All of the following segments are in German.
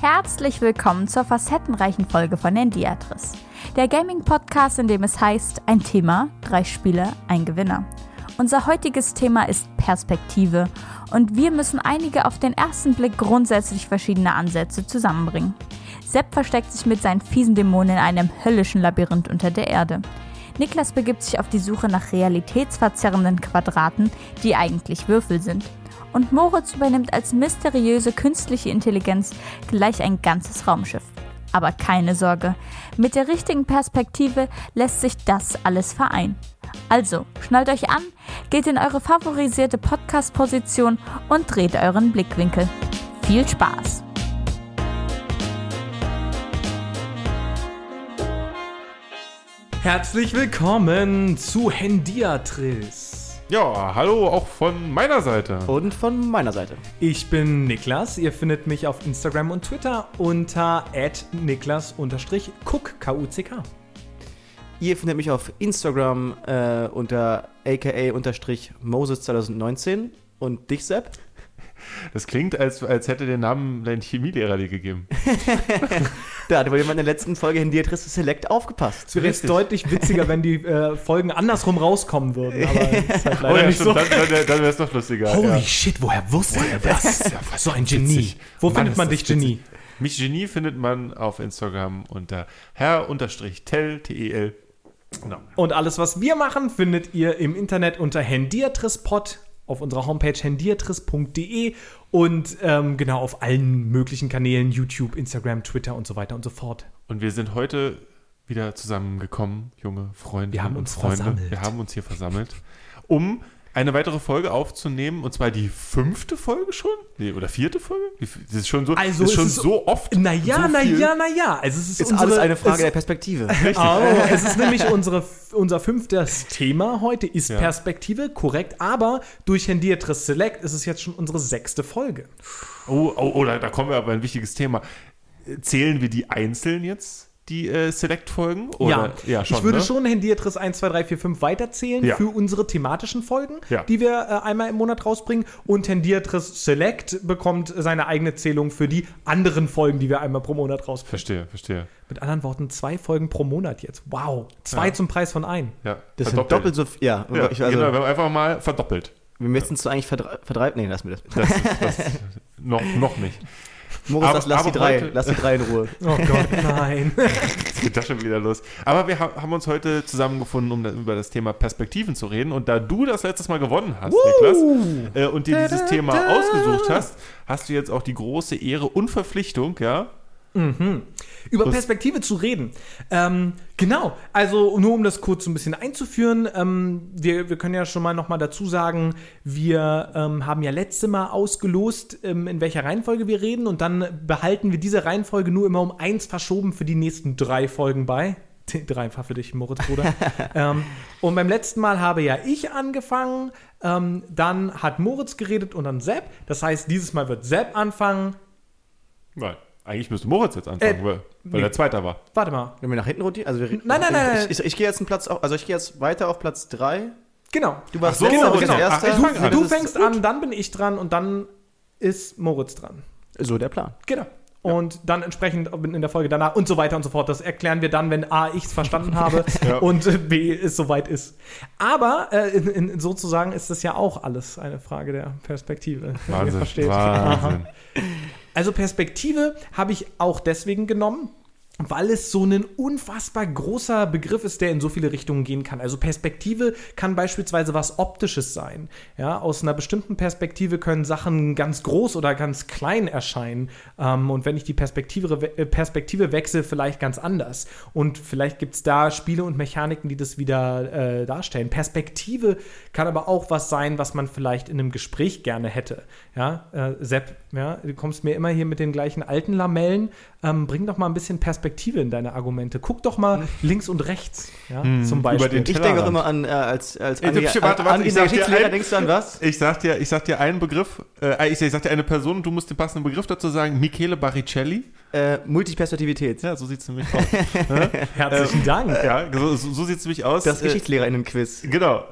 Herzlich willkommen zur facettenreichen Folge von Endiatris, der Gaming-Podcast, in dem es heißt, ein Thema, drei Spiele, ein Gewinner. Unser heutiges Thema ist Perspektive und wir müssen einige auf den ersten Blick grundsätzlich verschiedene Ansätze zusammenbringen. Sepp versteckt sich mit seinen fiesen Dämonen in einem höllischen Labyrinth unter der Erde. Niklas begibt sich auf die Suche nach realitätsverzerrenden Quadraten, die eigentlich Würfel sind und Moritz übernimmt als mysteriöse künstliche Intelligenz gleich ein ganzes Raumschiff. Aber keine Sorge, mit der richtigen Perspektive lässt sich das alles vereinen. Also, schnallt euch an, geht in eure favorisierte Podcast-Position und dreht euren Blickwinkel. Viel Spaß! Herzlich willkommen zu Hendiatris. Ja, hallo auch von meiner Seite. Und von meiner Seite. Ich bin Niklas. Ihr findet mich auf Instagram und Twitter unter niklas-cook, K-U-C-K. Ihr findet mich auf Instagram äh, unter aka-moses2019 und dich, Sepp? Das klingt, als, als hätte der Namen dein Chemielehrer dir gegeben. da hat wohl jemand in der letzten Folge in Dietrich Select aufgepasst. Es wäre jetzt deutlich witziger, wenn die äh, Folgen andersrum rauskommen würden. Aber ist halt leider oh ja, nicht so. dann, dann, dann wäre es noch lustiger. Holy ja. shit, woher wusste er das? ja so ein Genie. witzig. Wo Mann, findet man dich, Genie? Mich Genie findet man auf Instagram unter herr-tel, T-E-L. Genau. Und alles, was wir machen, findet ihr im Internet unter Hendiatrispod auf unserer Homepage hendiatris.de und ähm, genau auf allen möglichen Kanälen, YouTube, Instagram, Twitter und so weiter und so fort. Und wir sind heute wieder zusammengekommen, junge Freunde Wir haben und uns Freunde. versammelt. Wir haben uns hier versammelt, um eine weitere Folge aufzunehmen. Und zwar die fünfte Folge schon? Nee, oder vierte Folge? Das ist schon so, Also ist es schon ist- so oft. Naja, so naja, naja. Also es ist, Ist unsere, alles eine Frage der Perspektive. Oh, es ist nämlich unsere, unser fünftes Thema heute, ist Ja. Perspektive, korrekt. Aber durch Hendiatris Select ist es jetzt schon unsere sechste Folge. Oh, oh, oh da, da kommen wir aber ein wichtiges Thema. Zählen wir die einzeln jetzt, die äh, Select-Folgen? Oder- ja schon, ich würde ne? schon Hendiatris 1, 2, 3, 4, 5 weiterzählen Ja. für unsere thematischen Folgen, Ja. die wir äh, einmal im Monat rausbringen. Und Hendiatris Select bekommt seine eigene Zählung für die anderen Folgen, die wir einmal pro Monat rausbringen. Verstehe, verstehe. Mit anderen Worten, zwei Folgen pro Monat jetzt. Wow. Zwei Ja. zum Preis von ein. Ja, Das sind doppelt so. Ja, Ja, ich, also, genau, wir haben einfach mal verdoppelt. wir müssen es eigentlich verdre verdreiben. Nee, lass mir das. Das, das, noch, noch nicht. Moritz, Aber- lass, lass die aber drei. heute- Lass die drei in Ruhe. Oh Gott, nein. Jetzt geht das schon wieder los. Aber wir ha- haben uns heute zusammengefunden, um über das Thema Perspektiven zu reden. Und da du das letztes Mal gewonnen hast, Niklas, äh, und dir dieses Thema ausgesucht hast, hast du jetzt auch die große Ehre und Verpflichtung, ja, Über Was- Perspektive zu reden. Ähm, genau, also nur um das kurz so ein bisschen einzuführen, ähm, wir, wir können ja schon mal nochmal dazu sagen, wir ähm, haben ja letzte Mal ausgelost, ähm, in welcher Reihenfolge wir reden und dann behalten wir diese Reihenfolge nur immer um eins verschoben für die nächsten drei Folgen bei. Dreifach für dich, Moritz, Bruder. ähm, und beim letzten Mal habe ja ich angefangen, ähm, dann hat Moritz geredet und dann Sepp. Das heißt, dieses Mal wird Sepp anfangen. weil eigentlich müsste Moritz jetzt anfangen, Äh, weil, weil nee. er Zweiter war. Warte mal. Wenn wir nach hinten rotieren. Also wir, Nein, nein, nein, nein. Ich, ich, ich gehe jetzt einen Platz auf, also ich gehe jetzt weiter auf Platz drei. Genau. Du warst so, genau, du genau. erster. Ach. Du ist fängst an, dann bin ich dran und dann ist Moritz dran. So der Plan. Genau. Und dann entsprechend in der Folge danach und so weiter und so fort. Das erklären wir dann, wenn A, ich es verstanden habe Ja. und B, es soweit ist. Aber äh, in, in, sozusagen ist das ja auch alles eine Frage der Perspektive. wenn ihr Wahnsinn. Wahnsinn. Also Perspektive habe ich auch deswegen genommen, weil es so ein unfassbar großer Begriff ist, der in so viele Richtungen gehen kann. Also Perspektive kann beispielsweise was Optisches sein. Ja, aus einer bestimmten Perspektive können Sachen ganz groß oder ganz klein erscheinen. Ähm, und wenn ich die Perspektive, äh, Perspektive wechsle, vielleicht ganz anders. Und vielleicht gibt es da Spiele und Mechaniken, die das wieder äh, darstellen. Perspektive kann aber auch was sein, was man vielleicht in einem Gespräch gerne hätte. Ja, äh, Sepp, ja, du kommst mir immer hier mit den gleichen alten Lamellen. Ähm, bring doch mal ein bisschen Perspektive in deine Argumente. Guck doch mal links und rechts, ja, zum Beispiel. den Ich denke auch immer an, äh, als, als Ey, Ange- warte, warte, an- ich sag dir Geschichtslehrer ein- denkst du an was? Ich sag dir, ich sag dir einen Begriff, äh, ich, ich sag dir eine Person du musst den passenden Begriff dazu sagen. Michele Baricelli. Äh, Multiperspektivität. Ja, so sieht es nämlich aus. Herzlichen Dank. ja, so, so, so sieht es nämlich aus. Das Äh, GeschichtslehrerInnen-Quiz. Genau.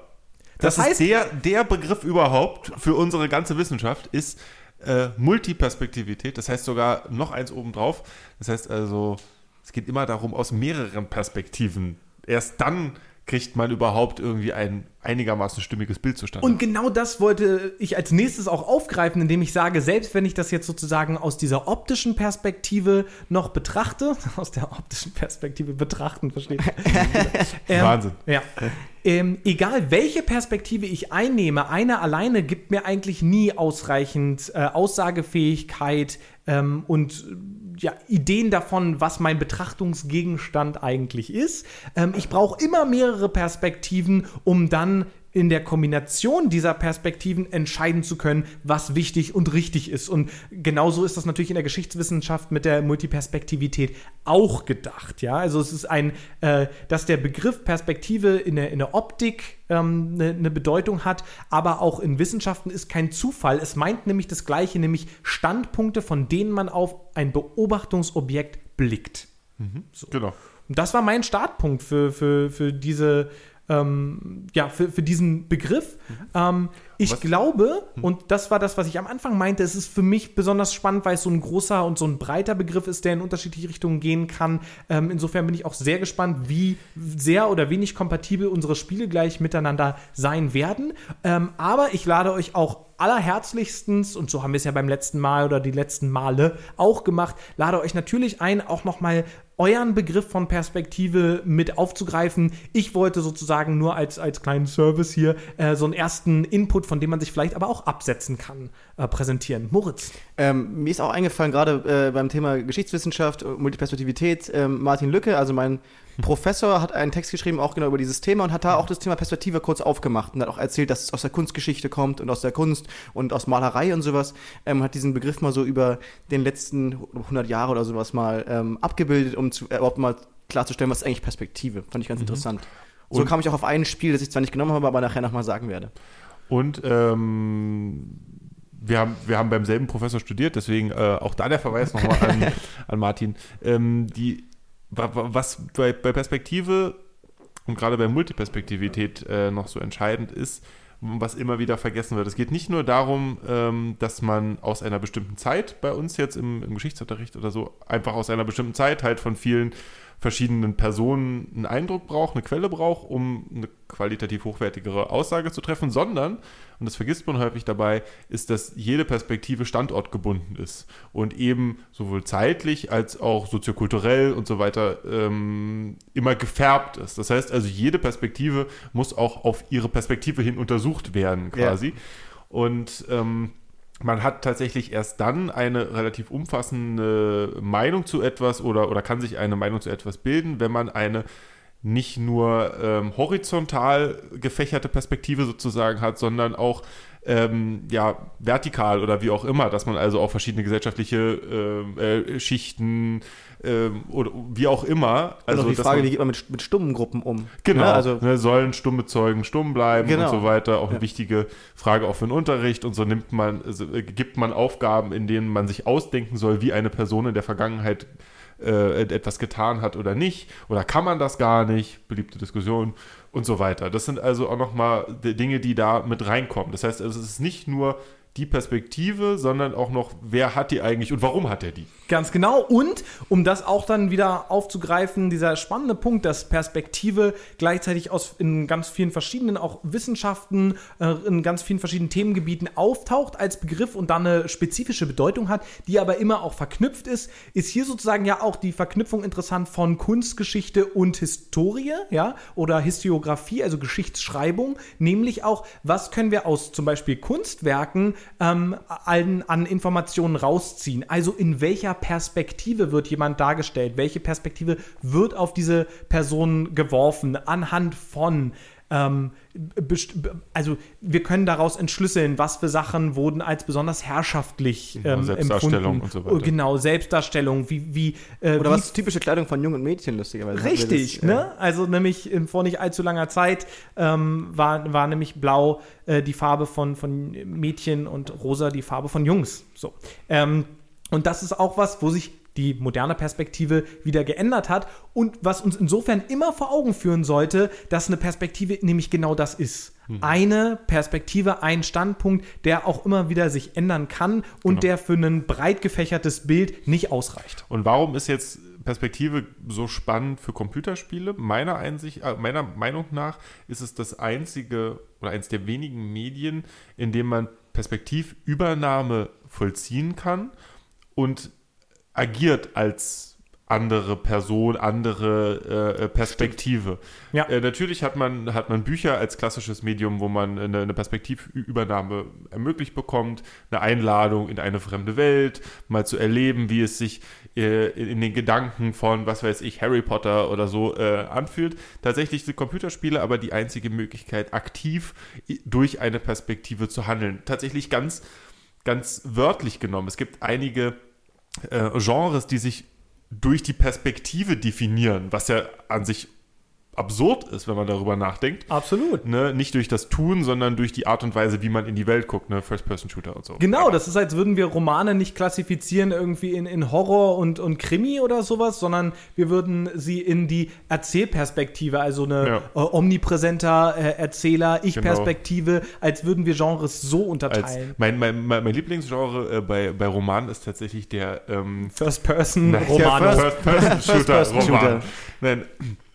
Das, Das heißt- ist der, der Begriff überhaupt für unsere ganze Wissenschaft, ist äh, Multiperspektivität. Das heißt sogar noch eins obendrauf. Das heißt also, es geht immer darum, aus mehreren Perspektiven. Erst dann kriegt man überhaupt irgendwie ein einigermaßen stimmiges Bild zustande. Und genau das wollte ich als nächstes auch aufgreifen, indem ich sage, selbst wenn ich das jetzt sozusagen aus dieser optischen Perspektive noch betrachte, aus der optischen Perspektive betrachten, verstehe ich. ähm, Wahnsinn. Ja. Ähm, egal welche Perspektive ich einnehme, eine alleine gibt mir eigentlich nie ausreichend äh, Aussagefähigkeit ähm, und ja, Ideen davon, was mein Betrachtungsgegenstand eigentlich ist. Ähm, ich brauche immer mehrere Perspektiven, um dann in der Kombination dieser Perspektiven entscheiden zu können, was wichtig und richtig ist. Und genauso ist das natürlich in der Geschichtswissenschaft mit der Multiperspektivität auch gedacht. Ja, also es ist ein, äh, dass der Begriff Perspektive in der, in der Optik ähm, eine, eine Bedeutung hat, aber auch in Wissenschaften ist kein Zufall. Es meint nämlich das Gleiche, nämlich Standpunkte, von denen man auf ein Beobachtungsobjekt blickt. genau. Und das war mein Startpunkt für, für, für diese, ähm, ja, für, für diesen Begriff. Ähm, ich Was- glaube, und das war das, was ich am Anfang meinte, es ist für mich besonders spannend, weil es so ein großer und so ein breiter Begriff ist, der in unterschiedliche Richtungen gehen kann. Ähm, insofern bin ich auch sehr gespannt, wie sehr oder wenig kompatibel unsere Spiele gleich miteinander sein werden. Ähm, aber ich lade euch auch allerherzlichstens, und so haben wir es ja beim letzten Mal oder die letzten Male auch gemacht, lade euch natürlich ein, auch nochmal euren Begriff von Perspektive mit aufzugreifen. Ich wollte sozusagen nur als, als kleinen Service hier äh, so einen ersten Input, von dem man sich vielleicht aber auch absetzen kann, äh, präsentieren. Moritz. Ähm, mir ist auch eingefallen, gerade äh, beim Thema Geschichtswissenschaft, äh, Multiperspektivität, ähm, Martin Lücke, also mein Professor, hat einen Text geschrieben, auch genau über dieses Thema und hat da auch das Thema Perspektive kurz aufgemacht und hat auch erzählt, dass es aus der Kunstgeschichte kommt und aus der Kunst und aus Malerei und sowas. Ähm, hat diesen Begriff mal so über den letzten 100 Jahre oder sowas mal ähm, abgebildet, um zu, äh, überhaupt mal klarzustellen, was ist eigentlich Perspektive. Fand ich ganz interessant. So Und- kam ich auch auf ein Spiel, das ich zwar nicht genommen habe, aber nachher nochmal sagen werde. Und ähm, wir, haben, wir haben beim selben Professor studiert, deswegen äh, auch da der Verweis nochmal an, an Martin. Ähm, die, was bei, bei Perspektive und gerade bei Multiperspektivität äh, noch so entscheidend ist, was immer wieder vergessen wird. Es geht nicht nur darum, ähm, dass man aus einer bestimmten Zeit bei uns jetzt im, im Geschichtsunterricht oder so einfach aus einer bestimmten Zeit halt von vielen verschiedenen Personen einen Eindruck braucht, eine Quelle braucht, um eine qualitativ hochwertigere Aussage zu treffen, sondern, und das vergisst man häufig dabei, ist, dass jede Perspektive standortgebunden ist und eben sowohl zeitlich als auch soziokulturell und so weiter ähm, immer gefärbt ist. Das heißt also, jede Perspektive muss auch auf ihre Perspektive hin untersucht werden, quasi. Und ähm, man hat tatsächlich erst dann eine relativ umfassende Meinung zu etwas oder, oder kann sich eine Meinung zu etwas bilden, wenn man eine nicht nur ähm, horizontal gefächerte Perspektive sozusagen hat, sondern auch ähm, ja, vertikal oder wie auch immer, dass man also auch verschiedene gesellschaftliche ähm, äh, Schichten ähm, oder wie auch immer. Also, die Frage, man- wie geht man mit, mit stummen Gruppen um? Genau, Ne? Also, ne, sollen stumme Zeugen stumm bleiben Genau. und so weiter. Auch eine Ja. wichtige Frage auch für den Unterricht. Und so nimmt man, also, äh, gibt man Aufgaben, in denen man sich ausdenken soll, wie eine Person in der Vergangenheit äh, etwas getan hat oder nicht. Oder kann man das gar nicht? Beliebte Diskussion und so weiter. Das sind also auch nochmal Dinge, die da mit reinkommen. Das heißt, also, es ist nicht nur die Perspektive, sondern auch noch, wer hat die eigentlich und warum hat er die? Ganz genau. Und um das auch dann wieder aufzugreifen, dieser spannende Punkt, dass Perspektive gleichzeitig aus in ganz vielen verschiedenen auch Wissenschaften, äh, in ganz vielen verschiedenen Themengebieten auftaucht als Begriff und dann eine spezifische Bedeutung hat, die aber immer auch verknüpft ist, ist hier sozusagen ja auch die Verknüpfung interessant von Kunstgeschichte und Historie, ja, oder Historiografie, also Geschichtsschreibung, nämlich auch, was können wir aus zum Beispiel Kunstwerken ähm, an, an Informationen rausziehen? Also in welcher Perspektive wird jemand dargestellt? Welche Perspektive wird auf diese Person geworfen? Anhand von also wir können daraus entschlüsseln, was für Sachen wurden als besonders herrschaftlich Genau, ähm, Selbstdarstellung empfunden. und so weiter. Oh, Genau, Selbstdarstellung, wie, wie äh, oder wie was typische Kleidung von Jungen und Mädchen, lustigerweise. Richtig, das, äh, ne? Also nämlich in, vor nicht allzu langer Zeit ähm, war, war nämlich blau äh, die Farbe von, von Mädchen und rosa die Farbe von Jungs. So. Ähm, und das ist auch was, wo sich die moderne Perspektive wieder geändert hat und was uns insofern immer vor Augen führen sollte, dass eine Perspektive nämlich genau das ist. Eine Perspektive, ein Standpunkt, der auch immer wieder sich ändern kann und der für ein breit gefächertes Bild nicht ausreicht. Und warum ist jetzt Perspektive so spannend für Computerspiele? Meiner, Einsicht, äh, meiner Meinung nach ist es das einzige oder eines der wenigen Medien, in dem man Perspektivübernahme vollziehen kann und agiert als andere Person, andere äh, Perspektive. Ja. Äh, natürlich hat man, hat man Bücher als klassisches Medium, wo man eine, eine Perspektivübernahme ermöglicht bekommt, eine Einladung in eine fremde Welt, mal zu erleben, wie es sich äh, in, den Gedanken von, was weiß ich, Harry Potter oder so äh, anfühlt. Tatsächlich sind Computerspiele aber die einzige Möglichkeit, aktiv durch eine Perspektive zu handeln. Tatsächlich ganz, ganz wörtlich genommen. Es gibt einige äh, Genres, die sich durch die Perspektive definieren, was ja an sich absurd ist, wenn man darüber nachdenkt. Absolut. Ne? Nicht durch das Tun, sondern durch die Art und Weise, wie man in die Welt guckt, ne? First-Person-Shooter und so. Genau, das ist, als würden wir Romane nicht klassifizieren irgendwie in, in Horror und, und Krimi oder sowas, sondern wir würden sie in die Erzählperspektive, also eine Ja. äh, omnipräsenter äh, Erzähler, Ich-Perspektive, als würden wir Genres so Als unterteilen. mein, mein, mein, mein Lieblingsgenre äh, bei, bei Romanen ist tatsächlich der ähm, First-Person-Romane. First-Person-Shooter. First-Person-Shooter.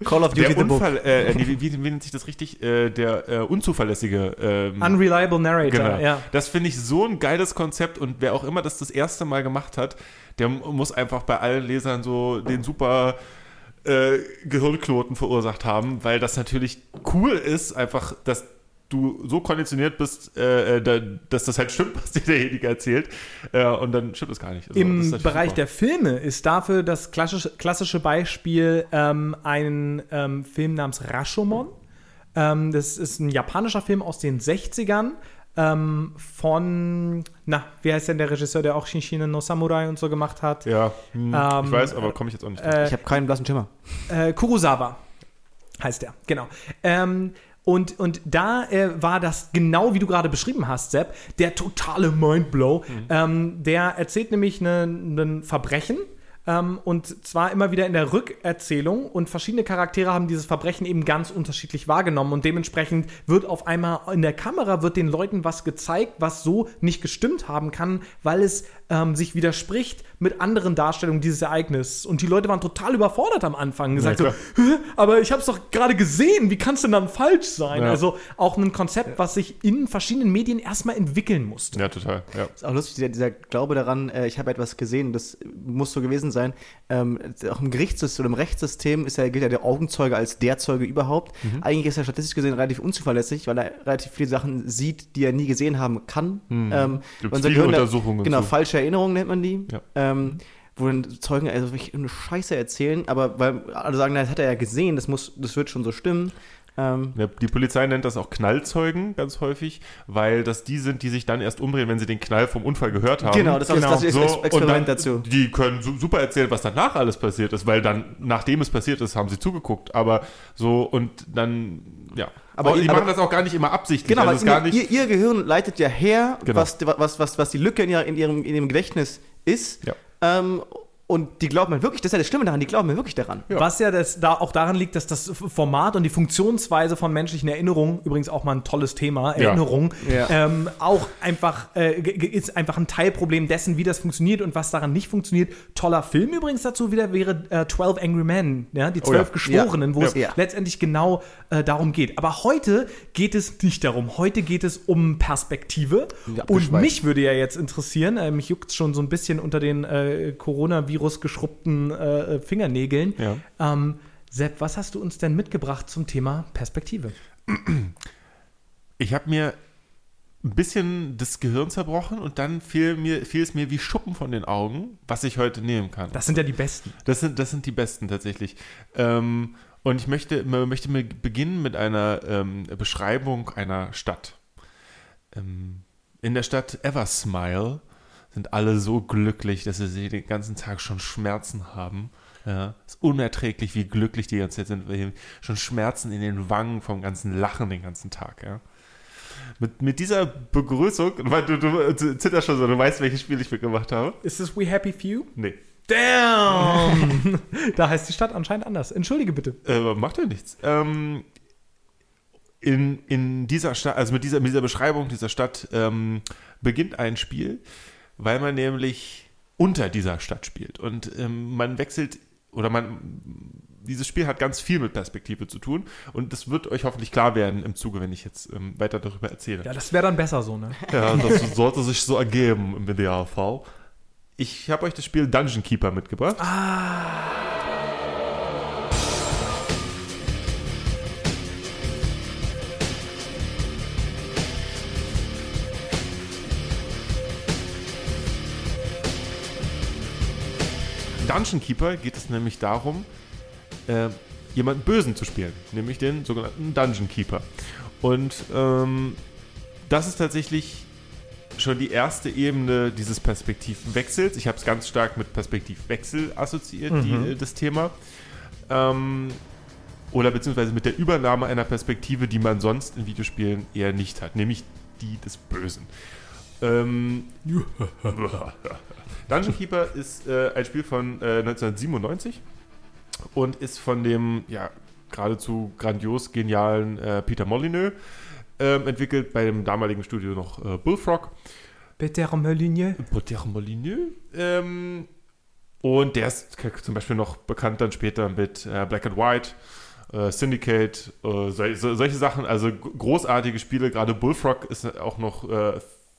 Call of Duty der the Book. Unfall, äh, nee, wie, wie, wie nennt sich das richtig? Äh, der äh, unzuverlässige ähm, Unreliable Narrator, Genau. ja. Das finde ich so ein geiles Konzept und wer auch immer das das erste Mal gemacht hat, der muss einfach bei allen Lesern so den super äh, Gehirnknoten verursacht haben, weil das natürlich cool ist, einfach, dass du so konditioniert bist, äh, äh, da, dass das halt stimmt, was dir derjenige erzählt äh, und dann stimmt es gar nicht. Also, Im Bereich super. der Filme ist dafür das klassische, klassische Beispiel ähm, ein ähm, Film namens Rashomon. Ähm, das ist ein japanischer Film aus den 60ern ähm, von, na, wie heißt denn der Regisseur, der auch Shinshine no Samurai und so gemacht hat? Ja, hm, Ähm, ich weiß, aber komme ich jetzt auch nicht drauf. äh, Ich habe keinen blassen Schimmer. Äh, Kurosawa heißt der, genau. Ähm, und, und da äh, war das genau wie du gerade beschrieben hast, Sepp, der totale Mindblow. Ähm, der erzählt nämlich ein Verbrechen. Ähm, und zwar immer wieder in der Rückerzählung und verschiedene Charaktere haben dieses Verbrechen eben ganz unterschiedlich wahrgenommen und dementsprechend wird auf einmal in der Kamera wird den Leuten was gezeigt, was so nicht gestimmt haben kann, weil es ähm, sich widerspricht mit anderen Darstellungen dieses Ereignisses. Und die Leute waren total überfordert am Anfang. Gesagt so, klar. "Hä? aber ich habe es doch gerade gesehen, wie kann es denn dann falsch sein? Ja. Also auch ein Konzept, was sich in verschiedenen Medien erstmal entwickeln musste. ja, total. Ja. Ist auch lustig, dieser, dieser Glaube daran, äh, ich habe etwas gesehen, das muss so gewesen sein. Ähm, auch im Gerichtssystem oder im Rechtssystem ist ja, gilt ja der Augenzeuge als der Zeuge überhaupt. Mhm. Eigentlich ist er statistisch gesehen relativ unzuverlässig, weil er relativ viele Sachen sieht, die er nie gesehen haben kann. Ähm, Gibt's unser viele Gehirn da- Untersuchungen Genau, falsche Erinnerungen nennt man die. Ja. Ähm, wo dann Zeugen also wirklich eine Scheiße erzählen, aber weil alle sagen, das hat er ja gesehen, das muss, das wird schon so stimmen. Ähm, Ja, die Polizei nennt das auch Knallzeugen ganz häufig, weil das die sind, die sich dann erst umdrehen, wenn sie den Knall vom Unfall gehört haben. genau, das ist genau. das das und Experiment dann, dazu. Die können su super erzählen, was danach alles passiert ist, weil dann, nachdem es passiert ist, haben sie zugeguckt. Aber so, und dann, ja. Aber- Aber die aber- machen das auch gar nicht immer absichtlich. Genau, also weil ihr, ihr Gehirn leitet ja her, Genau. was, was, was, was die Lücke in, ihrem, in ihrem Gedächtnis ist. Ja. Ähm, und die glauben mir wirklich, das ist ja das Schlimme daran, die glauben mir wirklich daran. Ja. Was ja das, da auch daran liegt, dass das Format und die Funktionsweise von menschlichen Erinnerungen, übrigens auch mal ein tolles Thema, Ja. Erinnerung, Ja. ähm, auch einfach äh, ist einfach ein Teilproblem dessen, wie das funktioniert und was daran nicht funktioniert. Toller Film übrigens dazu wieder wäre äh, 12 Angry Men, ja, die Oh ja. zwölf Geschworenen, wo Ja. es Ja. letztendlich genau äh, darum geht. Aber heute geht es nicht darum. Heute geht es um Perspektive. Ja, und mich würde ja jetzt interessieren, äh, mich juckt schon so ein bisschen unter den äh, Coronavirus geschrubbten äh, Fingernägeln. Ja. Ähm, Sepp, was hast du uns denn mitgebracht zum Thema Perspektive? ich habe mir ein bisschen das Gehirn zerbrochen und dann fiel, mir, fiel es mir wie Schuppen von den Augen, was ich heute nehmen kann. Das sind ja die besten. Das sind, das sind die besten tatsächlich. Ähm, und ich möchte, möchte beginnen mit einer ähm, Beschreibung einer Stadt. Ähm, in der Stadt Eversmile sind alle so glücklich, dass sie den ganzen Tag schon Schmerzen haben. Ja, ist unerträglich, wie glücklich die ganze Zeit sind. Wir Schon Schmerzen in den Wangen vom ganzen Lachen den ganzen Tag. Ja. Mit, mit dieser Begrüßung, weil du, du, du zitterst schon so, du weißt, welches Spiel ich mitgemacht habe. Ist es We Happy Few? Nee. Damn! da heißt die Stadt anscheinend anders. Entschuldige bitte. Äh, macht ja nichts. Ähm, in, in dieser Stadt, also mit dieser, mit dieser Beschreibung dieser Stadt ähm, beginnt ein Spiel, weil man nämlich unter dieser Stadt spielt. Und ähm, man wechselt oder man dieses Spiel hat ganz viel mit Perspektive zu tun und das wird euch hoffentlich klar werden im Zuge, wenn ich jetzt ähm, weiter darüber erzähle. Ja, das wäre dann besser so, ne? Ja, das sollte sich so ergeben im Idealfall. Ich habe euch das Spiel Dungeon Keeper mitgebracht. Dungeon Keeper geht es nämlich darum, äh, jemanden Bösen zu spielen, nämlich den sogenannten Dungeon Keeper. Und ähm, das ist tatsächlich schon die erste Ebene dieses Perspektivwechsels. Ich habe es ganz stark mit Perspektivwechsel assoziiert, die, das Thema. Ähm, oder beziehungsweise mit der Übernahme einer Perspektive, die man sonst in Videospielen eher nicht hat, nämlich die des Bösen. Ähm, Dungeon Keeper ist äh, ein Spiel von äh, 1997 und ist von dem ja geradezu grandios genialen äh, Peter Molyneux ähm, entwickelt, bei dem damaligen Studio noch äh, Bullfrog. Peter Molyneux. Peter Molyneux. Ähm, und der ist zum Beispiel noch bekannt dann später mit äh, Black and White, äh, Syndicate, sol so, solche Sachen. Also großartige Spiele. Gerade Bullfrog ist auch noch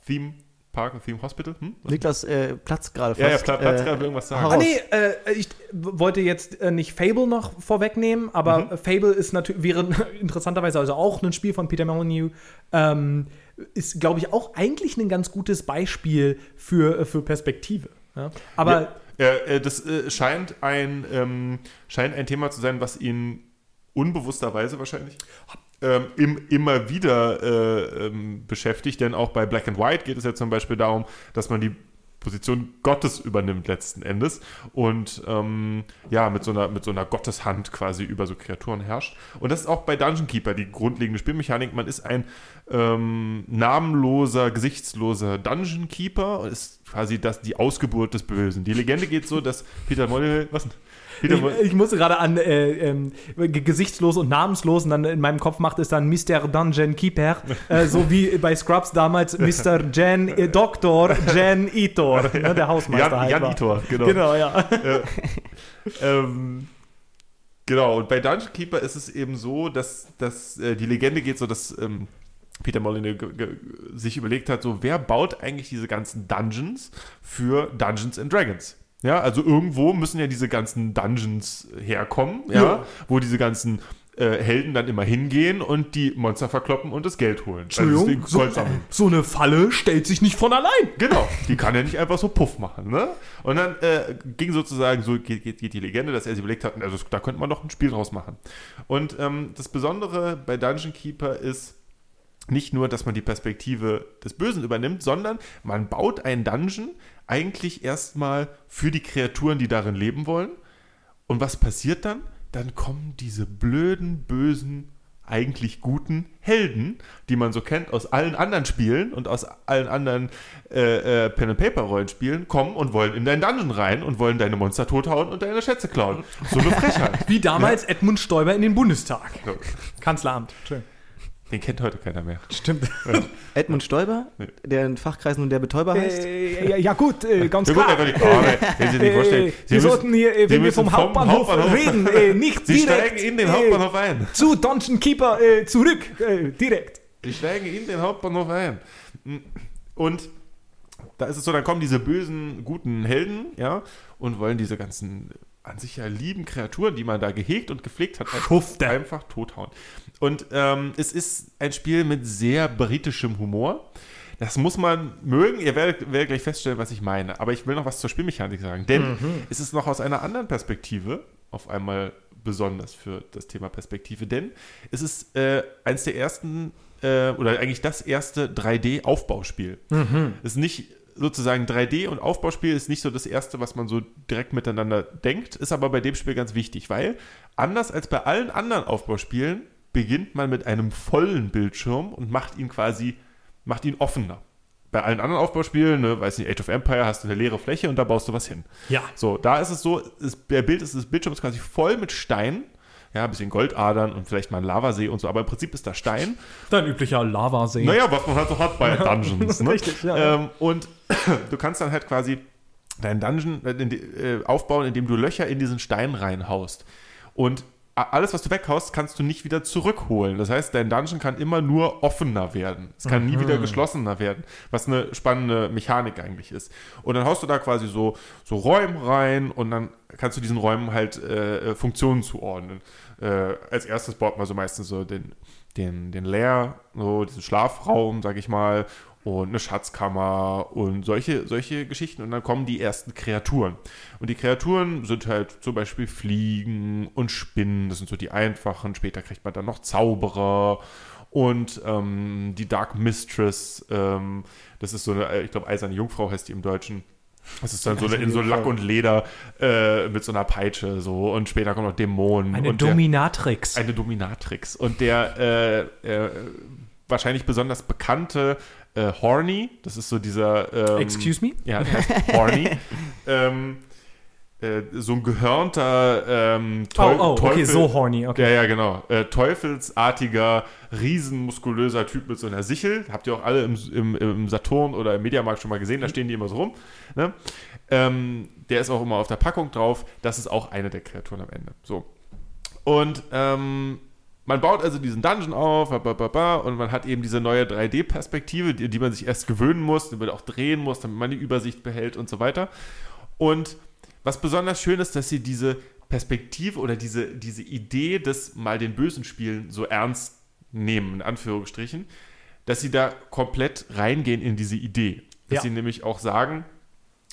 Theme Park, Theme Hospital. Hm? Niklas äh, platzt gerade fast. Ja, ja, Pla- Platz äh, gerade irgendwas sagen. Ah, nee, äh, ich wollte jetzt äh, nicht Fable noch vorwegnehmen, aber Mhm. Fable ist natürlich, wäre interessanterweise also auch ein Spiel von Peter Molyneux. Ähm, ist, glaube ich, auch eigentlich ein ganz gutes Beispiel für, äh, für Perspektive. Ja? Aber Ja, äh, das scheint, ein, ähm, scheint ein Thema zu sein, was ihn unbewussterweise wahrscheinlich ähm, im, immer wieder äh, ähm, beschäftigt, denn auch bei Black and White geht es ja zum Beispiel darum, dass man die Position Gottes übernimmt letzten Endes und ähm, ja, mit so, einer, mit so einer Gotteshand quasi über so Kreaturen herrscht. Und das ist auch bei Dungeon Keeper die grundlegende Spielmechanik. Man ist ein ähm, namenloser, gesichtsloser Dungeon Keeper und ist quasi das, die Ausgeburt des Bösen. Die Legende geht so, dass Peter Molyneux, was denn? Ich, ich musste gerade an äh, ähm, ge- gesichtslos und namenslos und dann in meinem Kopf macht es dann Mr. Dungeon Keeper, äh, so wie bei Scrubs damals Mr. Jen, äh, Dr. Jen Itor, ne, der Hausmeister Jan, halt Jan war. Itor, genau. Genau, ja. ähm, genau, und bei Dungeon Keeper ist es eben so, dass, dass äh, die Legende geht so, dass ähm, Peter Molyneux sich überlegt hat, so wer baut eigentlich diese ganzen Dungeons für Dungeons and Dragons? Ja, also irgendwo müssen ja diese ganzen Dungeons herkommen, ja, Ja. wo diese ganzen äh, Helden dann immer hingehen und die Monster verkloppen und das Geld holen. Entschuldigung, also das so, sammeln. so eine Falle stellt sich nicht von allein. Genau, die kann ja nicht einfach so Puff machen, ne? Und dann äh, ging sozusagen, so geht, geht, geht die Legende, dass er sich überlegt hat, also da könnte man doch ein Spiel draus machen. Und ähm, das Besondere bei Dungeon Keeper ist nicht nur, dass man die Perspektive des Bösen übernimmt, sondern man baut einen Dungeon eigentlich erstmal für die Kreaturen, die darin leben wollen. Und was passiert dann? Dann kommen diese blöden, bösen, eigentlich guten Helden, die man so kennt aus allen anderen Spielen und aus allen anderen äh, äh, Pen-and-Paper-Rollenspielen, kommen und wollen in dein Dungeon rein und wollen deine Monster tothauen und deine Schätze klauen. So eine Frechheit. Wie damals Edmund Stoiber in den Bundestag. Kanzleramt. Schön. Den kennt heute keiner mehr. Stimmt. Edmund Stoiber, der in Fachkreisen nun der Betäuber heißt. Äh, ja, ja, gut, äh, ganz klar. Sie Äh, Sie wir müssen- sollten hier, äh, Sie wenn wir müssen vom Hauptbahnhof, reden, äh, nicht Sie direkt steigen in den äh, Hauptbahnhof ein. zu Dungeon Keeper äh, zurück, äh, direkt. Die steigen in den Hauptbahnhof ein. Und da ist es so, dann kommen diese bösen, guten Helden, ja, und wollen diese ganzen an sich ja lieben Kreaturen, die man da gehegt und gepflegt hat, einfach, Schufte. einfach tothauen. Und ähm, es ist ein Spiel mit sehr britischem Humor. Das muss man mögen. Ihr werdet, werdet gleich feststellen, was ich meine. Aber ich will noch was zur Spielmechanik sagen. Denn es ist noch aus einer anderen Perspektive auf einmal besonders für das Thema Perspektive. Denn es ist äh, eines der ersten äh, oder eigentlich das erste 3D-Aufbauspiel. Es ist nicht sozusagen 3D und Aufbauspiel ist nicht so das erste, was man so direkt miteinander denkt, ist aber bei dem Spiel ganz wichtig, weil anders als bei allen anderen Aufbauspielen beginnt man mit einem vollen Bildschirm und macht ihn quasi, macht ihn offener. bei allen anderen Aufbauspielen, ne, weiß nicht, Age of Empire, hast du eine leere Fläche und da baust du was hin. Ja. So, da ist es so, ist, der Bild ist des Bildschirms quasi voll mit Stein. Ja, ein bisschen Goldadern und vielleicht mal ein Lavasee und so, aber im Prinzip ist da Stein. Dein üblicher Lavasee. Naja, was man halt so hat bei Dungeons. Ne? Richtig, ja. Ähm, und du kannst dann halt quasi deinen Dungeon äh, äh, aufbauen, indem du Löcher in diesen Stein reinhaust. Und alles, was du weghaust, kannst du nicht wieder zurückholen. Das heißt, dein Dungeon kann immer nur offener werden. Es kann nie wieder geschlossener werden, was eine spannende Mechanik eigentlich ist. Und dann haust du da quasi so, so Räume rein und dann kannst du diesen Räumen halt äh, äh, Funktionen zuordnen. Äh, als erstes baut man so meistens so den, den, den Lair, so diesen Schlafraum, sag ich mal, und eine Schatzkammer und solche, solche Geschichten. Und dann kommen die ersten Kreaturen. Und die Kreaturen sind halt zum Beispiel Fliegen und Spinnen. Das sind so die einfachen. Später kriegt man dann noch Zauberer und ähm, die Dark Mistress. Ähm, das ist so eine, äh, ich glaube, eiserne Jungfrau heißt die im Deutschen. Das ist dann so eine, in so Lack und Leder äh, mit so einer Peitsche so und später kommen noch Dämonen. Eine und der- Dominatrix. eine Dominatrix. Und der äh, äh, wahrscheinlich besonders bekannte äh, Horny, das ist so dieser. Ähm, Excuse me? Ja, der heißt Horny. ähm, äh, so ein gehörnter ähm, Oh, Teu- oh, okay, Teufel- so horny, okay. Ja, ja, genau. Äh, teufelsartiger, riesenmuskulöser Typ mit so einer Sichel. Habt ihr auch alle im, im, im Saturn oder im Mediamarkt schon mal gesehen, da stehen die immer so rum. Ne? Ähm, der ist auch immer auf der Packung drauf. Das ist auch eine der Kreaturen am Ende. So. Und ähm, man baut also diesen Dungeon auf und man hat eben diese neue 3D-Perspektive, die, die man sich erst gewöhnen muss, die man auch drehen muss, damit man die Übersicht behält und so weiter. Und was besonders schön ist, dass sie diese Perspektive oder diese, diese Idee des mal den Bösen spielen so ernst nehmen, in Anführungsstrichen, dass sie da komplett reingehen in diese Idee. Dass Ja. sie nämlich auch sagen,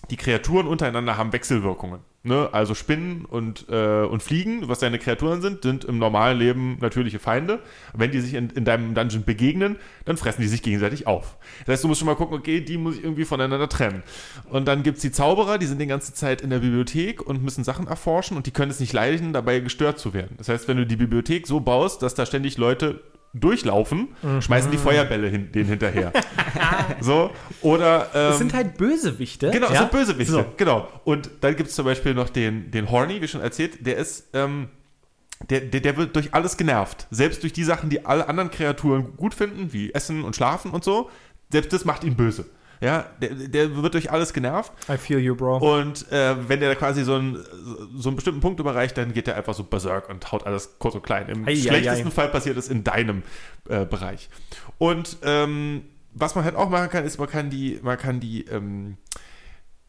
die Kreaturen untereinander haben Wechselwirkungen. Ne? Also Spinnen und, äh, und Fliegen, was deine Kreaturen sind, sind im normalen Leben natürliche Feinde. Wenn die sich in, in deinem Dungeon begegnen, dann fressen die sich gegenseitig auf. Das heißt, du musst schon mal gucken, okay, die muss ich irgendwie voneinander trennen. Und dann gibt es die Zauberer, die sind die ganze Zeit in der Bibliothek und müssen Sachen erforschen und die können es nicht leiden, dabei gestört zu werden. Das heißt, wenn du die Bibliothek so baust, dass da ständig Leute durchlaufen, schmeißen die Feuerbälle hin, denen hinterher. so, oder ähm, Das sind halt Bösewichte. Genau, das ja? sind Bösewichte. So. Genau. Und dann gibt es zum Beispiel noch den, den Horny, wie schon erzählt, der ist, ähm, der, der, der wird durch alles genervt. Selbst durch die Sachen, die alle anderen Kreaturen gut finden, wie Essen und Schlafen und so, selbst das macht ihn böse. Ja, der, der wird durch alles genervt. I feel you, bro. Und äh, wenn der quasi so einen, so einen bestimmten Punkt überreicht, dann geht er einfach so berserk und haut alles kurz und klein. Im Ei, ei, schlechtesten ei. Fall passiert es in deinem äh, Bereich. Und ähm, was man halt auch machen kann, ist, man kann die, man kann die, ähm,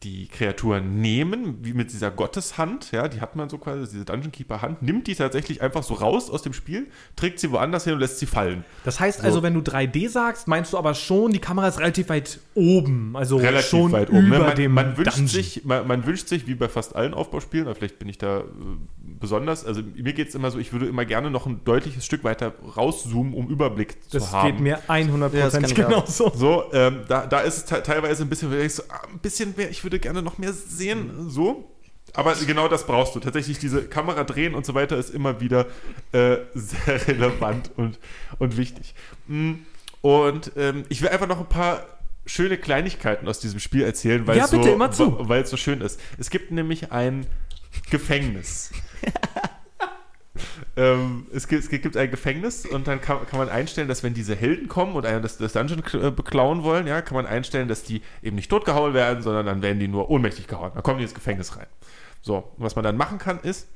die Kreaturen nehmen, wie mit dieser Gotteshand, ja, die hat man so quasi, diese Dungeon Keeper Hand, nimmt die tatsächlich einfach so raus aus dem Spiel, trägt sie woanders hin und lässt sie fallen. Das heißt also, wenn du 3D sagst, meinst du aber schon, die Kamera ist relativ weit oben. Also relativ schon weit oben. über Ne? Man, dem man, wünscht Dungeon. sich, man, man wünscht sich, wie bei fast allen Aufbauspielen, aber vielleicht bin ich da äh, besonders, also mir geht es immer so, ich würde immer gerne noch ein deutliches Stück weiter rauszoomen, um Überblick zu Das haben. geht mir 100% Ja, das ich genauso. So, ähm, da, da ist es te teilweise ein bisschen, ich so, ah, ein bisschen mehr, ich würde gerne noch mehr sehen, so. Aber genau das brauchst du. Tatsächlich diese Kamera drehen und so weiter ist immer wieder äh, sehr relevant und, und wichtig. Mm, Und ähm, ich will einfach noch ein paar schöne Kleinigkeiten aus diesem Spiel erzählen, weil Ja, es so, weil es so schön ist. Es gibt nämlich ein Gefängnis. ähm, es, gibt, es gibt ein Gefängnis und dann kann, kann man einstellen, dass wenn diese Helden kommen und einen das, das Dungeon äh, beklauen wollen, ja, kann man einstellen, dass die eben nicht totgehauen werden, sondern dann werden die nur ohnmächtig gehauen. Dann kommen die ins Gefängnis rein. So, und was man dann machen kann, ist,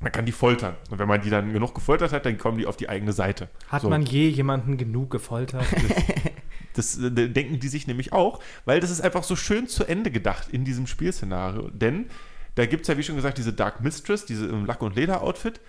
man kann die foltern. Und wenn man die dann genug gefoltert hat, dann kommen die auf die eigene Seite. Hat so. man je jemanden genug gefoltert? Das äh, denken die sich nämlich auch, weil das ist einfach so schön zu Ende gedacht in diesem Spielszenario. Denn da gibt es ja, wie schon gesagt, diese Dark Mistress, diese im Lack- und Leder-Outfit,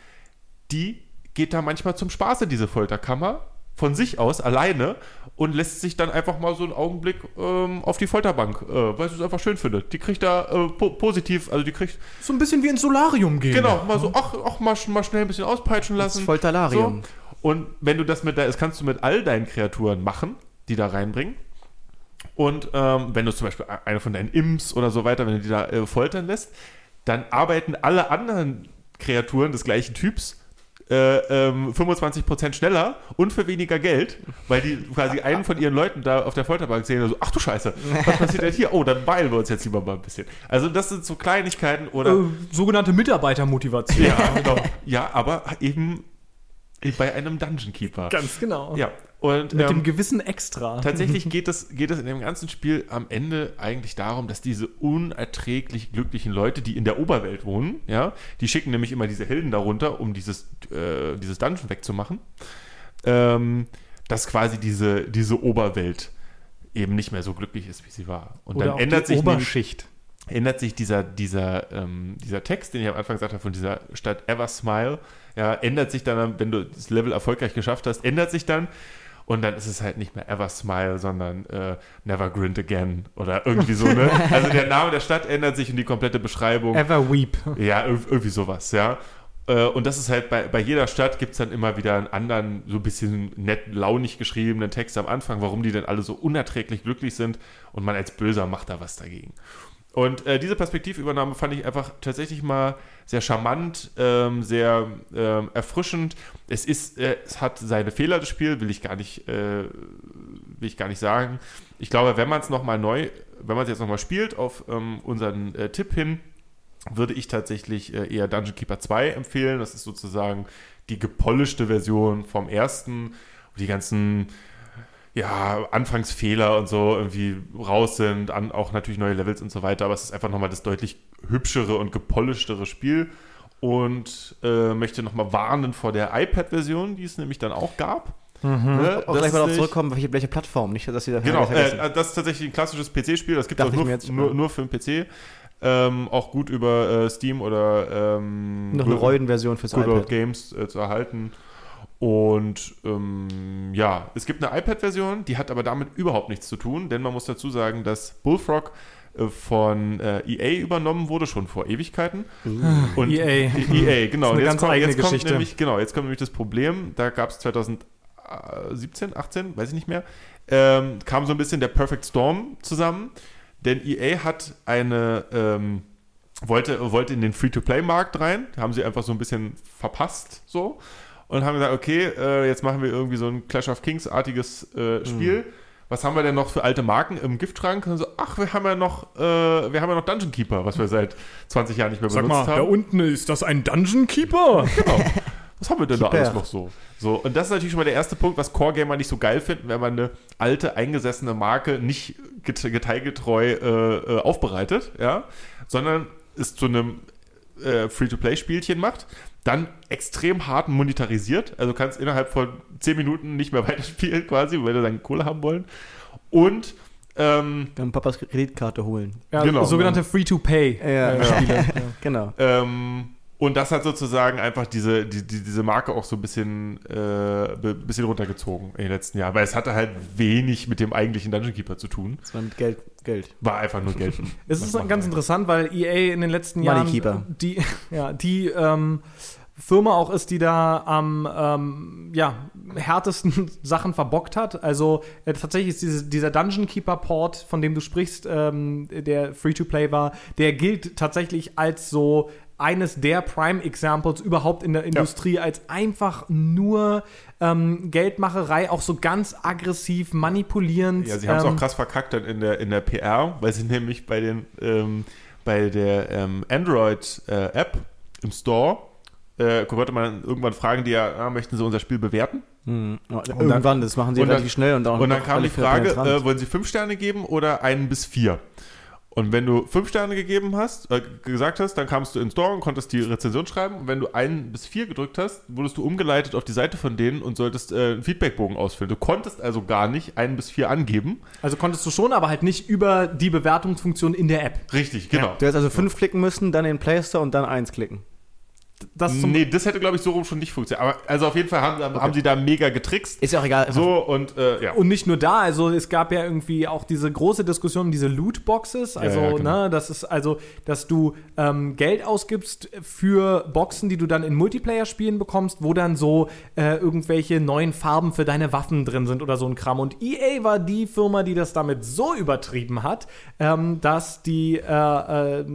die geht da manchmal zum Spaß in diese Folterkammer von sich aus alleine und lässt sich dann einfach mal so einen Augenblick ähm, auf die Folterbank, äh, weil sie es einfach schön findet. Die kriegt da äh, po positiv, also die kriegt so ein bisschen wie ins Solarium gehen. Genau, mal so, ach, ach mal, mal schnell ein bisschen auspeitschen lassen. Folterlarium. So. Und wenn du das mit, das kannst du mit all deinen Kreaturen machen, die da reinbringen. Und ähm, wenn du zum Beispiel eine von deinen Imps oder so weiter, wenn du die da äh, foltern lässt, dann arbeiten alle anderen Kreaturen des gleichen Typs äh, ähm, 25% schneller und für weniger Geld, weil die quasi einen von ihren Leuten da auf der Folterbank sehen und so, ach du Scheiße, was passiert denn hier? Oh, dann beeilen wir uns jetzt lieber mal ein bisschen. Also das sind so Kleinigkeiten oder... Äh, sogenannte Mitarbeitermotivation. ja, genau. ja, aber eben bei einem Dungeon Keeper. Ganz genau. Ja, und Mit ähm, dem gewissen Extra. Tatsächlich geht es, geht es in dem ganzen Spiel am Ende eigentlich darum, dass diese unerträglich glücklichen Leute, die in der Oberwelt wohnen, ja, die schicken nämlich immer diese Helden darunter, um dieses, äh, dieses Dungeon wegzumachen, ähm, dass quasi diese, diese Oberwelt eben nicht mehr so glücklich ist, wie sie war. Und Oder dann ändert sich nämlich- Oberschicht. ändert sich dieser, dieser, ähm, dieser Text, den ich am Anfang gesagt habe, von dieser Stadt Eversmile, ja, ändert sich dann, wenn du das Level erfolgreich geschafft hast, ändert sich dann. Und dann ist es halt nicht mehr Eversmile, sondern äh, Never Grind Again oder irgendwie so, ne? Also der Name der Stadt ändert sich und die komplette Beschreibung. Everweep. Ja, irg- irgendwie sowas, ja. Äh, Und das ist halt bei, bei jeder Stadt gibt es dann immer wieder einen anderen, so ein bisschen nett, launig geschriebenen Text am Anfang, warum die denn alle so unerträglich glücklich sind und man als Böser macht da was dagegen. Und äh, diese Perspektivübernahme fand ich einfach tatsächlich mal sehr charmant, ähm, sehr ähm, erfrischend. Es ist, äh, es hat seine Fehler, das Spiel, will ich gar nicht, äh, will ich gar nicht sagen. Ich glaube, wenn man es nochmal neu, wenn man es jetzt nochmal spielt, auf ähm, unseren äh, Tipp hin, würde ich tatsächlich äh, eher Dungeon Keeper 2 empfehlen. Das ist sozusagen die gepolischte Version vom ersten, die ganzen ja, Anfangsfehler und so irgendwie raus sind, an, auch natürlich neue Levels und so weiter, aber es ist einfach nochmal das deutlich hübschere und gepolischtere Spiel und äh, möchte nochmal warnen vor der iPad-Version, die es nämlich dann auch gab. Ne? Auch Das gleich mal darauf zurückkommen, welche, welche Plattform, nicht, dass sie da Genau, äh, das ist tatsächlich ein klassisches PC-Spiel, das gibt es auch nur, jetzt, nur, nur für den PC. Ähm, auch gut über äh, Steam oder ähm, Noch eine Reuden-Version fürs Good Old. Games äh, zu erhalten. Und ähm, ja, es gibt eine iPad-Version, die hat aber damit überhaupt nichts zu tun, denn man muss dazu sagen, dass Bullfrog äh, von äh, EA übernommen wurde, schon vor Ewigkeiten. Und EA. EA, genau. Das ist eine ganz kommt, eigene jetzt Geschichte. nämlich, genau, jetzt kommt nämlich das Problem, da gab es 2017, 18, weiß ich nicht mehr, ähm, kam so ein bisschen der Perfect Storm zusammen, denn EA hat eine, ähm, wollte, wollte in den Free-to-Play-Markt rein, haben sie einfach so ein bisschen verpasst, so, und haben gesagt, okay, äh, jetzt machen wir irgendwie so ein Clash of Kings-artiges äh, Spiel. Was haben wir denn noch für alte Marken im Giftschrank? Und so, ach, wir haben ja noch, äh, wir haben ja noch Dungeon Keeper, was wir seit 20 Jahren nicht mehr Sag benutzt mal, haben. da unten ist das ein Dungeon Keeper? Genau. Was haben wir denn da Keeper. alles noch so? So, und das ist natürlich schon mal der erste Punkt, was Core-Gamer nicht so geil finden, wenn man eine alte, eingesessene Marke nicht get detailgetreu äh, äh, aufbereitet, ja, sondern es zu einem äh, Free-to-Play-Spielchen macht, dann extrem hart monetarisiert, also kannst innerhalb von 10 Minuten nicht mehr weiterspielen quasi, weil wir deine Kohle haben wollen. Und ähm, Dann Papas Kreditkarte holen. Ja, Genau. sogenannte Free-to-Pay. Ja, äh, ja. Genau. Ähm, und das hat sozusagen einfach diese, die, die, diese Marke auch so ein bisschen, äh, bisschen runtergezogen in den letzten Jahren. Weil es hatte halt wenig mit dem eigentlichen Dungeon Keeper zu tun. Das war mit Geld. Geld. War einfach nur Geld. Es ist ganz interessant, weil EA in den letzten Money Jahren Keeper. die, ja, die ähm, Firma auch ist, die da am ähm, ja, härtesten Sachen verbockt hat. Also äh, tatsächlich ist diese, dieser Dungeon Keeper Port, von dem du sprichst, ähm, der Free-to-Play war, der gilt tatsächlich als so eines der Prime-Examples überhaupt in der Industrie, als einfach nur ähm, Geldmacherei, auch so ganz aggressiv, manipulierend. Ja, sie haben es ähm, auch krass verkackt dann in der, in der PR, weil sie nämlich bei den ähm, bei der ähm, Android-App im Store äh, konnte man irgendwann fragen, die ja, ah, möchten sie unser Spiel bewerten? Mhm. Ja, Irgendwann, das machen sie und dann- relativ schnell. Und dann, Und dann kam die relativ Frage, äh, wollen Sie fünf Sterne geben oder einen bis vier? Und wenn du fünf Sterne gegeben hast, äh, gesagt hast, dann kamst du in den Store und konntest die Rezension schreiben. Und wenn du einen bis vier gedrückt hast, wurdest du umgeleitet auf die Seite von denen und solltest äh, einen Feedbackbogen ausfüllen. Du konntest also gar nicht einen bis vier angeben. Also konntest du schon, aber halt nicht über die Bewertungsfunktion in der App. Richtig, genau. Du hättest also fünf klicken müssen, dann in den Play Store und dann eins klicken. Das zum nee, das hätte, glaube ich, so rum schon nicht funktioniert. Aber also auf jeden Fall haben, haben sie da mega getrickst. Ist ja auch egal. So und äh, ja. und nicht nur da, also es gab ja irgendwie auch diese große Diskussion um diese Lootboxes, also ja, genau. ne, das ist also, dass du ähm, Geld ausgibst für Boxen, die du dann in Multiplayer-Spielen bekommst, wo dann so äh, irgendwelche neuen Farben für deine Waffen drin sind oder so ein Kram. Und EA war die Firma, die das damit so übertrieben hat, ähm, dass die äh, äh,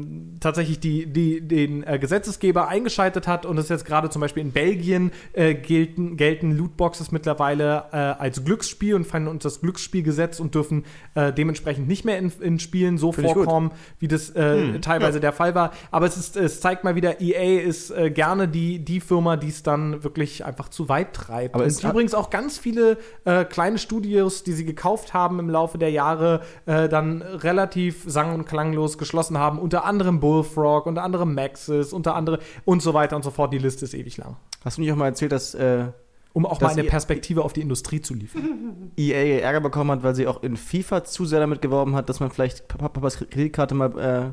tatsächlich die, die, den äh, Gesetzesgeber eingeschaltet ausgeweitet hat und es jetzt gerade zum Beispiel in Belgien äh, gelten, gelten Lootboxes mittlerweile äh, als Glücksspiel und fallen unter das Glücksspielgesetz und dürfen äh, dementsprechend nicht mehr in, in Spielen so gut. vorkommen, wie das äh, teilweise der Fall war. Aber es, ist, es zeigt mal wieder, EA ist äh, gerne die, die Firma, die es dann wirklich einfach zu weit treibt. Aber und es- übrigens auch ganz viele äh, kleine Studios, die sie gekauft haben im Laufe der Jahre, dann relativ sang- und klanglos geschlossen haben. Unter anderem Bullfrog, unter anderem Maxis, unter anderem und so weiter und so fort. Die Liste ist ewig lang. Hast du nicht auch mal erzählt, dass äh, Um auch Das mal eine ihr- Perspektive auf die Industrie zu liefern. EA Ärger bekommen hat, weil sie auch in FIFA zu sehr damit geworben hat, dass man vielleicht Pap- Papas Kreditkarte mal äh,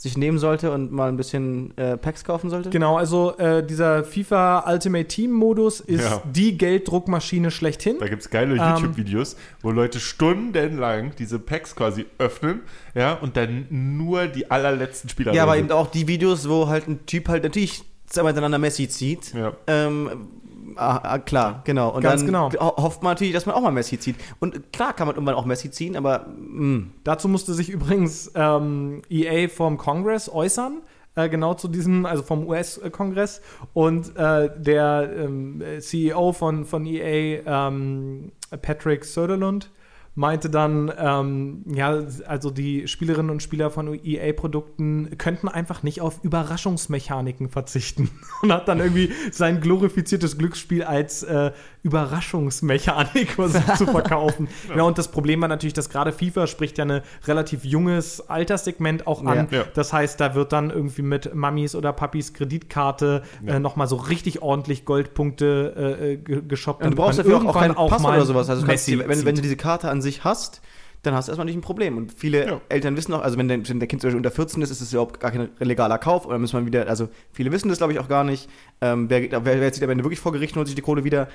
sich nehmen sollte und mal ein bisschen äh, Packs kaufen sollte? Genau, also äh, dieser FIFA Ultimate Team Modus ist Ja. die Gelddruckmaschine schlechthin. Da gibt es geile Ähm, YouTube-Videos, wo Leute stundenlang diese Packs quasi öffnen, ja, und dann nur die allerletzten Spieler Ja, aber eben auch die Videos, wo halt ein Typ halt natürlich zweimal hintereinander Messi zieht. Ja. Ähm, ah, ah, klar, genau. Und Ganz dann genau. ho- hofft man natürlich, dass man auch mal Messi zieht. Und klar kann man irgendwann auch Messi ziehen, aber mh, Dazu musste sich übrigens ähm, EA vom Kongress äußern. Äh, genau zu diesem, also vom US-Kongress. Und äh, der ähm, CEO von, von EA, ähm, Patrick Söderlund, meinte dann, ähm, ja, also die Spielerinnen und Spieler von EA-Produkten könnten einfach nicht auf Überraschungsmechaniken verzichten. Und hat dann irgendwie sein glorifiziertes Glücksspiel als äh, Überraschungsmechanik versucht zu verkaufen. Ja. und das Problem war natürlich, dass gerade FIFA spricht ja ein relativ junges Alterssegment auch an. Ja. Das heißt, da wird dann irgendwie mit Mamis oder Papis Kreditkarte Ja. äh, nochmal so richtig ordentlich Goldpunkte äh, ge- geshoppt. du brauchst dafür auch, auch keinen Pass mal oder sowas. Also du kannst Messi die, wenn, wenn du diese Karte an sich hast, dann hast du erstmal nicht ein Problem. Und viele Ja. Eltern wissen auch, also wenn der, wenn der Kind zum Beispiel unter 14 ist, ist es überhaupt gar kein legaler Kauf. Oder muss man wieder, also viele wissen das glaube ich auch gar nicht. Ähm, wer, wer, wer zieht am Ende wirklich vor Gericht und holt sich die Kohle wieder?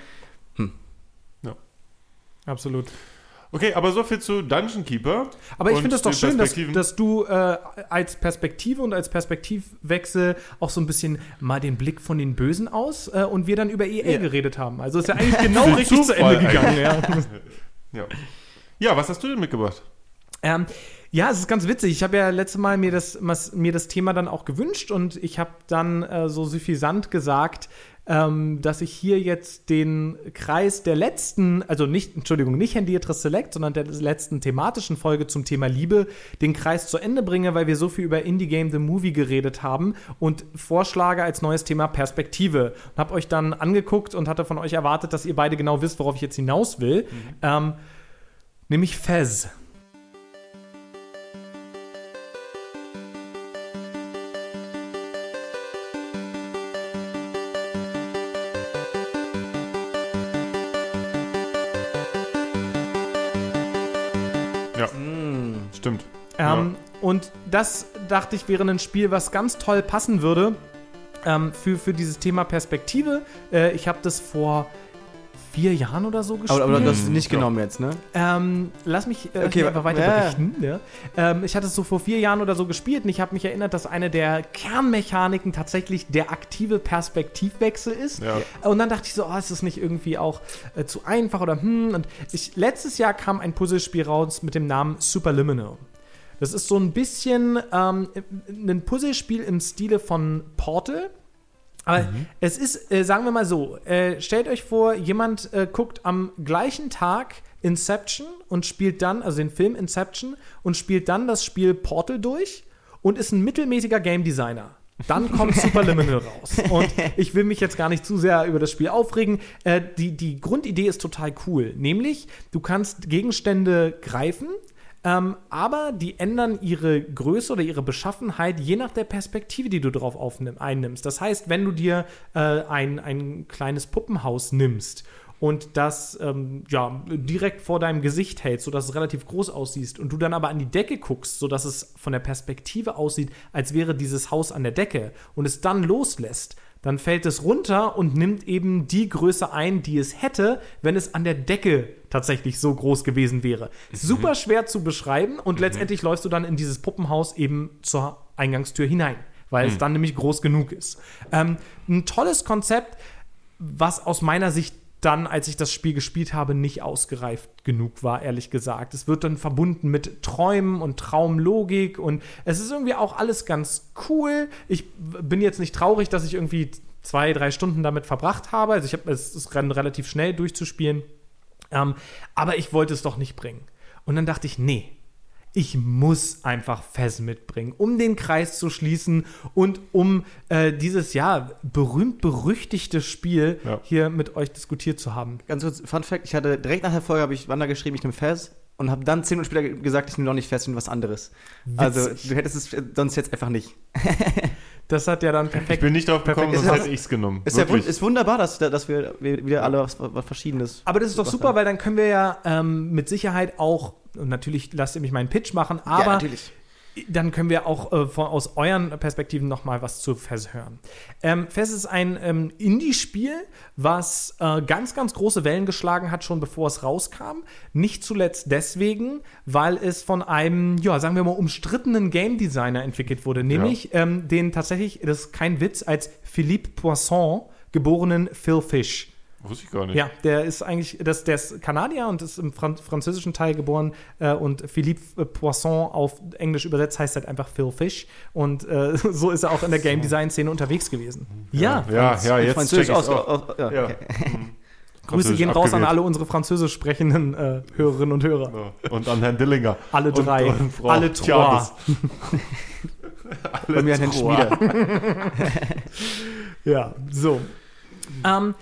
Absolut. Okay, aber so viel zu Dungeon Keeper. Aber ich finde es doch schön, dass, dass du äh, als Perspektive und als Perspektivwechsel auch so ein bisschen mal den Blick von den Bösen aus äh, und wir dann über EA Ja. geredet haben. Also ist ja eigentlich genau richtig zu Zufall Ende gegangen. Ja. Ja. Ja, was hast du denn mitgebracht? Ähm, ja, es ist ganz witzig. Ich habe ja letztes Mal mir das, mir das Thema dann auch gewünscht und ich habe dann äh, so suffisant gesagt, ähm, dass ich hier jetzt den Kreis der letzten, also nicht, Entschuldigung, nicht Handiatris Select, sondern der letzten thematischen Folge zum Thema Liebe, den Kreis zu Ende bringe, weil wir so viel über Indie Game The Movie geredet haben und vorschlage als neues Thema Perspektive. Und habe euch dann angeguckt und hatte von euch erwartet, dass ihr beide genau wisst, worauf ich jetzt hinaus will. Ähm, nämlich Fez. Ja, Mm. stimmt. Ähm, Und das dachte ich wäre ein Spiel, was ganz toll passen würde ähm, für, für dieses Thema Perspektive. Äh, ich habe das vor vier Jahren oder so gespielt. Aber, aber du hast es nicht Ja. genommen jetzt, ne? Ähm, lass mich, äh, Okay, einfach weiter ja. berichten. Ja. Ähm, ich hatte es so vor vier Jahren oder so gespielt und ich habe mich erinnert, dass eine der Kernmechaniken tatsächlich der aktive Perspektivwechsel ist. Ja. Und dann dachte ich so, oh, ist das nicht irgendwie auch äh, zu einfach oder hm. Und ich, letztes Jahr kam ein Puzzlespiel raus mit dem Namen Superliminal. Das ist so ein bisschen ähm, ein Puzzlespiel im Stile von Portal. Aber es ist, äh, sagen wir mal so, äh, stellt euch vor, jemand äh, guckt am gleichen Tag Inception und spielt dann, also den Film Inception und spielt dann das Spiel Portal durch und ist ein mittelmäßiger Game Designer. Dann kommt Superliminal raus. Und ich will mich jetzt gar nicht zu sehr über das Spiel aufregen. Äh, die, die Grundidee ist total cool. Nämlich, du kannst Gegenstände greifen, ähm, aber die ändern ihre Größe oder ihre Beschaffenheit je nach der Perspektive, die du drauf einnimmst. Das heißt, wenn du dir äh, ein, ein kleines Puppenhaus nimmst und das ähm, ja, direkt vor deinem Gesicht hältst, sodass es relativ groß aussieht und du dann aber an die Decke guckst, sodass es von der Perspektive aussieht, als wäre dieses Haus an der Decke und es dann loslässt, dann fällt es runter und nimmt eben die Größe ein, die es hätte, wenn es an der Decke tatsächlich so groß gewesen wäre. Super schwer zu beschreiben und letztendlich läufst du dann in dieses Puppenhaus eben zur Eingangstür hinein, weil es dann nämlich groß genug ist. Ähm, ein tolles Konzept, was aus meiner Sicht dann, als ich das Spiel gespielt habe, nicht ausgereift genug war, ehrlich gesagt. Es wird dann verbunden mit Träumen und Traumlogik und es ist irgendwie auch alles ganz cool. Ich bin jetzt nicht traurig, dass ich irgendwie zwei, drei Stunden damit verbracht habe. Also ich habe es ren- relativ schnell durchzuspielen. Ähm, aber ich wollte es doch nicht bringen. Und dann dachte ich, nee, ich muss einfach Fez mitbringen, um den Kreis zu schließen und um äh, dieses ja berühmt-berüchtigte Spiel Ja. hier mit euch diskutiert zu haben. Ganz kurz, Fun Fact: Ich hatte direkt nach der Folge habe ich Wanda geschrieben, ich nehme Fez und habe dann zehn Minuten später ge- gesagt, ich nehme noch nicht Fez, ich nehme was anderes. Also, du hättest es sonst jetzt einfach nicht. Das hat ja dann Ich perfekt. bin nicht drauf gekommen, Perfekt. sonst hätte ich es genommen. Ist, ja ist wunderbar, dass, dass wir wieder alle was, was Verschiedenes. Aber das ist doch super, haben. weil dann können wir ja ähm, mit Sicherheit auch, und natürlich lasst ihr mich meinen Pitch machen, ja, aber natürlich. dann können wir auch äh, von, aus euren Perspektiven noch mal was zu Fez hören. Ähm, Fez ist ein ähm, Indie-Spiel, was äh, ganz, ganz große Wellen geschlagen hat, schon bevor es rauskam. Nicht zuletzt deswegen, weil es von einem, ja, sagen wir mal, umstrittenen Game Designer entwickelt wurde, nämlich ähm, den tatsächlich, das ist kein Witz, als Philippe Poisson geborenen Phil Fish. Wusste ich gar nicht. Ja, der ist eigentlich, das, der ist Kanadier und ist im Fran französischen Teil geboren. Äh, und Philippe äh, Poisson auf Englisch übersetzt heißt halt einfach Phil Fish. Und äh, so ist er auch in der Game Design Szene unterwegs gewesen. Ja, ja, ja, jetzt check Französisch aus. auch. aus ja, Ja. okay. Grüße gehen raus an alle unsere französisch sprechenden äh, Hörerinnen und Hörer. Ja. Und an Herrn Dillinger. Alle Und- drei. und Frau Alle Tjabes. Bei mir an Herrn Trois. Schmieder. Ja, so. Ähm,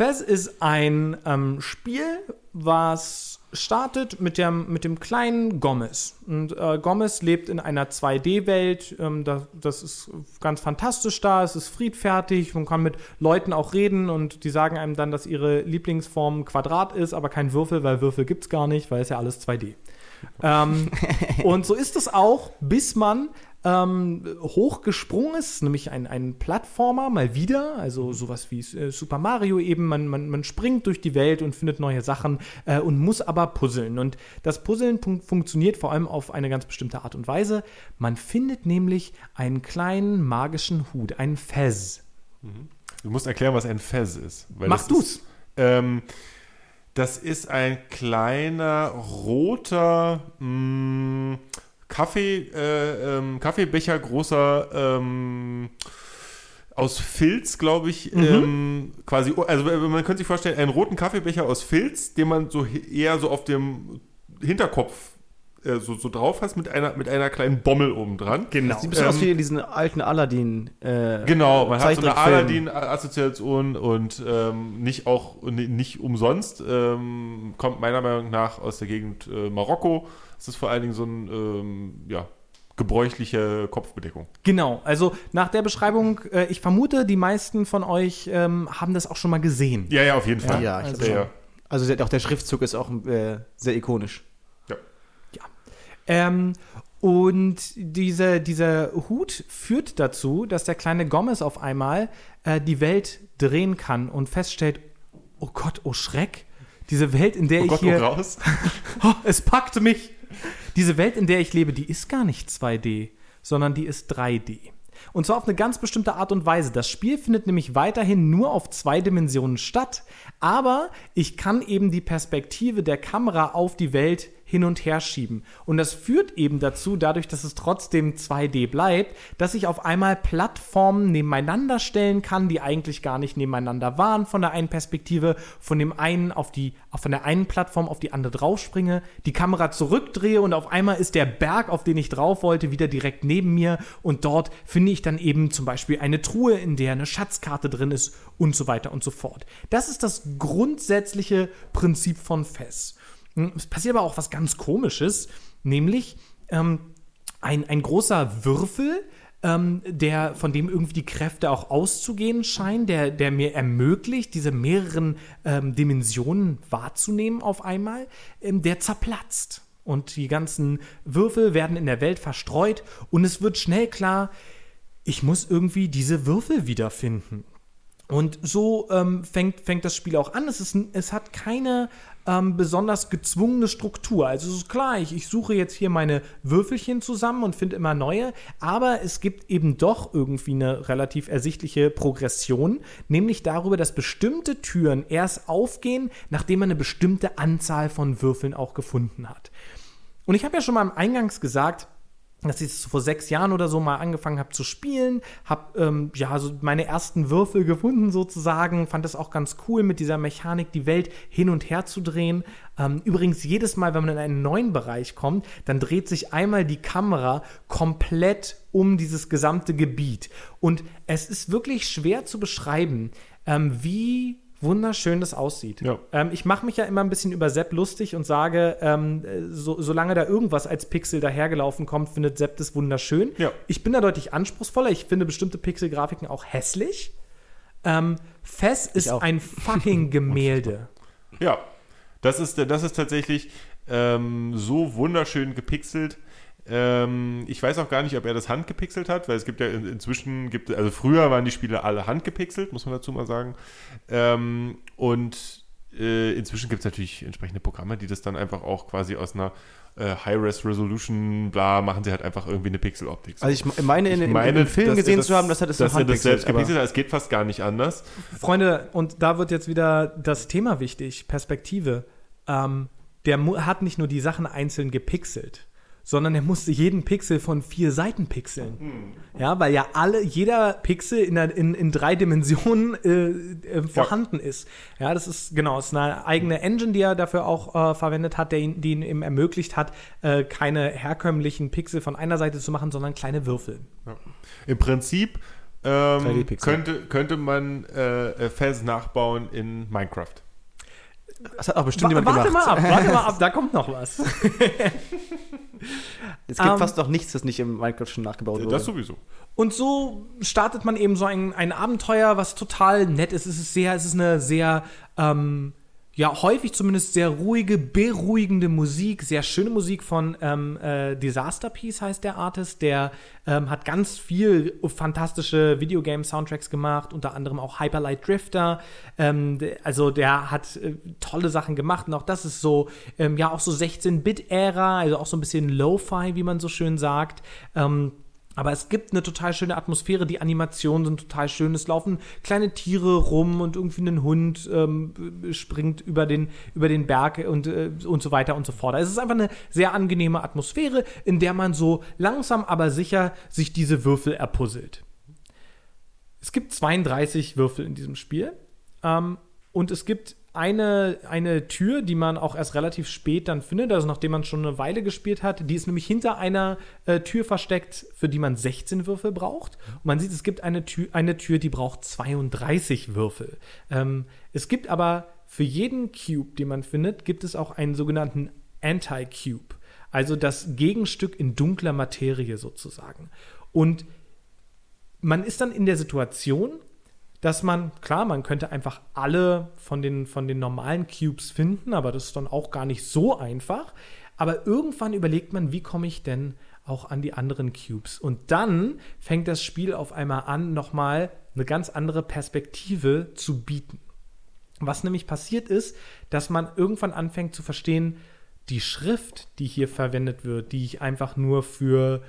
Fez ist ein ähm, Spiel, was startet mit dem, mit dem kleinen Gomez. Und äh, Gomez lebt in einer 2D-Welt. Ähm, da, das ist ganz fantastisch da. Es ist friedfertig. Man kann mit Leuten auch reden und die sagen einem dann, dass ihre Lieblingsform Quadrat ist, aber kein Würfel, weil Würfel gibt es gar nicht, weil es ja alles 2D. ähm, und so ist es auch, bis man ähm, hochgesprungen ist, nämlich ein, ein Plattformer mal wieder, also sowas wie äh, Super Mario eben. Man, man, man springt durch die Welt und findet neue Sachen äh, und muss aber puzzeln. Und das Puzzeln fun funktioniert vor allem auf eine ganz bestimmte Art und Weise. Man findet nämlich einen kleinen magischen Hut, einen Fez. Du musst erklären, was ein Fez ist. Mach das du's. Ist, ähm, das ist ein kleiner roter mh, Kaffee, äh, ähm, Kaffeebecher, großer ähm, aus Filz, glaube ich, Mhm. ähm, quasi, also man könnte sich vorstellen, einen roten Kaffeebecher aus Filz, den man so he- eher so auf dem Hinterkopf äh, so, so drauf hast mit einer, mit einer kleinen Bommel oben dran. Genau. Sieht ein bisschen aus wie diesen alten Aladdin. Äh, Genau, man hat so eine. Aladdin-Assoziation und ähm, nicht auch ni- nicht umsonst. Ähm, kommt meiner Meinung nach aus der Gegend äh, Marokko. Es ist vor allen Dingen so ein ähm, ja, gebräuchliche Kopfbedeckung. Genau, also nach der Beschreibung, äh, ich vermute, die meisten von euch ähm, haben das auch schon mal gesehen. Ja, ja, auf jeden Fall. Ja, ich Also- ja, ja. Also der- auch der Schriftzug ist auch äh, sehr ikonisch. Ähm, und diese, dieser Hut führt dazu, dass der kleine Gomez auf einmal äh, die Welt drehen kann und feststellt, oh Gott, oh Schreck, diese Welt, in der Oh ich Gott, hier, oh raus. Oh, es packte mich. Diese Welt, in der ich lebe, die ist gar nicht 2D, sondern die ist 3D. Und zwar auf eine ganz bestimmte Art und Weise. Das Spiel findet nämlich weiterhin nur auf zwei Dimensionen statt, aber ich kann eben die Perspektive der Kamera auf die Welt hin und her schieben. Und das führt eben dazu, dadurch, dass es trotzdem 2D bleibt, dass ich auf einmal Plattformen nebeneinander stellen kann, die eigentlich gar nicht nebeneinander waren von der einen Perspektive, von dem einen auf die, von der einen Plattform auf die andere draufspringe, die Kamera zurückdrehe und auf einmal ist der Berg, auf den ich drauf wollte, wieder direkt neben mir und dort finde ich dann eben zum Beispiel eine Truhe, in der eine Schatzkarte drin ist und so weiter und so fort. Das ist das grundsätzliche Prinzip von FES. Hm, Es passiert aber auch was ganz Komisches, nämlich ähm, ein, ein großer Würfel, ähm, der, von dem irgendwie die Kräfte auch auszugehen scheinen, der, der mir ermöglicht, diese mehreren ähm, Dimensionen wahrzunehmen auf einmal, ähm, der zerplatzt. Und die ganzen Würfel werden in der Welt verstreut und es wird schnell klar, ich muss irgendwie diese Würfel wiederfinden. Und so ähm, fängt, fängt das Spiel auch an. Es, ist, es hat keine ähm, besonders gezwungene Struktur. Also es ist klar, ich, ich suche jetzt hier meine Würfelchen zusammen und finde immer neue, aber es gibt eben doch irgendwie eine relativ ersichtliche Progression, nämlich darüber, dass bestimmte Türen erst aufgehen, nachdem man eine bestimmte Anzahl von Würfeln auch gefunden hat. Und ich habe ja schon mal Eingangs gesagt, dass ich vor sechs Jahren oder so mal angefangen habe zu spielen, habe ähm, ja so meine ersten Würfel gefunden sozusagen, fand das auch ganz cool mit dieser Mechanik, die Welt hin und her zu drehen. Ähm, übrigens jedes Mal, wenn man in einen neuen Bereich kommt, dann dreht sich einmal die Kamera komplett um dieses gesamte Gebiet und es ist wirklich schwer zu beschreiben, ähm, wie wunderschön das aussieht. Ja. Ähm, ich mache mich ja immer ein bisschen über Sepp lustig und sage, ähm, so, solange da irgendwas als Pixel dahergelaufen kommt, findet Sepp das wunderschön. Ja. Ich bin da deutlich anspruchsvoller. Ich finde bestimmte Pixelgrafiken auch hässlich. Ähm, Fess ist auch. ein fucking Gemälde. Ja, das ist, das ist tatsächlich ähm, so wunderschön gepixelt. Ähm, ich weiß auch gar nicht, ob er das handgepixelt hat, weil es gibt ja in, inzwischen, gibt, also früher waren die Spiele alle handgepixelt, muss man dazu mal sagen. Ähm, und äh, inzwischen gibt es natürlich entsprechende Programme, die das dann einfach auch quasi aus einer äh, High-Res-Resolution, bla, machen sie halt einfach irgendwie eine Pixel-Optik. So. Also ich meine, in, in, Ich meine, im Film dass er gesehen das- zu haben, dass er das dass er das selbst gepixelt hat. Es geht fast gar nicht anders. Freunde, und da wird jetzt wieder das Thema wichtig, Perspektive. Ähm, der hat nicht nur die Sachen einzeln gepixelt, sondern er musste jeden Pixel von vier Seiten pixeln. Ja, weil ja alle, jeder Pixel in, der, in, in drei Dimensionen äh, äh, vorhanden ist. Ja, das ist genau, es ist eine eigene Engine, die er dafür auch äh, verwendet hat, der ihn, die ihn eben ermöglicht hat, äh, keine herkömmlichen Pixel von einer Seite zu machen, sondern kleine Würfel. Im Prinzip ähm, 3D-Pixel. könnte, könnte man äh, Fans nachbauen in Minecraft. Das hat auch bestimmt jemand warte gemacht. mal ab, warte mal ab, da kommt noch was. Es gibt Ähm, fast noch nichts, das nicht im Minecraft schon nachgebaut wurde. Das sowieso. Und so startet man eben so ein, ein Abenteuer, was total nett ist. Es ist sehr, es ist eine sehr, ähm, ja, häufig zumindest sehr ruhige, beruhigende Musik, sehr schöne Musik von ähm, äh, Disaster Piece heißt der Artist. Der ähm, hat ganz viel fantastische Videogame-Soundtracks gemacht, unter anderem auch Hyper Light Drifter. Ähm, also der hat äh, tolle Sachen gemacht und auch das ist so, ähm, ja, auch so 16-Bit-Ära, also auch so ein bisschen Lo-Fi, wie man so schön sagt. Ähm, aber es gibt eine total schöne Atmosphäre, die Animationen sind total schön. Es laufen kleine Tiere rum und irgendwie ein Hund ähm, springt über den, über den Berg und, äh, und so weiter und so fort. Also Es ist einfach eine sehr angenehme Atmosphäre, in der man so langsam aber sicher sich diese Würfel erpuzzelt. Es gibt 32 Würfel in diesem Spiel. Ähm, und es gibt eine, eine Tür, die man auch erst relativ spät dann findet, also nachdem man schon eine Weile gespielt hat. Die ist nämlich hinter einer äh, Tür versteckt, für die man 16 Würfel braucht. Und man sieht, es gibt eine Tür, eine Tür die braucht 32 Würfel. Ähm, es gibt aber für jeden Cube, den man findet, gibt es auch einen sogenannten Anti-Cube. Also das Gegenstück in dunkler Materie sozusagen. Und man ist dann in der Situation, dass man, klar, man könnte einfach alle von den, von den normalen Cubes finden, aber das ist dann auch gar nicht so einfach. Aber irgendwann überlegt man, wie komme ich denn auch an die anderen Cubes? Und dann fängt das Spiel auf einmal an, nochmal eine ganz andere Perspektive zu bieten. Was nämlich passiert ist, dass man irgendwann anfängt zu verstehen, die Schrift, die hier verwendet wird, die ich einfach nur für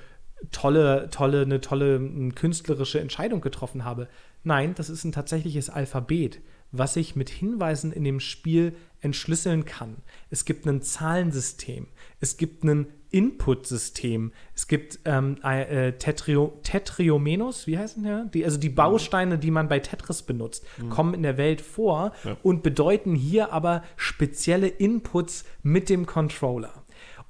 tolle, tolle, eine tolle künstlerische Entscheidung getroffen habe. Nein, das ist ein tatsächliches Alphabet, was ich mit Hinweisen in dem Spiel entschlüsseln kann. Es gibt ein Zahlensystem, es gibt ein Input-System, es gibt ähm, äh, Tetrio, Tetriomenos, wie heißen der? Die, also die Bausteine, die man bei Tetris benutzt, kommen in der Welt vor Ja. und bedeuten hier aber spezielle Inputs mit dem Controller.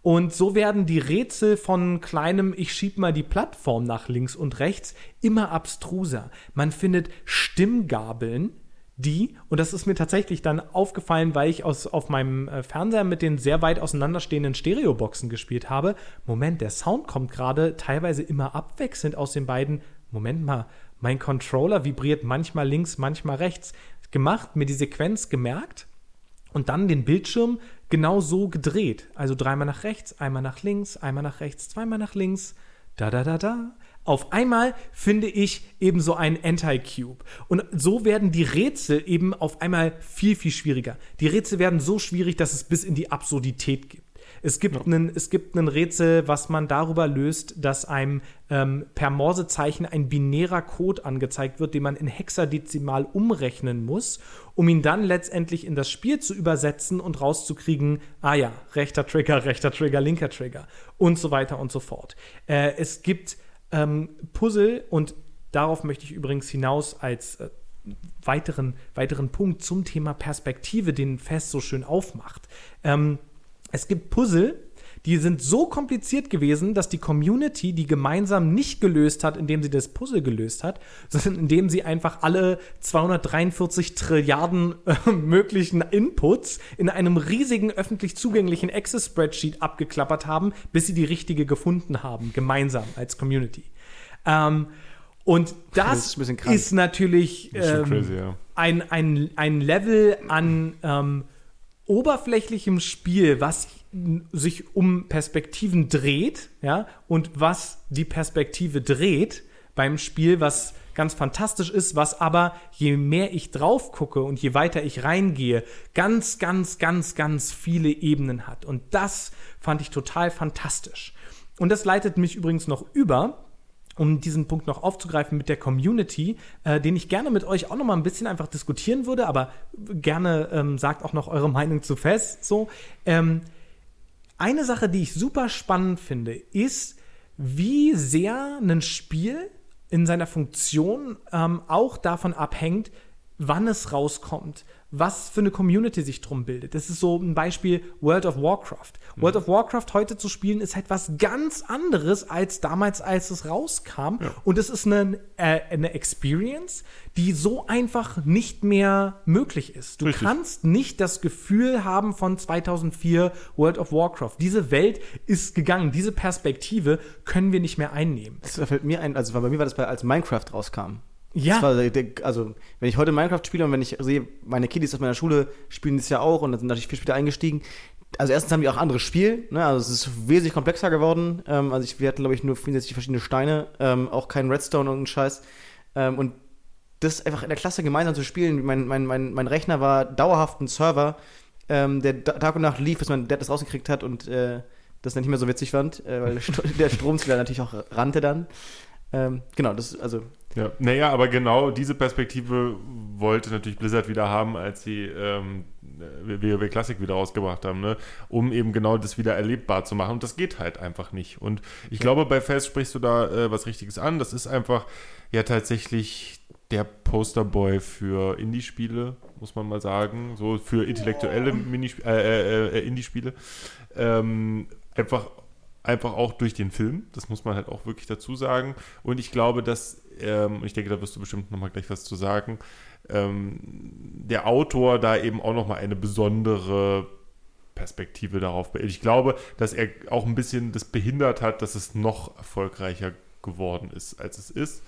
Und so werden die Rätsel von kleinem, ich schieb mal die Plattform nach links und rechts, immer abstruser. Man findet Stimmgabeln, die, und das ist mir tatsächlich dann aufgefallen, weil ich aus, auf meinem äh, Fernseher mit den sehr weit auseinanderstehenden Stereoboxen gespielt habe. Moment, der Sound kommt gerade teilweise immer abwechselnd aus den beiden. Moment mal, mein Controller vibriert manchmal links, manchmal rechts. Gemacht, mir die Sequenz gemerkt und dann den Bildschirm genau so gedreht. Also dreimal nach rechts, einmal nach links, einmal nach rechts, zweimal nach links, da da da da. Auf einmal finde ich eben so einen Anti-Cube. Und so werden die Rätsel eben auf einmal viel, viel schwieriger. Die Rätsel werden so schwierig, dass es bis in die Absurdität geht. Es gibt, ja. einen, es gibt einen Rätsel, was man darüber löst, dass einem ähm, per Morsezeichen ein binärer Code angezeigt wird, den man in Hexadezimal umrechnen muss, um ihn dann letztendlich in das Spiel zu übersetzen und rauszukriegen, ah ja, rechter Trigger, rechter Trigger, linker Trigger und so weiter und so fort. Äh, es gibt ähm, Puzzle und darauf möchte ich übrigens hinaus als äh, weiteren, weiteren Punkt zum Thema Perspektive, den Fest so schön aufmacht. Ähm, es gibt Puzzle, die sind so kompliziert gewesen, dass die Community die gemeinsam nicht gelöst hat, indem sie das Puzzle gelöst hat, sondern indem sie einfach alle 243 Trilliarden äh, möglichen Inputs in einem riesigen öffentlich zugänglichen Access-Spreadsheet abgeklappert haben, bis sie die richtige gefunden haben, gemeinsam als Community. Ähm, und das, das ist, ist, natürlich ähm, crazy, ja. ein, ein, ein Level an ähm, oberflächlichem Spiel, was sich um Perspektiven dreht, ja, und was die Perspektive dreht beim Spiel, was ganz fantastisch ist, was aber, je mehr ich drauf gucke und je weiter ich reingehe, ganz, ganz, ganz, ganz viele Ebenen hat. Und das fand ich total fantastisch. Und das leitet mich übrigens noch über um diesen Punkt noch aufzugreifen mit der Community, äh, den ich gerne mit euch auch noch mal ein bisschen einfach diskutieren würde, aber gerne ähm, sagt auch noch eure Meinung zu fest. So, ähm, eine Sache, die ich super spannend finde, ist, wie sehr ein Spiel in seiner Funktion ähm, auch davon abhängt, wann es rauskommt, was für eine Community sich drum bildet. Das ist so ein Beispiel World of Warcraft. Mhm. World of Warcraft heute zu spielen ist halt was ganz anderes als damals, als es rauskam. Ja. Und es ist eine, äh, eine Experience, die so einfach nicht mehr möglich ist. Du Richtig. kannst nicht das Gefühl haben von 2004 World of Warcraft. Diese Welt ist gegangen. Diese Perspektive können wir nicht mehr einnehmen. Das fällt mir ein, also bei mir war das bei, als Minecraft rauskam. Ja. Also, wenn ich heute Minecraft spiele und wenn ich sehe, meine Kiddies aus meiner Schule spielen das ja auch und sind natürlich viel später eingestiegen. Also erstens haben die auch anderes Spiel, ne? also es ist wesentlich komplexer geworden. Ähm, also ich, wir hatten, glaube ich, nur 64 verschiedene Steine, ähm, auch kein Redstone und ein Scheiß. Ähm, und das einfach in der Klasse gemeinsam zu spielen, mein, mein, mein, mein Rechner war dauerhaft ein Server, ähm, der Tag und Nacht lief, bis mein Dad das rausgekriegt hat und äh, das dann nicht mehr so witzig fand, äh, weil der Stromzähler natürlich auch rannte dann. Ähm, genau, das also. Ja, naja, aber genau diese Perspektive wollte natürlich Blizzard wieder haben, als sie ähm, WoW Classic wieder rausgebracht haben, ne? um eben genau das wieder erlebbar zu machen. Und das geht halt einfach nicht. Und ich ja. glaube, bei Fest sprichst du da äh, was Richtiges an. Das ist einfach ja tatsächlich der Posterboy für Indie-Spiele, muss man mal sagen. So für intellektuelle Minispiele, äh, äh, äh, Indie-Spiele. Ähm, einfach einfach auch durch den Film. Das muss man halt auch wirklich dazu sagen. Und ich glaube, dass, ähm, ich denke, da wirst du bestimmt nochmal gleich was zu sagen, ähm, der Autor da eben auch nochmal eine besondere Perspektive darauf. Ich glaube, dass er auch ein bisschen das behindert hat, dass es noch erfolgreicher geworden ist, als es ist.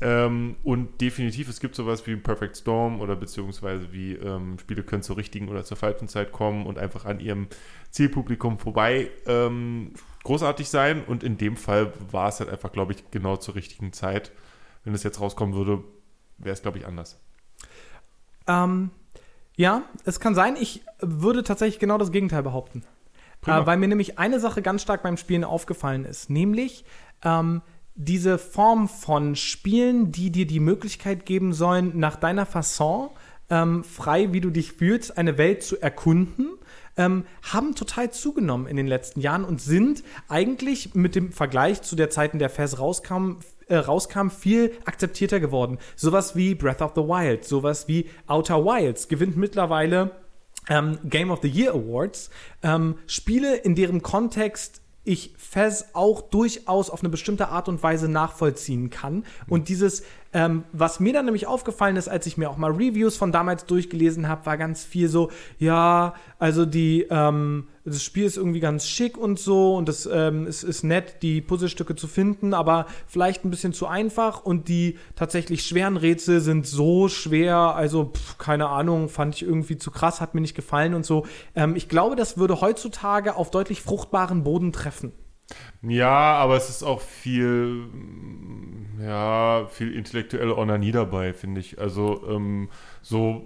Ähm, und definitiv, es gibt sowas wie Perfect Storm oder beziehungsweise wie ähm, Spiele können zur richtigen oder zur falschen Zeit kommen und einfach an ihrem Zielpublikum vorbei ähm, großartig sein. Und in dem Fall war es halt einfach, glaube ich, genau zur richtigen Zeit. Wenn es jetzt rauskommen würde, wäre es, glaube ich, anders. Ähm, ja, es kann sein. Ich würde tatsächlich genau das Gegenteil behaupten. Äh, weil mir nämlich eine Sache ganz stark beim Spielen aufgefallen ist, nämlich ähm, diese Form von Spielen, die dir die Möglichkeit geben sollen, nach deiner Fasson ähm, frei, wie du dich fühlst, eine Welt zu erkunden ähm, haben total zugenommen in den letzten Jahren und sind eigentlich mit dem Vergleich zu der Zeit, in der Fez rauskam, äh, rauskam, viel akzeptierter geworden. Sowas wie Breath of the Wild, sowas wie Outer Wilds gewinnt mittlerweile ähm, Game of the Year Awards. Ähm, Spiele, in deren Kontext ich Fez auch durchaus auf eine bestimmte Art und Weise nachvollziehen kann. Und dieses, ähm, was mir dann nämlich aufgefallen ist, als ich mir auch mal Reviews von damals durchgelesen habe, war ganz viel so, ja, also die, ähm, das Spiel ist irgendwie ganz schick und so und es ähm, ist, ist nett, die Puzzlestücke zu finden, aber vielleicht ein bisschen zu einfach und die tatsächlich schweren Rätsel sind so schwer, also pff, keine Ahnung, fand ich irgendwie zu krass, hat mir nicht gefallen und so. Ähm, ich glaube, das würde heutzutage auf deutlich fruchtbaren Boden treffen. Ja, aber es ist auch viel, mm, ja, viel intellektuelle Onanie dabei, finde ich. Also, ähm, so,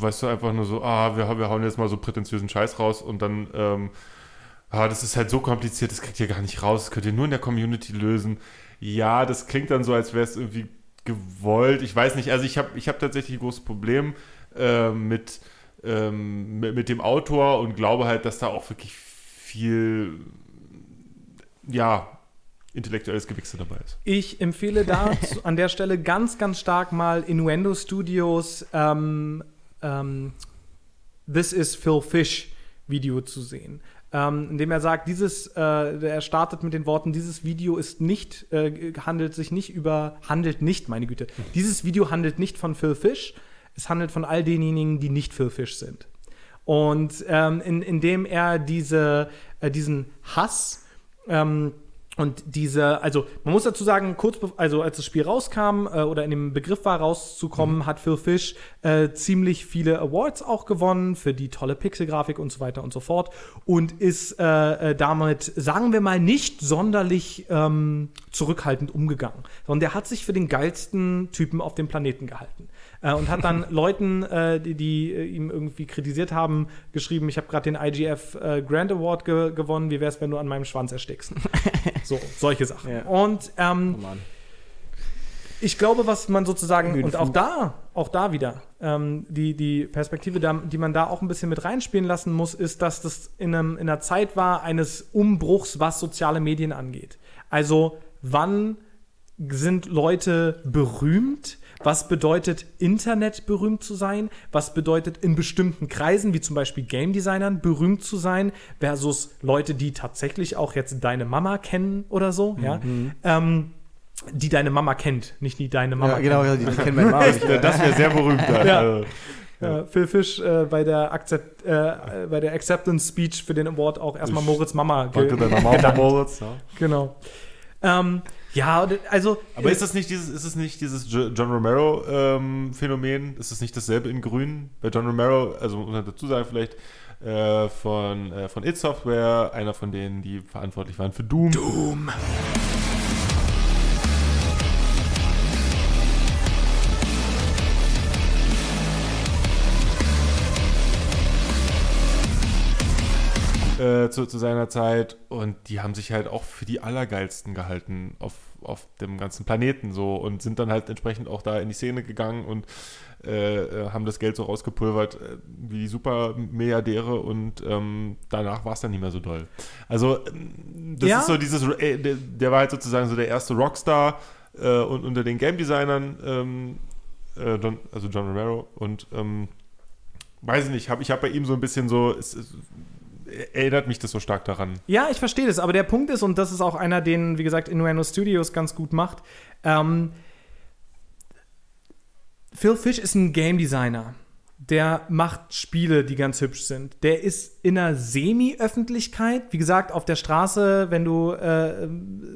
weißt du, einfach nur so, ah, wir, wir hauen jetzt mal so prätentiösen Scheiß raus und dann, ähm, ah, das ist halt so kompliziert, das kriegt ihr gar nicht raus, das könnt ihr nur in der Community lösen. Ja, das klingt dann so, als wäre es irgendwie gewollt. Ich weiß nicht, also ich habe ich hab tatsächlich ein großes Problem äh, mit, ähm, mit, mit dem Autor und glaube halt, dass da auch wirklich viel ja, intellektuelles Gewichse dabei ist. Ich empfehle da an der Stelle ganz, ganz stark mal Innuendo Studios ähm, ähm, This is Phil Fish Video zu sehen. Ähm, indem er sagt, dieses, äh, er startet mit den Worten, dieses Video ist nicht, äh, handelt sich nicht über, handelt nicht, meine Güte, dieses Video handelt nicht von Phil Fish, es handelt von all denjenigen, die nicht Phil Fish sind. Und ähm, in, indem er diese, äh, diesen Hass ähm, und diese, also man muss dazu sagen, kurz also als das Spiel rauskam äh, oder in dem Begriff war rauszukommen, hat Phil Fish äh, ziemlich viele Awards auch gewonnen für die tolle Pixelgrafik und so weiter und so fort und ist äh, äh, damit, sagen wir mal, nicht sonderlich ähm, zurückhaltend umgegangen, sondern der hat sich für den geilsten Typen auf dem Planeten gehalten äh, und hat dann Leuten, äh, die, die äh, ihm irgendwie kritisiert haben, geschrieben, ich habe gerade den IGF äh, Grand Award ge gewonnen, wie wär's, wenn du an meinem Schwanz erstickst? so, solche Sachen. Ja. Und ähm, Oh Mann. ich glaube, was man sozusagen, und auch da, auch da wieder, ähm, die, die Perspektive, da, die man da auch ein bisschen mit reinspielen lassen muss, ist, dass das in, einem, in einer Zeit war eines Umbruchs, was soziale Medien angeht. Also, wann sind Leute berühmt? Was bedeutet Internet berühmt zu sein? Was bedeutet in bestimmten Kreisen, wie zum Beispiel Game Designern, berühmt zu sein, versus Leute, die tatsächlich auch jetzt deine Mama kennen oder so, ja? Ähm, die deine Mama kennt, nicht die deine Mama Ja, genau, kennt. ja, die, die kennen meinen Namen. Ja, das wäre sehr berühmt. Ja. Also, Ja, Phil Fish äh, bei, der Akzept, äh, äh, bei der Acceptance Speech für den Award auch erstmal Ich Moritz Mama ge danke deiner Mama. Moritz. Ja. Genau. Ähm, ja, also. Aber ist das nicht dieses, ist es nicht dieses Jo- John Romero-Phänomen? ist es nicht dasselbe in Grün? Bei John Romero, also muss man dazu sagen, vielleicht äh, von, äh, von It Software, einer von denen, die verantwortlich waren für Doom. Doom. Äh, zu, zu seiner Zeit und die haben sich halt auch für die Allergeilsten gehalten auf, auf dem ganzen Planeten so und sind dann halt entsprechend auch da in die Szene gegangen und äh, äh, haben das Geld so rausgepulvert äh, wie die Supermilliardäre und ähm, danach war es dann nicht mehr so doll. Also ähm, das Ja. ist so dieses, äh, der, der war halt sozusagen so der erste Rockstar und unter den Game Designern, ähm, äh, John, also John Romero und ähm, weiß ich nicht, hab, ich habe bei ihm so ein bisschen so, es, es, erinnert mich das so stark daran. Ja, ich verstehe das, aber der Punkt ist, und das ist auch einer, den, wie gesagt, Innuendo Studios ganz gut macht, ähm, Phil Fish ist ein Game Designer. Der macht Spiele, die ganz hübsch sind. Der ist in einer Semi-Öffentlichkeit. Wie gesagt, auf der Straße, wenn du äh,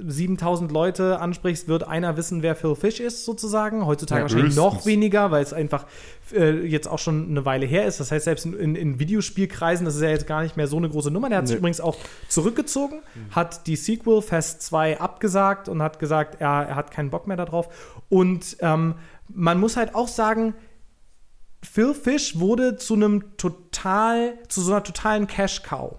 7000 Leute ansprichst, wird einer wissen, wer Phil Fish ist, sozusagen. Heutzutage Ja, wahrscheinlich höchstens. noch weniger, weil es einfach äh, jetzt auch schon eine Weile her ist. Das heißt, selbst in, in Videospielkreisen, das ist ja jetzt gar nicht mehr so eine große Nummer. Der hat sich Nee. übrigens auch zurückgezogen, hat die Sequel Fest 2 abgesagt und hat gesagt, er, er hat keinen Bock mehr darauf. Und ähm, man muss halt auch sagen, Phil Fish wurde zu einem total, zu so einer totalen Cash-Cow.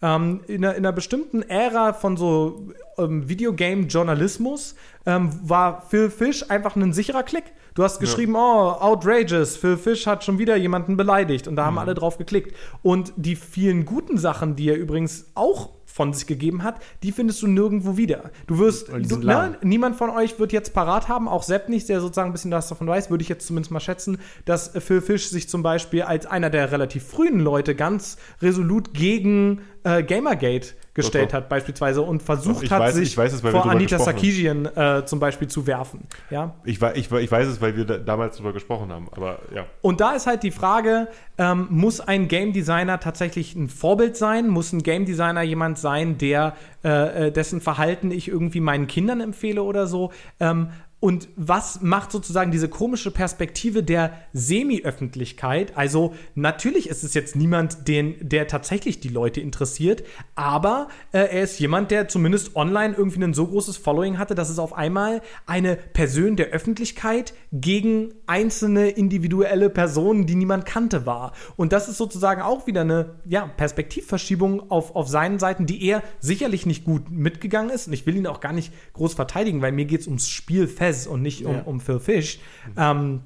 Ähm, in, einer, in einer bestimmten Ära von so ähm, Videogame-Journalismus ähm, war Phil Fish einfach ein sicherer Klick. Du hast geschrieben, oh, outrageous, Phil Fish hat schon wieder jemanden beleidigt und da Mhm. haben alle drauf geklickt. Und die vielen guten Sachen, die er übrigens auch von sich gegeben hat, die findest du nirgendwo wieder. Du wirst, du, ne, niemand von euch wird jetzt parat haben, auch Sepp nicht, der sozusagen ein bisschen was davon weiß, würde ich jetzt zumindest mal schätzen, dass Phil Fish sich zum Beispiel als einer der relativ frühen Leute ganz resolut gegen äh, Gamergate gestellt Doch, doch. hat, beispielsweise, und versucht Ich hat, weiß- sich ich weiß es, vor Anita. Sarkeesian äh, zum Beispiel zu werfen. Ja? Ich, ich, ich weiß es, weil wir da, damals darüber gesprochen haben, aber ja. Und da ist halt die Frage, ähm, muss ein Game Designer tatsächlich ein Vorbild sein? Muss ein Game Designer jemand sein, der äh, äh, dessen Verhalten ich irgendwie meinen Kindern empfehle oder so? Ähm, und was macht sozusagen diese komische Perspektive der Semi-Öffentlichkeit? Also natürlich ist es jetzt niemand, den, der tatsächlich die Leute interessiert, aber äh, er ist jemand, der zumindest online irgendwie ein so großes Following hatte, dass es auf einmal eine Person der Öffentlichkeit gegen einzelne individuelle Personen, die niemand kannte, war. Und das ist sozusagen auch wieder eine ja, Perspektivverschiebung auf, auf seinen Seiten, die er sicherlich nicht gut mitgegangen ist. Und ich will ihn auch gar nicht groß verteidigen, weil mir geht es ums Spiel Fez und nicht um, Ja. um Phil Fish. Ähm,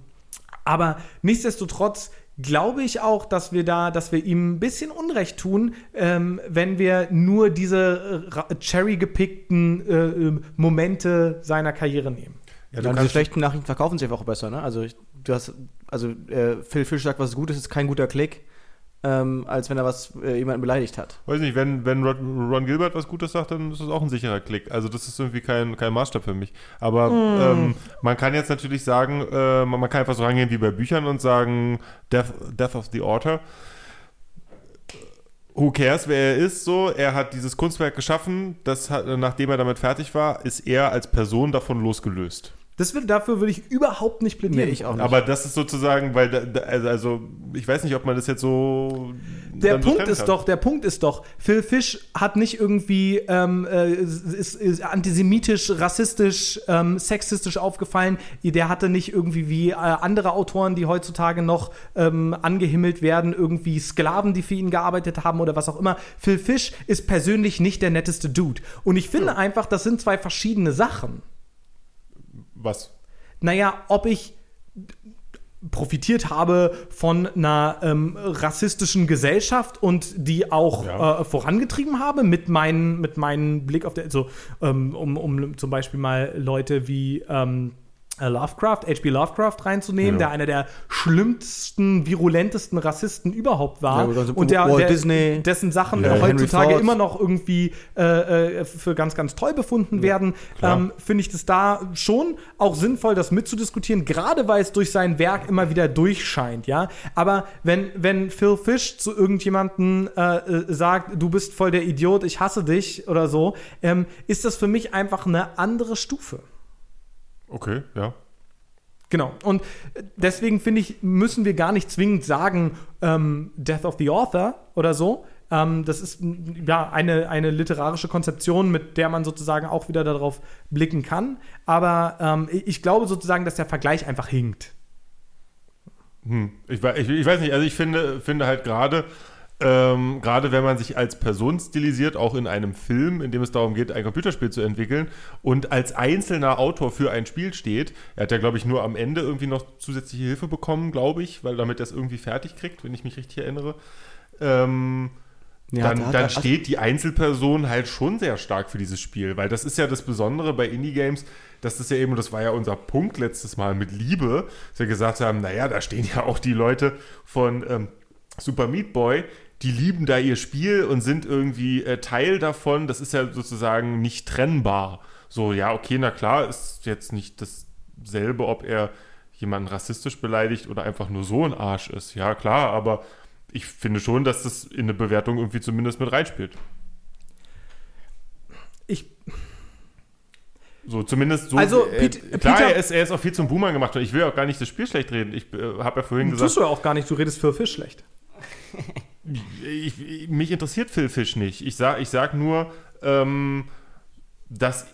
aber nichtsdestotrotz glaube ich auch, dass wir da, dass wir ihm ein bisschen Unrecht tun, ähm, wenn wir nur diese äh, cherry-gepickten äh, äh, Momente seiner Karriere nehmen. Ja, Ja, diese schlechten Nachrichten verkaufen sich einfach auch besser, ne? Also ich, du hast, also äh, Phil Fish sagt, was gut ist, ist kein guter Klick, ähm, als wenn er was äh, jemanden beleidigt hat. Weiß nicht, wenn, wenn Ron, Ron Gilbert was Gutes sagt, dann ist das auch ein sicherer Klick. Also das ist irgendwie kein, kein Maßstab für mich. Aber ähm, man kann jetzt natürlich sagen, äh, man, man kann einfach so rangehen wie bei Büchern und sagen, Death, Death of the Author. Who cares, wer er ist, so. Er hat dieses Kunstwerk geschaffen, das hat, nachdem er damit fertig war, ist er als Person davon losgelöst. Das will, dafür würde ich überhaupt nicht plädieren. Nee, ich auch nicht. Aber das ist sozusagen, weil, da, da, also, also, ich weiß nicht, ob man das jetzt so. Der so Punkt ist kann. doch, der Punkt ist doch, Phil Fish hat nicht irgendwie ähm, äh, ist, ist antisemitisch, rassistisch, ähm, sexistisch aufgefallen. Der hatte nicht irgendwie wie äh, andere Autoren, die heutzutage noch ähm, angehimmelt werden, irgendwie Sklaven, die für ihn gearbeitet haben oder was auch immer. Phil Fish ist persönlich nicht der netteste Dude. Und ich finde einfach, das sind zwei verschiedene Sachen. Was? naja, ob ich profitiert habe von einer ähm, rassistischen Gesellschaft und die auch Ja. äh, vorangetrieben habe mit meinen mit meinem Blick auf der also ähm, um, um zum Beispiel mal Leute wie ähm, äh, Lovecraft, H.P. Lovecraft reinzunehmen, Ja. der einer der schlimmsten, virulentesten Rassisten überhaupt war Ja, oder so und der, der dessen Sachen Ja. Heutzutage immer noch irgendwie äh, äh, für ganz, ganz toll befunden werden, ähm, finde ich das da schon auch sinnvoll, das mitzudiskutieren, gerade weil es durch sein Werk immer wieder durchscheint, ja. Aber wenn, wenn Phil Fish zu irgendjemandem äh, äh, sagt, du bist voll der Idiot, ich hasse dich oder so, ähm, ist das für mich einfach eine andere Stufe. Okay, ja. Genau. Und deswegen finde ich, müssen wir gar nicht zwingend sagen, ähm, Death of the Author oder so. Ähm, das ist ja eine, eine literarische Konzeption, mit der man sozusagen auch wieder darauf blicken kann. Aber ähm, ich glaube sozusagen, dass der Vergleich einfach hinkt. Hm. Ich, ich, ich weiß nicht, also ich finde, finde halt gerade, ähm, gerade wenn man sich als Person stilisiert, auch in einem Film, in dem es darum geht, ein Computerspiel zu entwickeln und als einzelner Autor für ein Spiel steht, er hat ja, glaube ich, nur am Ende irgendwie noch zusätzliche Hilfe bekommen, glaube ich, weil damit er es irgendwie fertig kriegt, wenn ich mich richtig erinnere. Ähm, Ja, dann, da hat dann steht die Einzelperson halt schon sehr stark für dieses Spiel, weil das ist ja das Besondere bei Indie-Games, dass das ja eben, und das war ja unser Punkt letztes Mal mit Liebe, dass wir gesagt haben, naja, da stehen ja auch die Leute von ähm, Super Meat Boy, die lieben da ihr Spiel und sind irgendwie äh, Teil davon, das ist ja sozusagen nicht trennbar. So, ja, okay, na klar, ist jetzt nicht dasselbe, ob er jemanden rassistisch beleidigt oder einfach nur so ein Arsch ist. Ja, klar, aber ich finde schon, dass das in eine Bewertung irgendwie zumindest mit reinspielt. Ich, So, zumindest so. Also, äh, Pete- klar, Peter- er ist, er ist auch viel zum Boomer gemacht und ich will auch gar nicht das Spiel schlecht reden. Ich äh, habe ja vorhin gesagt, tust du ja auch gar nicht, du redest für Fisch schlecht. ich, ich, mich interessiert Phil Fish nicht. Ich sag, ich sag nur, ähm, dass,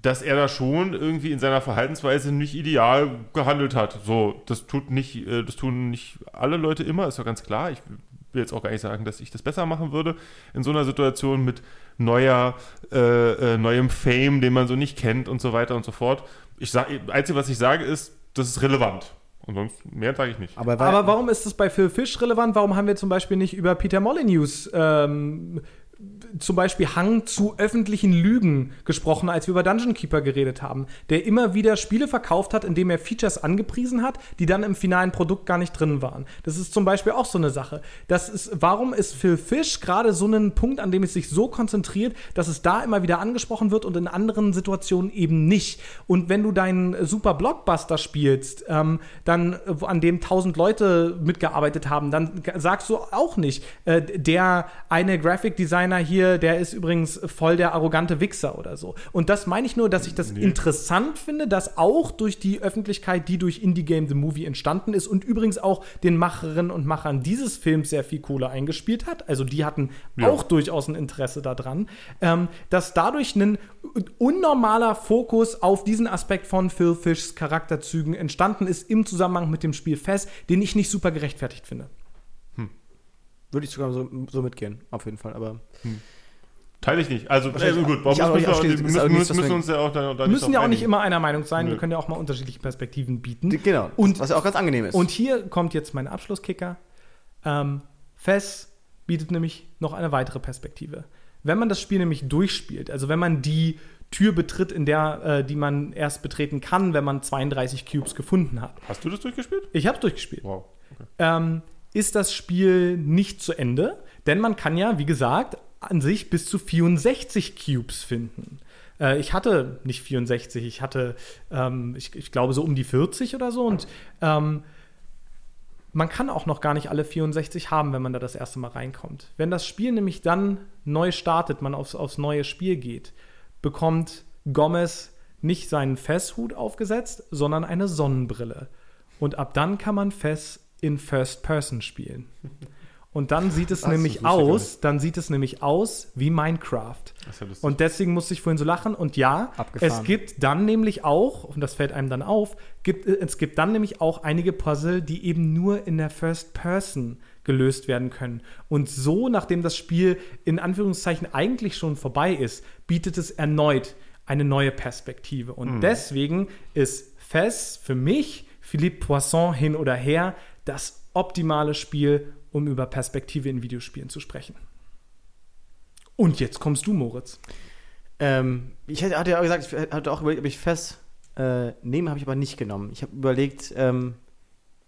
dass er da schon irgendwie in seiner Verhaltensweise nicht ideal gehandelt hat. So, das tut nicht, äh, das tun nicht alle Leute immer, ist doch ganz klar. Ich will jetzt auch gar nicht sagen, dass ich das besser machen würde in so einer Situation mit neuer, äh, äh, neuem Fame, den man so nicht kennt und so weiter und so fort. Ich sag, einzige, was ich sage, ist, das ist relevant. Und sonst mehr sage ich nicht. Aber, weil, Aber warum ist das bei Phil Fish relevant? Warum haben wir zum Beispiel nicht über Peter Molyneux ähm, zum Beispiel Hang zu öffentlichen Lügen gesprochen, als wir über Dungeon Keeper geredet haben, der immer wieder Spiele verkauft hat, indem er Features angepriesen hat, die dann im finalen Produkt gar nicht drin waren. Das ist zum Beispiel auch so eine Sache. Das ist, warum ist Phil Fish gerade so ein Punkt, an dem es sich so konzentriert, dass es da immer wieder angesprochen wird und in anderen Situationen eben nicht? Und wenn du deinen super Blockbuster spielst, ähm, dann an dem tausend Leute mitgearbeitet haben, dann sagst du auch nicht, äh, der eine Graphic Designer einer hier, der ist übrigens voll der arrogante Wichser oder so. Und das meine ich nur, dass ich das interessant finde, dass auch durch die Öffentlichkeit, die durch Indie Game The Movie entstanden ist und übrigens auch den Macherinnen und Machern dieses Films sehr viel Kohle eingespielt hat, also die hatten Ja. auch durchaus ein Interesse daran, ähm, dass dadurch ein unnormaler Fokus auf diesen Aspekt von Phil Fishs Charakterzügen entstanden ist im Zusammenhang mit dem Spiel Fest, den ich nicht super gerechtfertigt finde. Würde ich sogar so, so mitgehen, auf jeden Fall. Aber Teile ich nicht. Also, Wahrscheinlich gut, warum müssen, wir, müssen, müssen, was wir- uns ja auch da, da Wir müssen ja auch nicht immer einer Meinung sein, wir Nö. können ja auch mal unterschiedliche Perspektiven bieten. genau, Und- was ja auch ganz angenehm ist. Und hier kommt jetzt mein Abschlusskicker. Ähm, Fes bietet nämlich noch eine weitere Perspektive. Wenn man das Spiel nämlich durchspielt, also wenn man die Tür betritt, in der, äh, die man erst betreten kann, wenn man 32 Cubes gefunden hat. Hast du das durchgespielt? Ich habe es durchgespielt. Wow. Okay. Ähm, ist das Spiel nicht zu Ende, denn man kann ja, wie gesagt, an sich bis zu 64 Cubes finden. Äh, ich hatte nicht 64, ich hatte, ähm, ich, ich glaube, so um die 40 oder so. Und ähm, man kann auch noch gar nicht alle 64 haben, wenn man da das erste Mal reinkommt. Wenn das Spiel nämlich dann neu startet, man aufs, aufs neue Spiel geht, bekommt Gomez nicht seinen Fesshut aufgesetzt, sondern eine Sonnenbrille. Und ab dann kann man Fess in First Person spielen. Und dann sieht es das nämlich aus, dann sieht es nämlich aus wie Minecraft. Ja. Und deswegen musste ich vorhin so lachen. Und ja, Abgefahren. es gibt dann nämlich auch, und das fällt einem dann auf, gibt, äh, es gibt dann nämlich auch einige Puzzle, die eben nur in der First Person gelöst werden können. Und so, nachdem das Spiel in Anführungszeichen eigentlich schon vorbei ist, bietet es erneut eine neue Perspektive. Und deswegen ist Fes für mich, Philippe Poisson hin oder her, das optimale Spiel, um über Perspektive in Videospielen zu sprechen. Und jetzt kommst du, Moritz. Ähm, ich hatte ja auch gesagt, ich hatte auch überlegt, ob ich Fest äh, nehme, habe ich aber nicht genommen. Ich habe überlegt, ähm,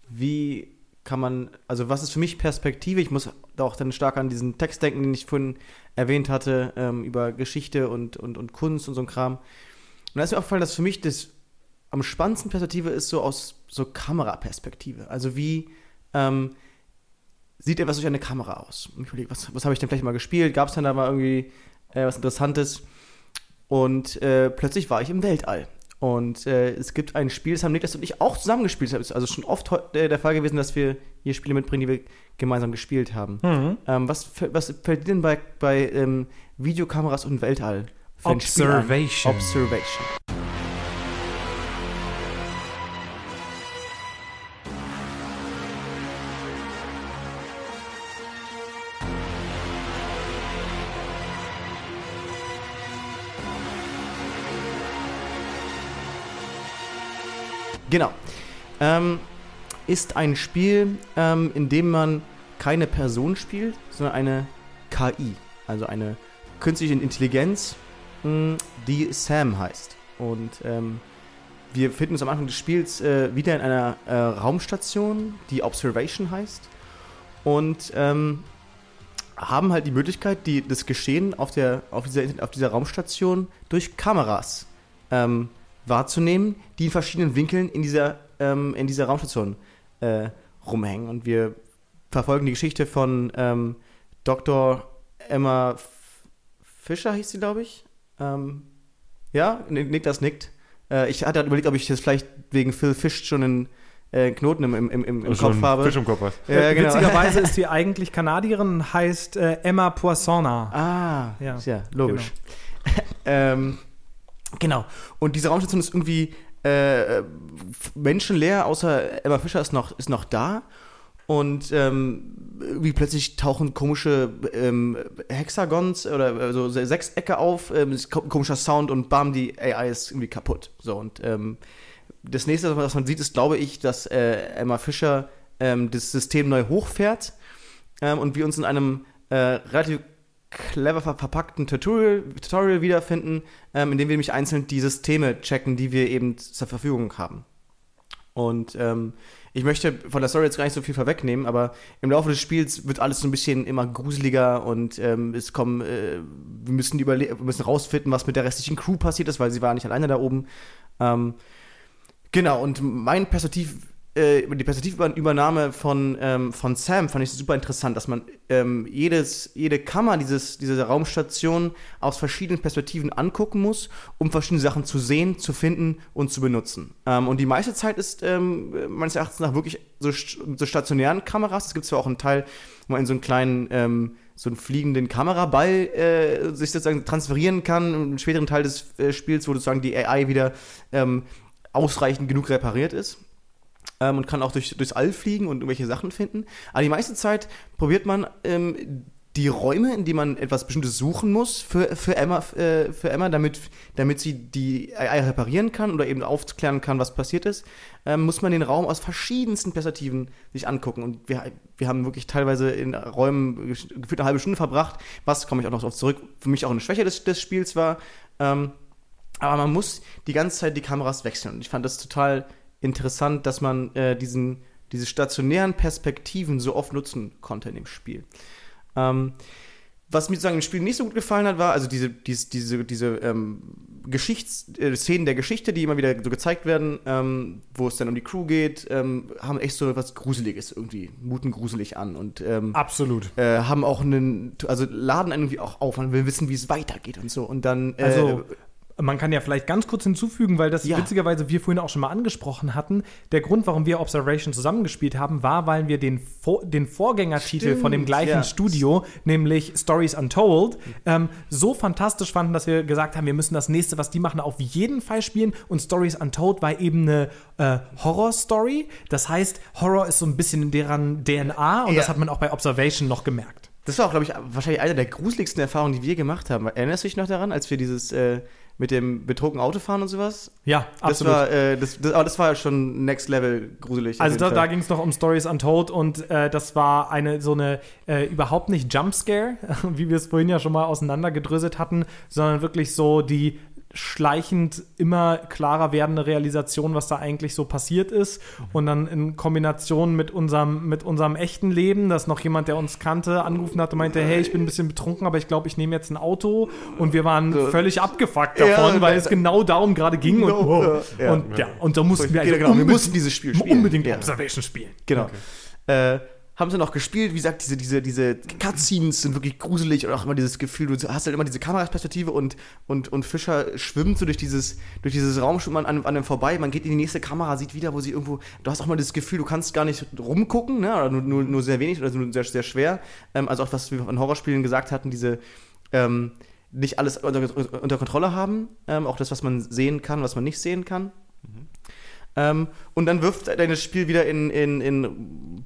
wie kann man, also was ist für mich Perspektive? Ich muss auch dann stark an diesen Text denken, den ich vorhin erwähnt hatte, ähm, über Geschichte und, und, und Kunst und so ein Kram. Und da ist mir aufgefallen, dass für mich das am spannendsten Perspektive ist so aus so Kameraperspektive. Also wie ähm, sieht etwas durch eine Kamera aus? Und ich überlege, was, was habe ich denn vielleicht mal gespielt? Gab es denn da mal irgendwie äh, was Interessantes? Und äh, plötzlich war ich im Weltall. Und äh, es gibt ein Spiel, das haben Niklas und ich auch zusammen gespielt. Es ist also schon oft äh, der Fall gewesen, dass wir hier Spiele mitbringen, die wir gemeinsam gespielt haben. Ähm, was, was fällt dir denn bei, bei ähm, Videokameras und Weltall? Observation. Observation. Genau. Ähm, ist ein Spiel, ähm, in dem man keine Person spielt, sondern eine KI, also eine künstliche Intelligenz, mh, die Sam heißt. Und ähm, wir finden uns am Anfang des Spiels äh, wieder in einer äh, Raumstation, die Observation heißt. Und ähm, haben halt die Möglichkeit, die, das Geschehen auf, der, auf, dieser, auf dieser Raumstation durch Kameras ähm, wahrzunehmen, die in verschiedenen Winkeln in dieser, ähm, in dieser Raumstation äh, rumhängen. Und wir verfolgen die Geschichte von ähm, Dr. Emma F Fischer, hieß sie, glaube ich. Ähm, ja, Nick- Niklas nickt. Äh, ich hatte halt überlegt, ob ich das vielleicht wegen Phil Fish schon einen äh, Knoten im, im, im, im Also Kopf habe. Fisch im Kopf hast. Ja, genau. Witzigerweise ist sie eigentlich Kanadierin heißt äh, Emma Poissona. Ah, Ja, ja, logisch. ähm, genau. Und diese Raumstation ist irgendwie äh, menschenleer, außer Emma Fischer ist noch, ist noch da. Und ähm, irgendwie plötzlich tauchen komische ähm, Hexagons oder äh, so Se- Sechsecke auf, ähm, komischer Sound und bam, die AI ist irgendwie kaputt. So, und ähm, das nächste, was man sieht, ist, glaube ich, dass äh, Emma Fischer ähm, das System neu hochfährt ähm, und wir uns in einem äh, relativ clever ver verpackten Tutorial, Tutorial wiederfinden, ähm, in dem wir nämlich einzeln die Systeme checken, die wir eben zur Verfügung haben. Und ähm, ich möchte von der Story jetzt gar nicht so viel vorwegnehmen, aber im Laufe des Spiels wird alles so ein bisschen immer gruseliger und ähm, es kommen, äh, wir müssen müssen rausfinden, was mit der restlichen Crew passiert ist, weil sie war nicht alleine da oben. Ähm, genau, und mein Perspektiv äh, die Perspektivübernahme von, ähm, von Sam fand ich super interessant, dass man ähm, jedes, jede Kammer dieses, dieser Raumstation aus verschiedenen Perspektiven angucken muss, um verschiedene Sachen zu sehen, zu finden und zu benutzen. Ähm, und die meiste Zeit ist ähm, meines Erachtens nach wirklich so, so stationären Kameras. Es gibt zwar auch einen Teil, wo man in so einen kleinen ähm, so einen fliegenden Kameraball äh, sich sozusagen transferieren kann, im späteren Teil des äh, Spiels, wo sozusagen die AI wieder ähm, ausreichend genug repariert ist ähm, und kann auch durch, durchs All fliegen und irgendwelche Sachen finden. Aber die meiste Zeit probiert man ähm, die Räume, in denen man etwas Bestimmtes suchen muss für, für, Emma, äh, für Emma, damit, damit sie die AI reparieren kann oder eben aufklären kann, was passiert ist, ähm, muss man den Raum aus verschiedensten Perspektiven sich angucken. Und wir, wir haben wirklich teilweise in Räumen gefühlt eine halbe Stunde verbracht, was, komme ich auch noch darauf zurück, für mich auch eine Schwäche des, des Spiels war. Ähm, aber man muss die ganze Zeit die Kameras wechseln. Und ich fand das total interessant, dass man äh, diesen, diese stationären Perspektiven so oft nutzen konnte in dem Spiel. Ähm, was mir sozusagen im Spiel nicht so gut gefallen hat, war, also diese, diese, diese, diese ähm, Geschichts äh, Szenen der Geschichte, die immer wieder so gezeigt werden, ähm, wo es dann um die Crew geht, ähm, haben echt so etwas Gruseliges irgendwie, muten gruselig an und ähm, Absolut. äh, haben auch einen, also laden einen irgendwie auch auf, man will wissen, wie es weitergeht und so. Und dann, äh, Also, man kann ja vielleicht ganz kurz hinzufügen, weil das Ja. witzigerweise wir vorhin auch schon mal angesprochen hatten. Der Grund, warum wir Observation zusammengespielt haben, war, weil wir den, Vor den Vorgängertitel Stimmt, von dem gleichen ja. Studio, nämlich Stories Untold, ähm, so fantastisch fanden, dass wir gesagt haben, wir müssen das nächste, was die machen, auf jeden Fall spielen. Und Stories Untold war eben eine äh, Horror-Story. Das heißt, Horror ist so ein bisschen in deren DNA und Ja. das hat man auch bei Observation noch gemerkt. Das war auch, glaube ich, wahrscheinlich eine der gruseligsten Erfahrungen, die wir gemacht haben. Erinnerst du dich noch daran, als wir dieses äh, mit dem betrunkenen Autofahren und sowas? Ja, Das absolut. war, äh, das, das, aber das war schon next level gruselig. Also da, da ging es noch um Stories Untold und äh, das war eine so eine äh, überhaupt nicht Jumpscare, wie wir es vorhin ja schon mal auseinandergedröselt hatten, sondern wirklich so die schleichend immer klarer werdende Realisation, was da eigentlich so passiert ist. Und dann in Kombination mit unserem, mit unserem echten Leben, dass noch jemand, der uns kannte, angerufen hat und meinte, hey, ich bin ein bisschen betrunken, aber ich glaube, ich nehme jetzt ein Auto. Und wir waren völlig abgefuckt Ja, davon, weil da- es genau darum gerade ging. Und, Genau, ja. und ja, und da mussten wir Ja, also genau, wir unbedingt- mussten dieses Spiel spielen. Unbedingt Ja. Observation spielen. Genau. Äh, haben sie noch gespielt, wie gesagt, diese, diese, diese Cutscenes sind wirklich gruselig und auch immer dieses Gefühl, du hast halt immer diese Kameraperspektive und, und, und Fischer schwimmt so durch dieses, durch dieses Raum schon mal an, an dem vorbei, man geht in die nächste Kamera, sieht wieder, wo sie irgendwo, du hast auch mal das Gefühl, du kannst gar nicht rumgucken, ne, oder nur, nur, nur sehr wenig oder nur sehr, sehr schwer, ähm, also auch was wir von Horrorspielen gesagt hatten, diese, ähm, nicht alles unter, unter Kontrolle haben, ähm, auch das, was man sehen kann, was man nicht sehen kann. Ähm, und dann wirft er das Spiel wieder in, in, in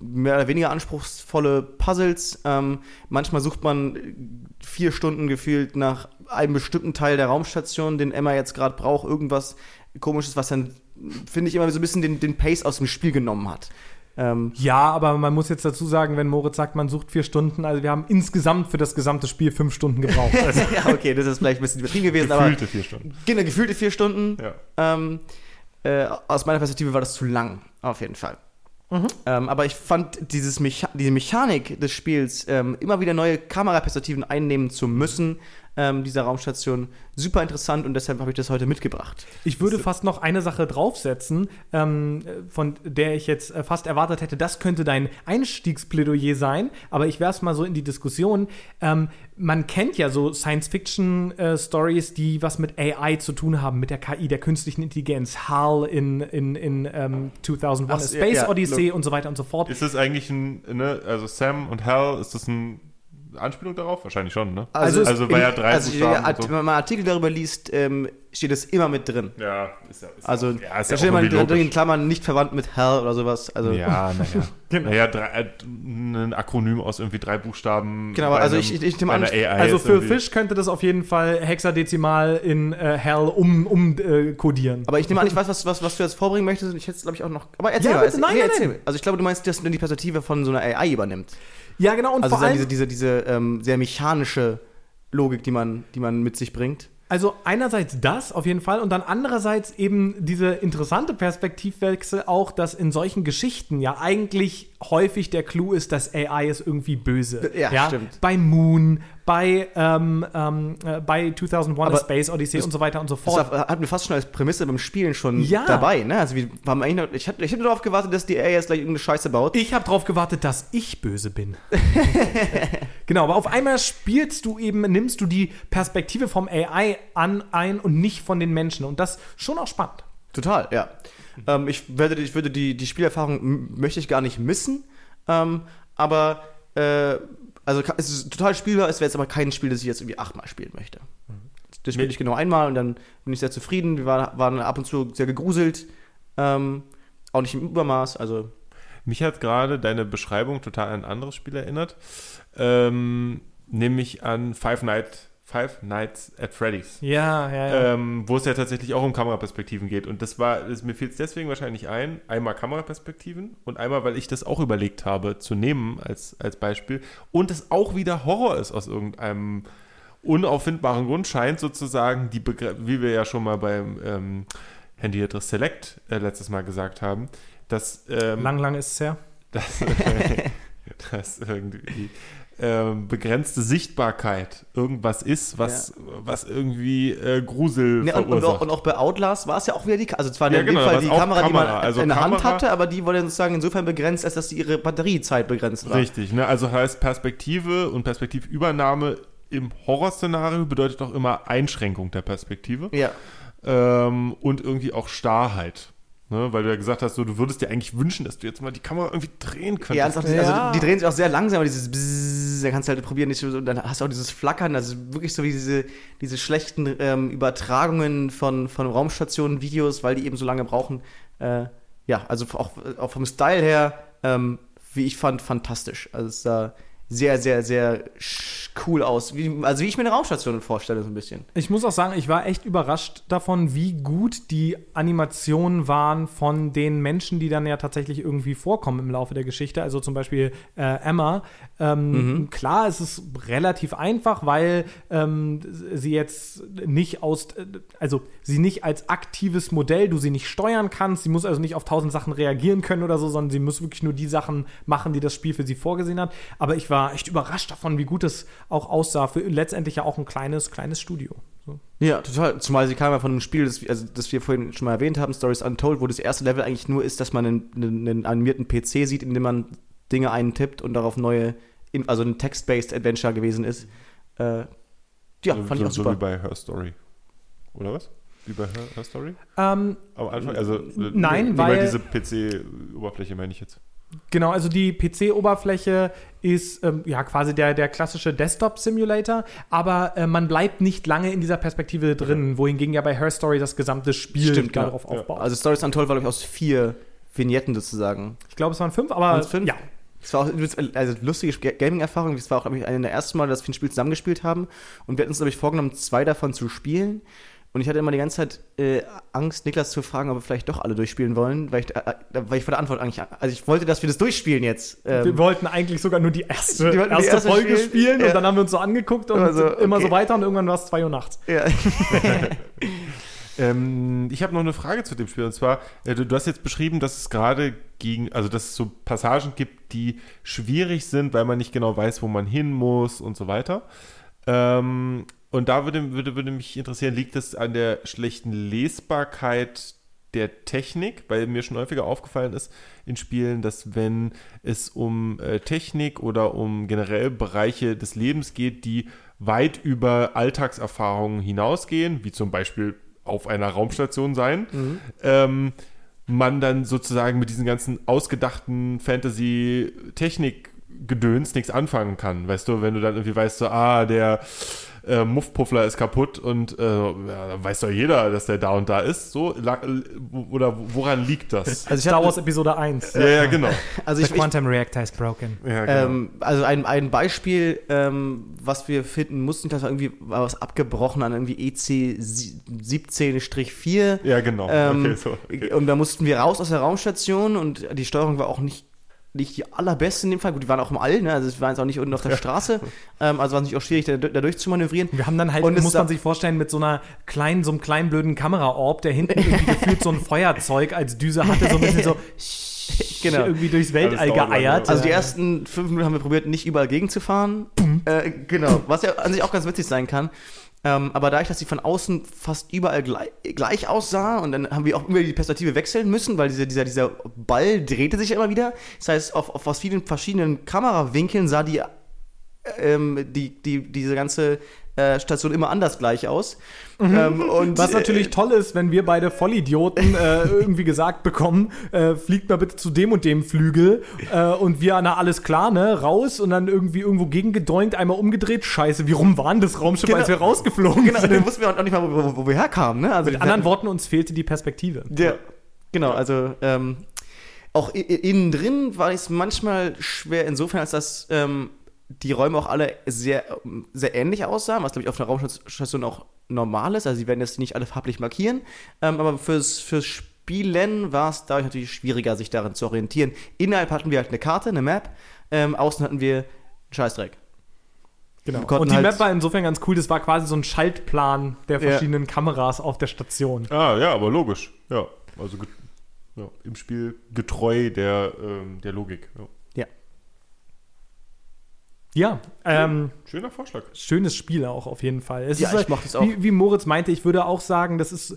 mehr oder weniger anspruchsvolle Puzzles. Ähm, manchmal sucht man vier Stunden gefühlt nach einem bestimmten Teil der Raumstation, den Emma jetzt gerade braucht, irgendwas komisches, was dann, finde ich, immer so ein bisschen den, den Pace aus dem Spiel genommen hat. Ähm, Ja, aber man muss jetzt dazu sagen, wenn Moritz sagt, man sucht vier Stunden, also wir haben insgesamt für das gesamte Spiel fünf Stunden gebraucht. Also, ja, okay, das ist vielleicht ein bisschen übertrieben gewesen, aber Gefühlte vier Stunden. genau, gefühlte vier Stunden. Ja. Ähm, äh, aus meiner Perspektive war das zu lang, auf jeden Fall. Ähm, aber ich fand dieses Mecha diese Mechanik des Spiels, ähm, immer wieder neue Kameraperspektiven einnehmen zu müssen, ähm, dieser Raumstation, super interessant und deshalb habe ich das heute mitgebracht. ich würde fast noch eine Sache draufsetzen, ähm, von der ich jetzt äh, fast erwartet hätte, das könnte dein Einstiegsplädoyer sein, aber ich werfe es mal so in die Diskussion. Ähm, man kennt ja so Science-Fiction-Stories, die was mit AI zu tun haben, mit der KI, der künstlichen Intelligenz, HAL in, in, in ähm, 2001, Ach, A ja, Space ja, Odyssey und so weiter und so fort. Ist das eigentlich ein, ne, also Sam und Hal, ist das eine Anspielung darauf? Wahrscheinlich schon, ne? Also also weil ja drei also, Buchstaben und so. wenn man Artikel darüber liest, ähm, steht es immer mit drin. Ja, ist ja, ist Also, ja, ist da ja steht immer drin, in. Klammern nicht verwandt mit Hell oder sowas. Also, Ja, naja. Genau. Naja, drei, äh, ein Akronym aus irgendwie drei Buchstaben. Genau, also einem- ich- ich nehme an, Also für irgendwie- Fisch könnte das auf jeden Fall hexadezimal in äh, Hell um, um äh, kodieren. Aber ich nehme an, ich weiß, was, was, was du jetzt vorbringen möchtest. und Ich hätte es, glaube ich, auch noch. Aber erzähl Ja, mal. bitte, erzähl, nein, nee, nein, erzähl nein. Also, ich glaube, du meinst, dass du die Perspektive von so einer AI übernimmt. Ja, genau. Und Also, vor allem, diese, diese, diese ähm, sehr mechanische Logik, die man, die man mit sich bringt. Also einerseits das auf jeden Fall und dann andererseits eben diese interessante Perspektivwechsel auch, dass in solchen Geschichten ja eigentlich häufig der Clou ist, dass AI ist irgendwie böse. Ja, stimmt. Bei Moon, bei, ähm, ähm, äh, bei 2001 Aber Space Odyssey und so weiter und so Das fort. war- hatten wir fast schon als Prämisse beim Spielen schon Ja. dabei, ne? Also wir haben eigentlich noch, ich hatte, ich darauf gewartet, dass die AI jetzt gleich irgendeine Scheiße baut. Ich habe darauf gewartet, dass ich böse bin. genau, aber auf einmal spielst du eben, nimmst du die Perspektive vom AI an ein und nicht von den Menschen. Und das schon auch spannend. Total, ja. Ähm, ich, werde, ich würde die, die Spielerfahrung möchte ich gar nicht missen, ähm, aber äh, also es ist total spielbar, es wäre jetzt aber kein Spiel, das ich jetzt irgendwie achtmal spielen möchte. Das spiele ich genau einmal und dann bin ich sehr zufrieden. Wir waren, waren ab und zu sehr gegruselt, ähm, auch nicht im Übermaß, also Mich hat gerade deine Beschreibung total an ein anderes Spiel erinnert, ähm, nämlich an Five, Night, Five Nights at Freddy's. Ja, ja, ja. Ähm, wo es ja tatsächlich auch um Kameraperspektiven geht. Und das war, das, mir fiel es deswegen wahrscheinlich ein, einmal Kameraperspektiven und einmal, weil ich das auch überlegt habe zu nehmen als, als Beispiel. Und es auch wieder Horror ist aus irgendeinem unauffindbaren Grund, scheint sozusagen die Begr wie wir ja schon mal beim ähm, Handy Address Select äh, letztes Mal gesagt haben, dass ähm, lang, lang ist es her. dass, dass irgendwie ähm, begrenzte Sichtbarkeit irgendwas ist, was, was irgendwie äh, Grusel Ne, und, und, auch, verursacht. und auch bei Outlast war es ja auch wieder die, also zwar Ja, in genau, dem Fall da die auch Kamera, die man Kamera, also in der Hand Kamera- hatte, aber die wurde sozusagen insofern begrenzt, als dass die ihre Batteriezeit begrenzt war. Richtig, ne? also heißt Perspektive und Perspektivübernahme im Horrorszenario bedeutet auch immer Einschränkung der Perspektive Ja. ähm, und irgendwie auch Starrheit. Ne? Weil du ja gesagt hast, so, du würdest dir eigentlich wünschen, dass du jetzt mal die Kamera irgendwie drehen könntest. Ja, ernsthaft, Ja. also die drehen sich auch sehr langsam, aber dieses Bzzz, da kannst du halt probieren, nicht und dann hast du auch dieses Flackern, also wirklich so wie diese, diese schlechten ähm, Übertragungen von, von Raumstationen, Videos, weil die eben so lange brauchen. Äh, ja, also auch, auch vom Style her, ähm, wie ich fand, fantastisch. Also es sah sehr, sehr, sehr cool aus. Wie, also wie ich mir eine Raumstation vorstelle, so ein bisschen. Ich muss auch sagen, ich war echt überrascht davon, wie gut die Animationen waren von den Menschen, die dann ja tatsächlich irgendwie vorkommen im Laufe der Geschichte. Also zum Beispiel äh, Emma. Ähm, Klar, es ist relativ einfach, weil ähm, sie jetzt nicht aus, also sie nicht als aktives Modell, du sie nicht steuern kannst. Sie muss also nicht auf tausend Sachen reagieren können oder so, sondern sie muss wirklich nur die Sachen machen, die das Spiel für sie vorgesehen hat. Aber ich war echt überrascht davon, wie gut es auch aussah. Für letztendlich ja auch ein kleines, kleines Studio. So. Ja, total. Zumal sie kam ja von einem Spiel, das, wir- also, das wir vorhin schon mal erwähnt haben, Stories Untold, wo das erste Level eigentlich nur ist, dass man einen, einen, einen animierten PC sieht, in dem man Dinge eintippt und darauf neue, also ein Text-based Adventure gewesen ist. Äh, ja, so, fand so, ich auch so super. wie bei Her Story. Oder was? Wie bei Her, Her Story? Ähm, Am Anfang, also Nein, nur, nur weil- diese PC-Oberfläche meine ich jetzt. Genau, also die PC-Oberfläche ist ähm, ja quasi der, der klassische Desktop-Simulator, aber äh, man bleibt nicht lange in dieser Perspektive drin, wohingegen ja bei Her Story das gesamte Spiel Stimmt, darauf ja. aufbaut. Also Stories Untold war, glaube ich, aus vier Vignetten sozusagen. ich glaube, es waren fünf, aber Waren's fünf? ja. Es war auch also lustige Ga- Gaming-Erfahrung. Das war auch, ich, eine der ersten Mal, dass wir ein Spiel zusammengespielt haben. Und wir hatten uns, glaube ich, vorgenommen, zwei davon zu spielen. Und ich hatte immer die ganze Zeit äh, Angst, Niklas zu fragen, ob wir vielleicht doch alle durchspielen wollen, weil ich, äh, weil ich vor der Antwort eigentlich, also ich wollte, dass wir das durchspielen jetzt. Wir Ähm, wollten eigentlich sogar nur die erste, Die wollten die erste, erste Folge spielen, spielen ja. und dann haben wir uns so angeguckt und immer so okay. weiter und irgendwann war es 2 Uhr nachts. ja. Ähm, ich habe noch eine Frage zu dem Spiel und zwar, äh, du, du hast jetzt beschrieben, dass es gerade gegen, also dass es so Passagen gibt, die schwierig sind, weil man nicht genau weiß, wo man hin muss und so weiter. Ähm, und da würde, würde, würde mich interessieren, liegt es an der schlechten Lesbarkeit der Technik, weil mir schon häufiger aufgefallen ist in Spielen, dass wenn es um äh, Technik oder um generell Bereiche des Lebens geht, die weit über Alltagserfahrungen hinausgehen, wie zum Beispiel auf einer Raumstation sein, ähm, man dann sozusagen mit diesen ganzen ausgedachten Fantasy-Technik-Gedöns nichts anfangen kann. Weißt du, wenn du dann irgendwie weißt, so, ah, der äh, Muffpuffler ist kaputt und äh, ja, weiß doch jeder, dass der da und da ist. So, la- oder woran liegt das? Also ich Star Wars Episode 1. ja, ja, genau. Also The ich, ich, Quantum Reactor is broken. Ja, genau. Ähm, also ein, ein Beispiel, ähm, was wir finden mussten, das war irgendwie war was abgebrochen an irgendwie EC 17-4. ja, genau. Ähm, okay, so. Okay. Und da mussten wir raus aus der Raumstation und die Steuerung war auch nicht, nicht die allerbeste in dem Fall. Gut, die waren auch im All, ne? also es waren jetzt auch nicht unten auf der Straße. Ähm, also war es natürlich auch schwierig, da, da durchzumanövrieren. Wir haben dann halt, Und muss man sich vorstellen, mit so einer kleinen, so einem kleinen blöden Kameraorb, der hinten irgendwie gefühlt so ein Feuerzeug als Düse hatte, so ein bisschen so. Genau. irgendwie durchs Weltall geeiert. Also die ersten fünf Minuten haben wir probiert, nicht überall gegenzufahren. Äh, genau, was ja an sich auch ganz witzig sein kann. Ähm, aber dadurch, dass sie von außen fast überall gleich, gleich aussah und dann haben wir auch immer die Perspektive wechseln müssen, weil dieser, dieser, dieser Ball drehte sich ja immer wieder. Das heißt, auf, auf aus vielen verschiedenen Kamerawinkeln sah die, ähm, die, die, diese ganze äh, Station immer anders gleich aus. Ähm, und, Was natürlich äh, toll ist, wenn wir beide Vollidioten äh, irgendwie gesagt bekommen, äh, fliegt mal bitte zu dem und dem Flügel äh, und wir, na alles klar, ne, raus und dann irgendwie irgendwo gegengedäunt, einmal umgedreht, scheiße, wie rum war denn das Raumschiff, Genau. als wir rausgeflogen Genau, sind? dann wussten wir auch nicht mal, wo, wo, wir herkamen. Ne? Also Mit anderen Worten, uns fehlte die Perspektive. Ja, genau, also ähm, auch innen drin war es manchmal schwer insofern, als dass ähm, die Räume auch alle sehr, sehr ähnlich aussahen, was glaube ich auf einer Raumstation auch normal ist. Also sie werden jetzt nicht alle farblich markieren, ähm, aber fürs, fürs Spielen war es dadurch natürlich schwieriger, sich darin zu orientieren. Innerhalb hatten wir halt eine Karte, eine Map, ähm, außen hatten wir einen Scheißdreck. Genau. Und die halt- Map war insofern ganz cool, das war quasi so ein Schaltplan der Ja. verschiedenen Kameras auf der Station. Ah, ja, aber logisch. Ja, also ja, im Spiel getreu der, ähm, der Logik. Ja. Ja. Ja, ähm, Schöner Vorschlag. schönes Spiel auch auf jeden Fall. Es Ja, ist ich halt, mochte es auch. Wie, wie Moritz meinte, ich würde auch sagen, das ist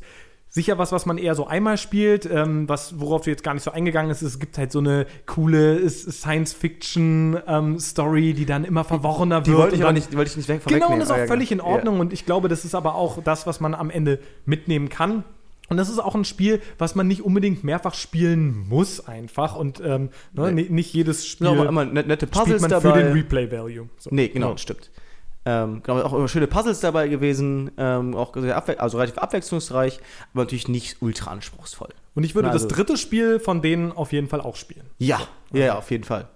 sicher was, was man eher so einmal spielt, ähm, was, worauf du jetzt gar nicht so eingegangen ist. Es gibt halt so eine coole Science-Fiction-Story, die dann immer verworrener Die wird. wollte ich aber dann- nicht, die wollte ich nicht weg Genau, und das ist auch aber ja, völlig in ja. Ordnung. Und ich glaube, das ist aber auch das, was man am Ende mitnehmen kann. Und das ist auch ein Spiel, was man nicht unbedingt mehrfach spielen muss, einfach. Und ähm, ne, Nee. ni- nicht jedes Spiel aber immer net- nette spielt Puzzles man dabei. für den Replay-Value. So. Nee, genau, das stimmt. Ähm, genau, auch immer schöne Puzzles dabei gewesen, ähm, auch also relativ abwechslungsreich, aber natürlich nicht ultra anspruchsvoll. Und ich würde Na, also- das dritte Spiel von denen auf jeden Fall auch spielen. Ja, ja, ja, auf jeden Fall.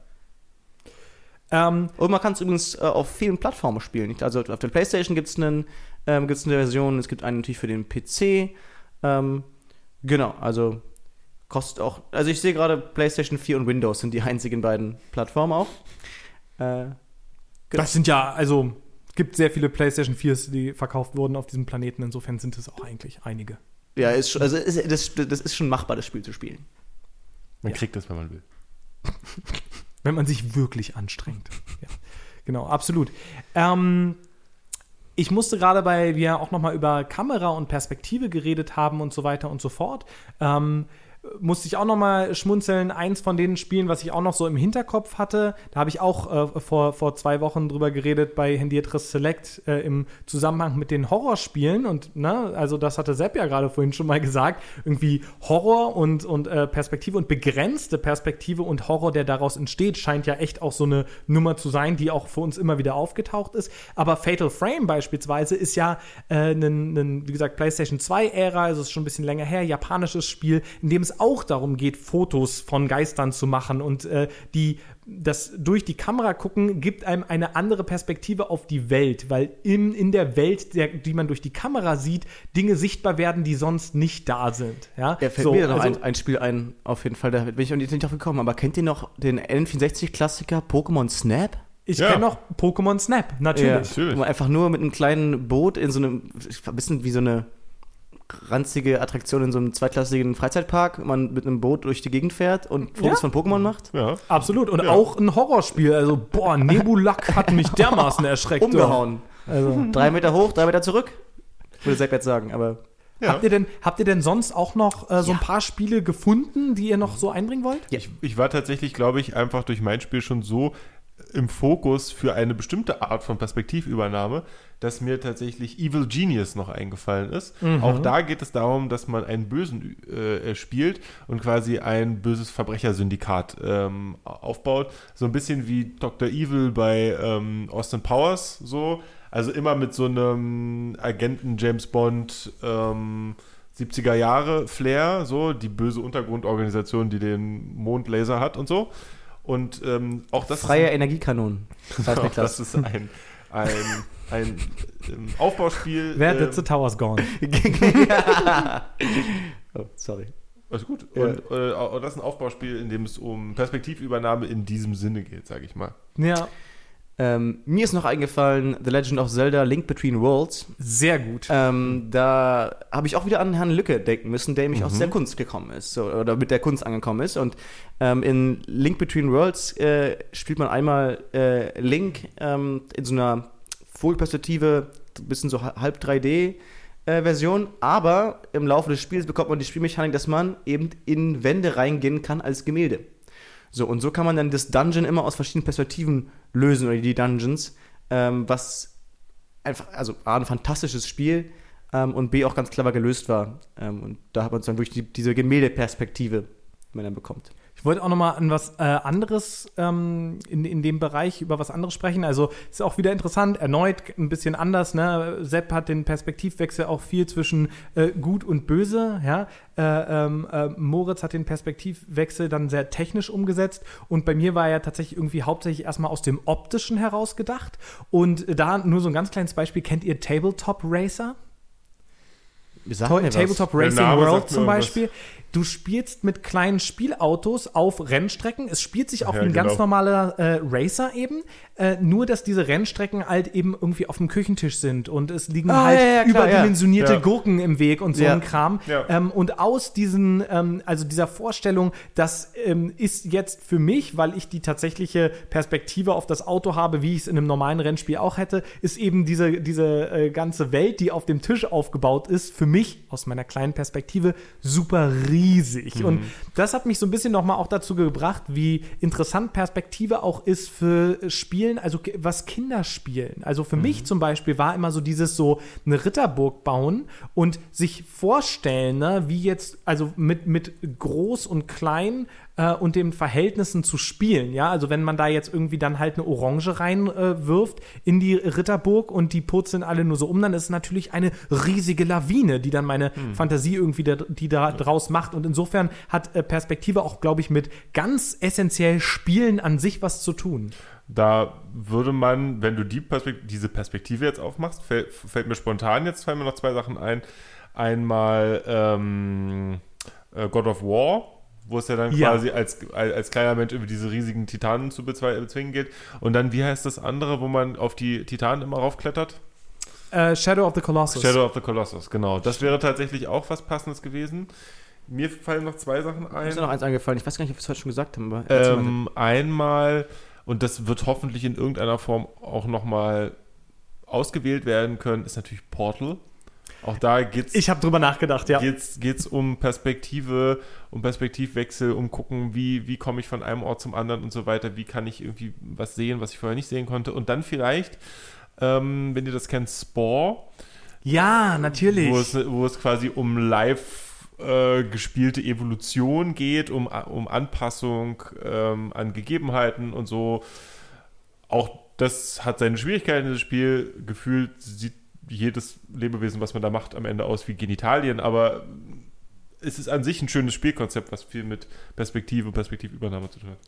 Ähm, Und man kann es übrigens äh, auf vielen Plattformen spielen. Also auf der PlayStation gibt es ähm, gibt's eine Version, es gibt eine natürlich für den PC. Ähm, genau, also kostet auch. Also ich sehe gerade PlayStation 4 und Windows sind die einzigen beiden Plattformen auch. Äh, Genau. Das sind ja, also, es gibt sehr viele PlayStation 4s, die verkauft wurden auf diesem Planeten. Insofern sind es auch eigentlich einige. ja, ist, schon- also ist, das, das ist schon machbar, das Spiel zu spielen. Man Ja. kriegt das, wenn man will. Wenn man sich wirklich anstrengt. ja. Genau, absolut. Ähm, ich musste gerade, weil wir auch noch mal über Kamera und Perspektive geredet haben und so weiter und so fort, ähm, musste ich auch noch mal schmunzeln. Eins von den Spielen, was ich auch noch so im Hinterkopf hatte, da habe ich auch äh, vor, vor zwei Wochen drüber geredet bei Hendietris Select äh, im Zusammenhang mit den Horrorspielen. Und ne, also das hatte Sepp ja gerade vorhin schon mal gesagt, irgendwie Horror und, und äh, Perspektive und begrenzte Perspektive und Horror, der daraus entsteht, scheint ja echt auch so eine Nummer zu sein, die auch für uns immer wieder aufgetaucht ist. Aber Fatal Frame beispielsweise ist ja äh, ein, wie gesagt, PlayStation 2-Ära, also ist schon ein bisschen länger her, japanisches Spiel, in dem es auch darum geht, Fotos von Geistern zu machen und äh, die das durch die Kamera gucken gibt einem eine andere Perspektive auf die Welt, weil in, in der Welt, der, die man durch die Kamera sieht, Dinge sichtbar werden, die sonst nicht da sind. Ja, Ja, fällt So, mir noch also- ein, ein Spiel ein, auf jeden Fall. Da bin ich auch nicht drauf gekommen. Aber kennt ihr noch den N64-Klassiker Pokémon Snap? Ich Ja. kenne noch Pokémon Snap, natürlich. natürlich. Wo man einfach nur mit einem kleinen Boot in so einem, ein bisschen wie so eine ranzige Attraktion in so einem zweitklassigen Freizeitpark, man mit einem Boot durch die Gegend fährt und Fotos Ja. von Pokémon macht. Ja. Absolut. Und Ja. auch ein Horrorspiel. Also, boah, Nebulak hat mich dermaßen erschreckt. Umgehauen. Also, Drei Meter hoch, drei Meter zurück. Würde Sepp jetzt sagen, aber Ja. habt, ihr denn, habt ihr denn sonst auch noch äh, so ein paar Spiele gefunden, die ihr noch so einbringen wollt? Ja. Ich, ich war tatsächlich, glaube ich, einfach durch mein Spiel schon so im Fokus für eine bestimmte Art von Perspektivübernahme, dass mir tatsächlich Evil Genius noch eingefallen ist. Auch da geht es darum, dass man einen Bösen äh, spielt und quasi ein böses Verbrechersyndikat ähm, aufbaut. So ein bisschen wie Dr. Evil bei ähm, Austin Powers so. Also immer mit so einem Agenten James Bond ähm, 70er Jahre Flair, so die böse Untergrundorganisation, die den Mondlaser hat und so. Und ähm, auch das freie ist, Energiekanonen. Das heißt auch das ist ein, ein, ein ähm, Aufbauspiel. Wer ähm, the Towers gone? oh, sorry. Alles gut. Ja. Und äh, das ist ein Aufbauspiel, in dem es um Perspektivübernahme in diesem Sinne geht, sage ich mal. Ja. Ähm, mir ist noch eingefallen The Legend of Zelda Link Between Worlds. Sehr gut. Ähm, da habe ich auch wieder an Herrn Lücke denken müssen, der nämlich aus der Kunst gekommen ist so, oder mit der Kunst angekommen ist. Und ähm, in Link Between Worlds äh, spielt man einmal äh, Link ähm, in so einer Vogelperspektive, ein bisschen so halb 3D. äh, Version, aber im Laufe des Spiels bekommt man die Spielmechanik, dass man eben in Wände reingehen kann als Gemälde. So, und so kann man dann das Dungeon immer aus verschiedenen Perspektiven lösen, oder die Dungeons, ähm, was einfach, also A, ein fantastisches Spiel ähm, und B, auch ganz clever gelöst war. Ähm, und da hat man dann wirklich die, diese Gemäldeperspektive, die man dann bekommt. Ich wollte auch noch mal an was äh, anderes ähm, in, in dem Bereich über was anderes sprechen. Also ist auch wieder interessant, erneut ein bisschen anders. Ne? Sepp hat den Perspektivwechsel auch viel zwischen äh, gut und böse. Ja? Äh, ähm, äh, Moritz hat den Perspektivwechsel dann sehr technisch umgesetzt und bei mir war er tatsächlich irgendwie hauptsächlich erstmal aus dem optischen heraus gedacht. Und da nur so ein ganz kleines Beispiel: Kennt ihr Tabletop Racer? Sag was. Tabletop Der Racing World zum irgendwas. Beispiel. Du spielst mit kleinen Spielautos auf Rennstrecken. Es spielt sich auch Ja, wie ein ganz genau. normaler äh, Racer eben. Äh, nur, dass diese Rennstrecken halt eben irgendwie auf dem Küchentisch sind und es liegen Ah, halt ja, ja, klar, überdimensionierte ja. Gurken im Weg und so Ja. ein Kram. Ja. Ähm, und aus diesen, ähm, also dieser Vorstellung, das ähm, ist jetzt für mich, weil ich die tatsächliche Perspektive auf das Auto habe, wie ich es in einem normalen Rennspiel auch hätte, ist eben diese, diese äh, ganze Welt, die auf dem Tisch aufgebaut ist, für mich aus meiner kleinen Perspektive super riesig. Und das hat mich so ein bisschen nochmal auch dazu gebracht, wie interessant Perspektive auch ist für Spielen, also was Kinder spielen. Also für mich zum Beispiel war immer so dieses so eine Ritterburg bauen und sich vorstellen, ne, wie jetzt, also mit, mit groß und klein äh, und den Verhältnissen zu spielen. Ja, also wenn man da jetzt irgendwie dann halt eine Orange reinwirft äh, in die Ritterburg und die purzeln alle nur so um, dann ist es natürlich eine riesige Lawine, die dann meine Fantasie irgendwie da, die da draus macht. Und insofern hat äh, Perspektive auch, glaube ich, mit ganz essentiell Spielen an sich was zu tun. Da würde man, wenn du die Perspekt diese Perspektive jetzt aufmachst, fällt, fällt mir spontan jetzt fallen mir noch zwei Sachen ein. Einmal ähm, äh, God of War, wo es ja dann Ja. quasi als, als, als kleiner Mensch über diese riesigen Titanen zu bezwingen geht. Und dann, wie heißt das andere, wo man auf die Titanen immer raufklettert? Äh, Shadow of the Colossus. Shadow of the Colossus, genau. Das wäre tatsächlich auch was Passendes gewesen. Mir fallen noch zwei Sachen Mir ein. ist noch eins eingefallen. Ich weiß gar nicht, ob wir es heute schon gesagt haben. Aber. Ähm, einmal, und das wird hoffentlich in irgendeiner Form auch nochmal ausgewählt werden können, ist natürlich Portal. Auch da geht's Ich habe drüber nachgedacht, ja. geht's, geht's um Perspektive, um Perspektivwechsel, um gucken, wie, wie komme ich von einem Ort zum anderen und so weiter, wie kann ich irgendwie was sehen, was ich vorher nicht sehen konnte. Und dann vielleicht, ähm, wenn ihr das kennt, Spore, Ja, natürlich. wo es, wo es quasi um live äh, gespielte Evolution geht, um, um Anpassung ähm, an Gegebenheiten und so. Auch das hat seine Schwierigkeiten, dieses Spiel. Gefühlt sieht jedes Lebewesen, was man da macht, am Ende aus wie Genitalien, aber es ist an sich ein schönes Spielkonzept, was viel mit Perspektive und Perspektivübernahme zu tun hat.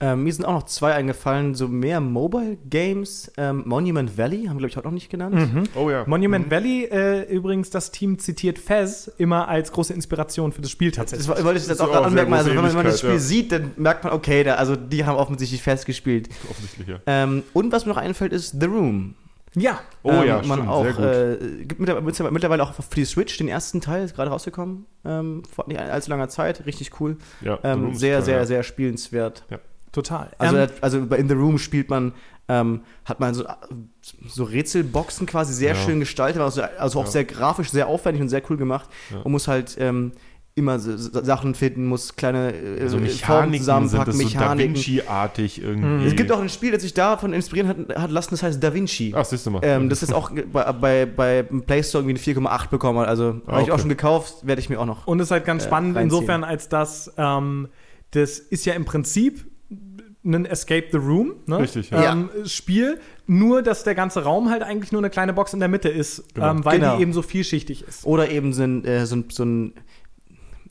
Ähm, mir sind auch noch zwei eingefallen, so mehr Mobile Games. Ähm, Monument Valley haben wir, glaube ich, heute noch nicht genannt. Oh ja. Monument Valley, äh, übrigens, das Team zitiert Fez immer als große Inspiration für das Spiel tatsächlich. Das wollte ich jetzt auch auch gerade anmerken. Also, wenn man, wenn man das Spiel Ähnlichkeit, sieht, dann merkt man, okay, da, also die haben offensichtlich festgespielt. Offensichtlich, ja. Ähm, und was mir noch einfällt, ist The Room. Ja. Oh ähm, ja, man stimmt, auch, sehr gut. Äh, gibt mittlerweile, auch für die Switch den ersten Teil, ist gerade rausgekommen. Ähm, vor nicht allzu langer Zeit. Richtig cool. ja Ähm, sehr, sehr, ja. sehr spielenswert. Total. Also, Ähm, also bei In the Room spielt man, ähm, hat man so, so Rätselboxen quasi sehr Ja. schön gestaltet, also, also auch Ja. sehr grafisch, sehr aufwendig und sehr cool gemacht. Ja. Und muss halt ähm, immer so, Sachen finden, muss kleine äh, so Formen Mechaniken sind zusammenpacken, das so Da Mechaniken. Vinci-artig irgendwie. es gibt auch ein Spiel, das sich davon inspirieren hat, hat lassen, das heißt Da Vinci. Ach, siehst du mal. Ähm, das ist auch bei, bei, bei Play Store irgendwie eine 4,8 bekommen hat. Also Ah, habe ich auch okay. schon gekauft, werde ich mir auch noch. Und es ist halt ganz äh, spannend reinziehen. insofern, als das, ähm, das ist ja im Prinzip ein Escape the Room, ne? Richtig, ja. ähm, Spiel, nur dass der ganze Raum halt eigentlich nur eine kleine Box in der Mitte ist, Genau. ähm, weil Genau. die eben so vielschichtig ist. Oder eben so ein, äh, so ein, so ein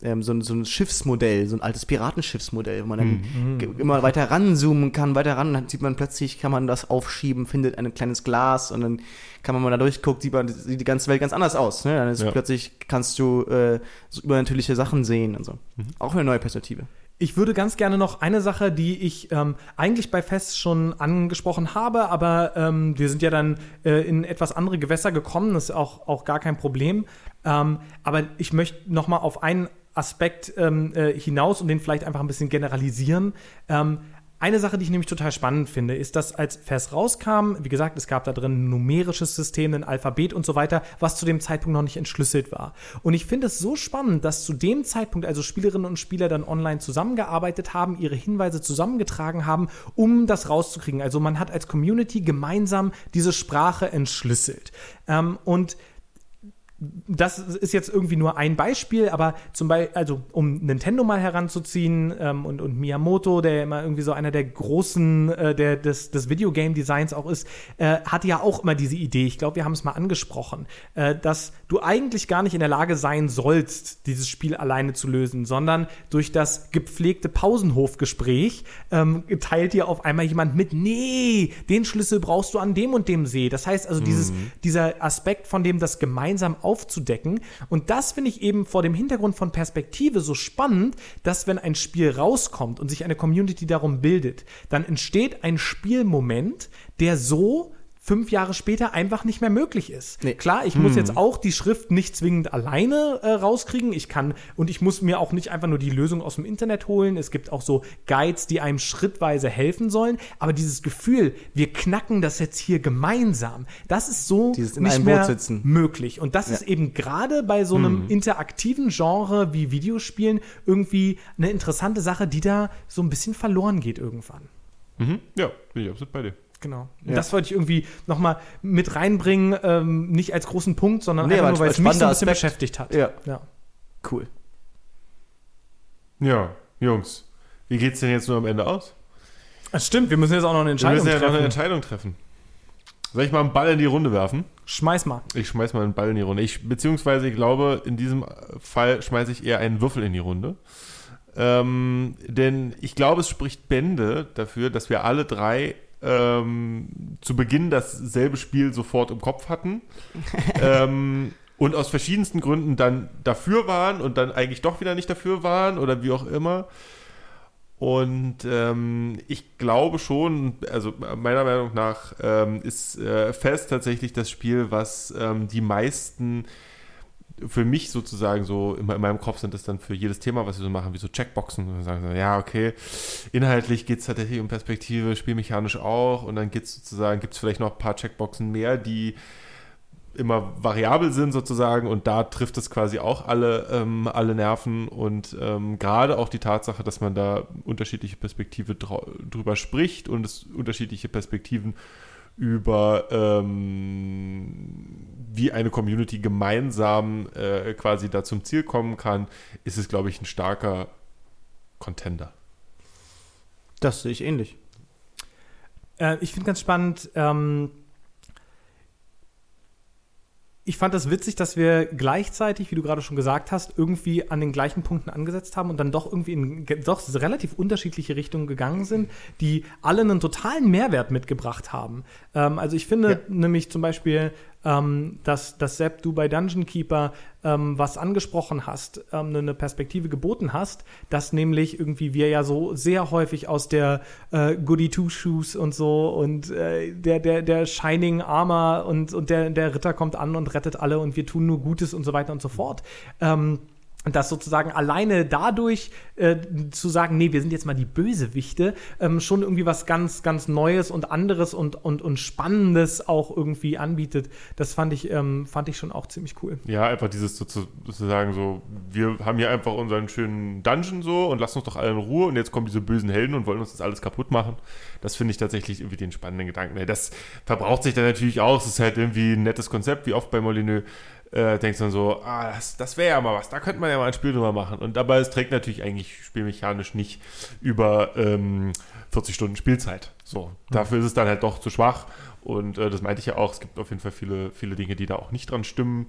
ähm, so, ein, so ein Schiffsmodell, so ein altes Piratenschiffsmodell, wo man dann Mhm. immer weiter ranzoomen kann, weiter ran, dann sieht man plötzlich, kann man das aufschieben, findet ein kleines Glas und dann kann man mal da durchguckt, sieht man sieht die ganze Welt ganz anders aus. Ne? Dann ist Ja. plötzlich kannst du äh, so übernatürliche Sachen sehen und so. Mhm. Auch eine neue Perspektive. Ich würde ganz gerne noch eine Sache, die ich ähm, eigentlich bei Fest schon angesprochen habe, aber ähm, wir sind ja dann äh, in etwas andere Gewässer gekommen, das ist auch, auch gar kein Problem. Ähm, aber ich möchte noch mal auf einen Aspekt ähm, äh, hinaus und den vielleicht einfach ein bisschen generalisieren. Ähm, eine Sache, die ich nämlich total spannend finde, ist, dass als FAS rauskam, wie gesagt, es gab da drin ein numerisches System, ein Alphabet und so weiter, was zu dem Zeitpunkt noch nicht entschlüsselt war. Und ich finde es so spannend, dass zu dem Zeitpunkt also Spielerinnen und Spieler dann online zusammengearbeitet haben, ihre Hinweise zusammengetragen haben, um das rauszukriegen. Also man hat als Community gemeinsam diese Sprache entschlüsselt. Ähm, und das ist jetzt irgendwie nur ein Beispiel, aber zum Beispiel, also um Nintendo mal heranzuziehen ähm, und, und Miyamoto, der immer irgendwie so einer der großen äh, der, des, des Videogame-Designs auch ist, äh, hatte ja auch immer diese Idee, ich glaube, wir haben es mal angesprochen, äh, dass du eigentlich gar nicht in der Lage sein sollst, dieses Spiel alleine zu lösen, sondern durch das gepflegte Pausenhofgespräch ähm, teilt dir auf einmal jemand mit, nee, den Schlüssel brauchst du an dem und dem See. Das heißt also, dieses, dieser Aspekt, von dem das gemeinsam aufzudecken. Und das finde ich eben vor dem Hintergrund von Perspektive so spannend, dass wenn ein Spiel rauskommt und sich eine Community darum bildet, dann entsteht ein Spielmoment, der so fünf Jahre später einfach nicht mehr möglich ist. Nee. Klar, ich muss jetzt auch die Schrift nicht zwingend alleine äh, rauskriegen. Ich kann und ich muss mir auch nicht einfach nur die Lösung aus dem Internet holen. Es gibt auch so Guides, die einem schrittweise helfen sollen. Aber dieses Gefühl, wir knacken das jetzt hier gemeinsam, das ist so Dieses in nicht mehr möglich. Und das ist eben gerade bei so einem interaktiven Genre wie Videospielen irgendwie eine interessante Sache, die da so ein bisschen verloren geht irgendwann. Mhm. Ja, bin ich absolut bei dir. Genau. Ja. Das wollte ich irgendwie nochmal mit reinbringen, ähm, nicht als großen Punkt, sondern Nee, einfach nur, weil es mich so ein bisschen Aspekt. beschäftigt hat. Ja. ja. Cool. Ja, Jungs, wie geht's denn jetzt nur am Ende aus? Das stimmt, wir müssen jetzt auch noch eine Wir Entscheidung müssen ja noch treffen. eine Entscheidung treffen. Soll ich mal einen Ball in die Runde werfen? Schmeiß mal. Ich schmeiß mal einen Ball in die Runde. Ich, beziehungsweise ich glaube, in diesem Fall schmeiße ich eher einen Würfel in die Runde. Ähm, denn ich glaube, es spricht Bände dafür, dass wir alle drei ähm, zu Beginn dasselbe Spiel sofort im Kopf hatten. ähm, und aus verschiedensten Gründen dann dafür waren und dann eigentlich doch wieder nicht dafür waren oder wie auch immer. Und ähm, ich glaube schon, also meiner Meinung nach ähm, ist äh, Fest tatsächlich das Spiel, was ähm, die meisten für mich sozusagen so in, in meinem Kopf sind das dann für jedes Thema, was wir so machen, wie so Checkboxen. Und sagen so, ja, okay, inhaltlich geht es tatsächlich um Perspektive, spielmechanisch auch. Und dann gibt's sozusagen, gibt es vielleicht noch ein paar Checkboxen mehr, die immer variabel sind sozusagen und da trifft es quasi auch alle, ähm, alle Nerven und ähm, gerade auch die Tatsache, dass man da unterschiedliche Perspektive drüber spricht und es unterschiedliche Perspektiven über ähm, wie eine Community gemeinsam äh, quasi da zum Ziel kommen kann, ist es, glaube ich, ein starker Contender. Das sehe ich ähnlich. Äh, ich finde ganz spannend, ähm, ich fand das witzig, dass wir gleichzeitig, wie du gerade schon gesagt hast, irgendwie an den gleichen Punkten angesetzt haben und dann doch irgendwie in doch relativ unterschiedliche Richtungen gegangen sind, die alle einen totalen Mehrwert mitgebracht haben. Ähm, also ich finde Ja. nämlich zum Beispiel, ähm, dass, dass Sepp, du bei Dungeon Keeper ähm, was angesprochen hast, ähm, eine Perspektive geboten hast, dass nämlich irgendwie wir ja so sehr häufig aus der äh, Goody Two Shoes und so und äh, der, der, der Shining Armor und, und der, der Ritter kommt an und rettet alle und wir tun nur Gutes und so weiter und so fort. Ähm, und das sozusagen alleine dadurch äh, zu sagen, nee, wir sind jetzt mal die Bösewichte, ähm, schon irgendwie was ganz, ganz Neues und anderes und, und, und Spannendes auch irgendwie anbietet. Das fand ich, ähm, fand ich schon auch ziemlich cool. Ja, einfach dieses sozu- sozusagen so, wir haben hier einfach unseren schönen Dungeon so und lassen uns doch alle in Ruhe und jetzt kommen diese bösen Helden und wollen uns das alles kaputt machen. Das finde ich tatsächlich irgendwie den spannenden Gedanken. Das verbraucht sich dann natürlich auch. Es ist halt irgendwie ein nettes Konzept, wie oft bei Molyneux. Äh, denkst dann so, ah, das, das wäre ja mal was, da könnte man ja mal ein Spiel drüber machen. Und dabei, es trägt natürlich eigentlich spielmechanisch nicht über ähm, 40 Stunden Spielzeit. So, dafür ist es dann halt doch zu schwach. Und äh, das meinte ich ja auch, es gibt auf jeden Fall viele, viele Dinge, die da auch nicht dran stimmen.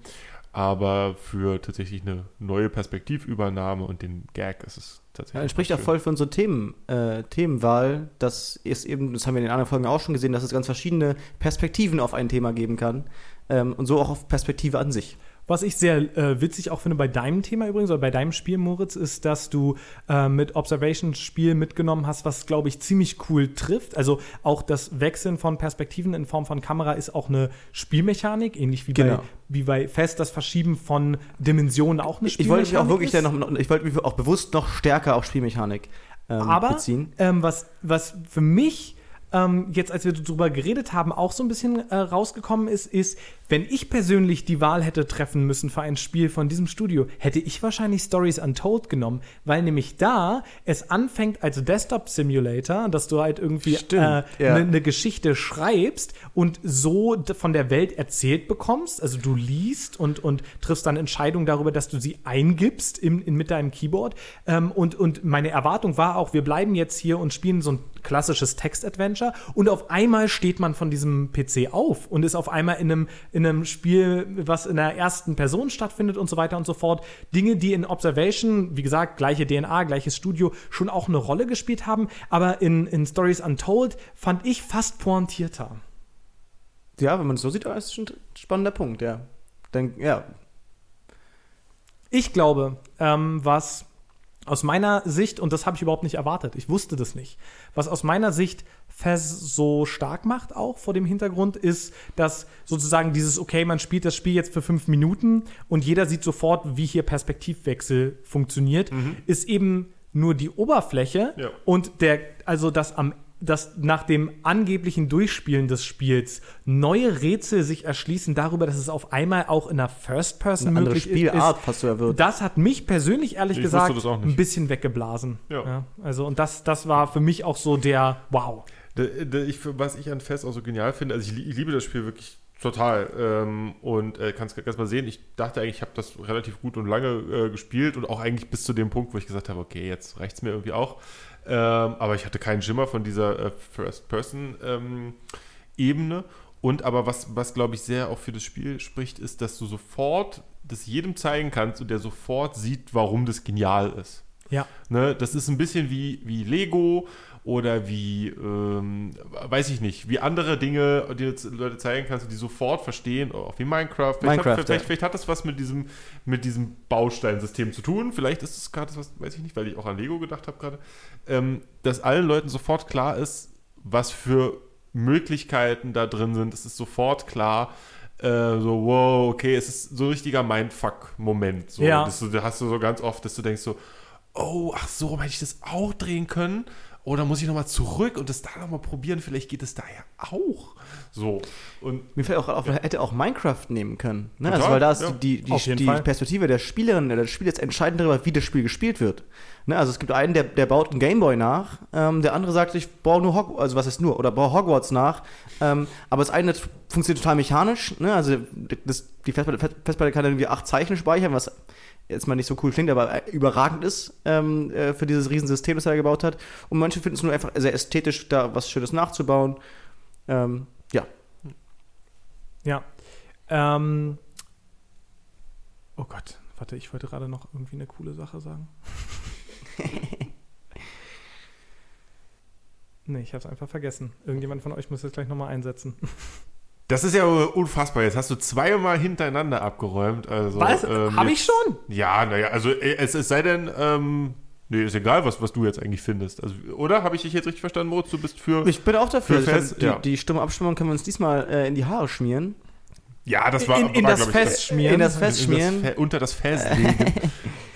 Aber für tatsächlich eine neue Perspektivübernahme und den Gag ist es tatsächlich. Ja, entspricht auch voll für unsere Themen, äh, Themenwahl. Das ist eben, das haben wir in den anderen Folgen auch schon gesehen, dass es ganz verschiedene Perspektiven auf ein Thema geben kann. Ähm, und so auch auf Perspektive an sich. Was ich sehr äh, witzig auch finde bei deinem Thema übrigens, oder bei deinem Spiel, Moritz, ist, dass du äh, mit Observation Spiel mitgenommen hast, was, glaube ich, ziemlich cool trifft. Also auch das Wechseln von Perspektiven in Form von Kamera ist auch eine Spielmechanik, ähnlich wie, Genau. bei, wie bei Fest das Verschieben von Dimensionen auch eine Ich wollte mich auch wirklich noch, noch, ich wollte mich auch bewusst noch stärker auf Spielmechanik ähm, Aber beziehen. ähm, was, was für mich ähm, jetzt, als wir darüber geredet haben, auch so ein bisschen äh, rausgekommen ist, ist, wenn ich persönlich die Wahl hätte treffen müssen für ein Spiel von diesem Studio, hätte ich wahrscheinlich Stories Untold genommen, weil nämlich da es anfängt als Desktop Simulator, dass du halt irgendwie eine äh, ja. ne- ne Geschichte schreibst und so von der Welt erzählt bekommst. Also du liest und, und triffst dann Entscheidungen darüber, dass du sie eingibst im, in, mit deinem Keyboard. Ähm, und, und meine Erwartung war auch, wir bleiben jetzt hier und spielen so ein klassisches Text-Adventure und auf einmal steht man von diesem PC auf und ist auf einmal in einem, in einem Spiel, was in der ersten Person stattfindet und so weiter und so fort. Dinge, die in Observation, wie gesagt, gleiche DNA, gleiches Studio, schon auch eine Rolle gespielt haben, aber in, in Stories Untold fand ich fast pointierter. Ja, wenn man es so sieht, ist es schon ein spannender Punkt, ja. Dann, ja. Ich glaube, ähm, was aus meiner Sicht, und das habe ich überhaupt nicht erwartet, ich wusste das nicht, was aus meiner Sicht so stark macht, auch vor dem Hintergrund, ist, dass sozusagen dieses, okay, man spielt das Spiel jetzt für fünf Minuten und jeder sieht sofort, wie hier Perspektivwechsel funktioniert, ist eben nur die Oberfläche Ja. und der, also das am dass nach dem angeblichen Durchspielen des Spiels neue Rätsel sich erschließen darüber, dass es auf einmal auch in der First Person Eine andere möglich Spielart ist. fast so erwirkt. Das hat mich persönlich ehrlich Ich gesagt ein bisschen weggeblasen. Ja. also und das, das war für mich auch so der Wow. Ich, was ich an Fest auch so genial finde, also ich, ich liebe das Spiel wirklich total ähm, und äh, kannst ganz mal sehen, ich dachte eigentlich, ich habe das relativ gut und lange äh, gespielt und auch eigentlich bis zu dem Punkt, wo ich gesagt habe, okay, jetzt reicht es mir irgendwie auch. Ähm, aber ich hatte keinen Schimmer von dieser äh, First-Person-Ebene. und aber was, was glaube ich sehr auch für das Spiel spricht, ist, dass du sofort das jedem zeigen kannst und der sofort sieht, warum das genial ist. Ja. Ne, das ist ein bisschen wie, wie Lego oder wie, ähm, weiß ich nicht, wie andere Dinge, die du z- Leute zeigen kannst, die sofort verstehen, auch wie Minecraft. Vielleicht, Minecraft, hat, vielleicht, ja. vielleicht hat das was mit diesem, mit diesem Bausteinsystem zu tun. Vielleicht ist es gerade was, weiß ich nicht, weil ich auch an Lego gedacht habe gerade, ähm, dass allen Leuten sofort klar ist, was für Möglichkeiten da drin sind. Es ist sofort klar, äh, so, wow, okay, es ist so ein richtiger Mindfuck-Moment. So, Ja. Das, du- da hast du so ganz oft, dass du denkst so, oh, ach so, hätte ich das auch drehen können? Oder muss ich nochmal zurück und das da nochmal probieren? Vielleicht geht es da ja auch. So. Und Mir fällt auch auf, man hätte auch Minecraft nehmen können. Ne? Total, Also, weil da ist ja. die, die, die. Perspektive der Spielerin, der Spiel jetzt entscheidend darüber, wie das Spiel gespielt wird. Ne? Also es gibt einen, der, der baut einen Gameboy nach, ähm, der andere sagt, ich baue nur Hogwarts, also was ist nur, oder baue Hogwarts nach. Ähm, aber das eine funktioniert total mechanisch. Ne? Also das, die Festplatte, Festplatte kann irgendwie acht Zeichen speichern, was jetzt mal nicht so cool klingt, aber äh, überragend ist ähm, äh, für dieses Riesensystem, das er gebaut hat. Und manche finden es nur einfach sehr ästhetisch, da was Schönes nachzubauen. Ähm, ja. Ja. Ähm, oh Gott, warte, ich wollte gerade noch irgendwie eine coole Sache sagen. nee, ich habe es einfach vergessen. Irgendjemand von euch muss jetzt gleich nochmal einsetzen. Das ist ja unfassbar. Jetzt hast du zweimal hintereinander abgeräumt. Also, Was? ähm, Habe ich schon? Ja, naja, also äh, es, es sei denn, ähm, nee, ist egal, was, was du jetzt eigentlich findest. Also, oder habe ich dich jetzt richtig verstanden, Moritz? Du bist für. Ich bin auch dafür. Für Also Fest, die, ja. die stumme Abstimmung können wir uns diesmal äh, in die Haare schmieren. ja, das war in, in war, das ich, Fest schmieren. In das Fest schmieren. Das Fe unter das Fest legen.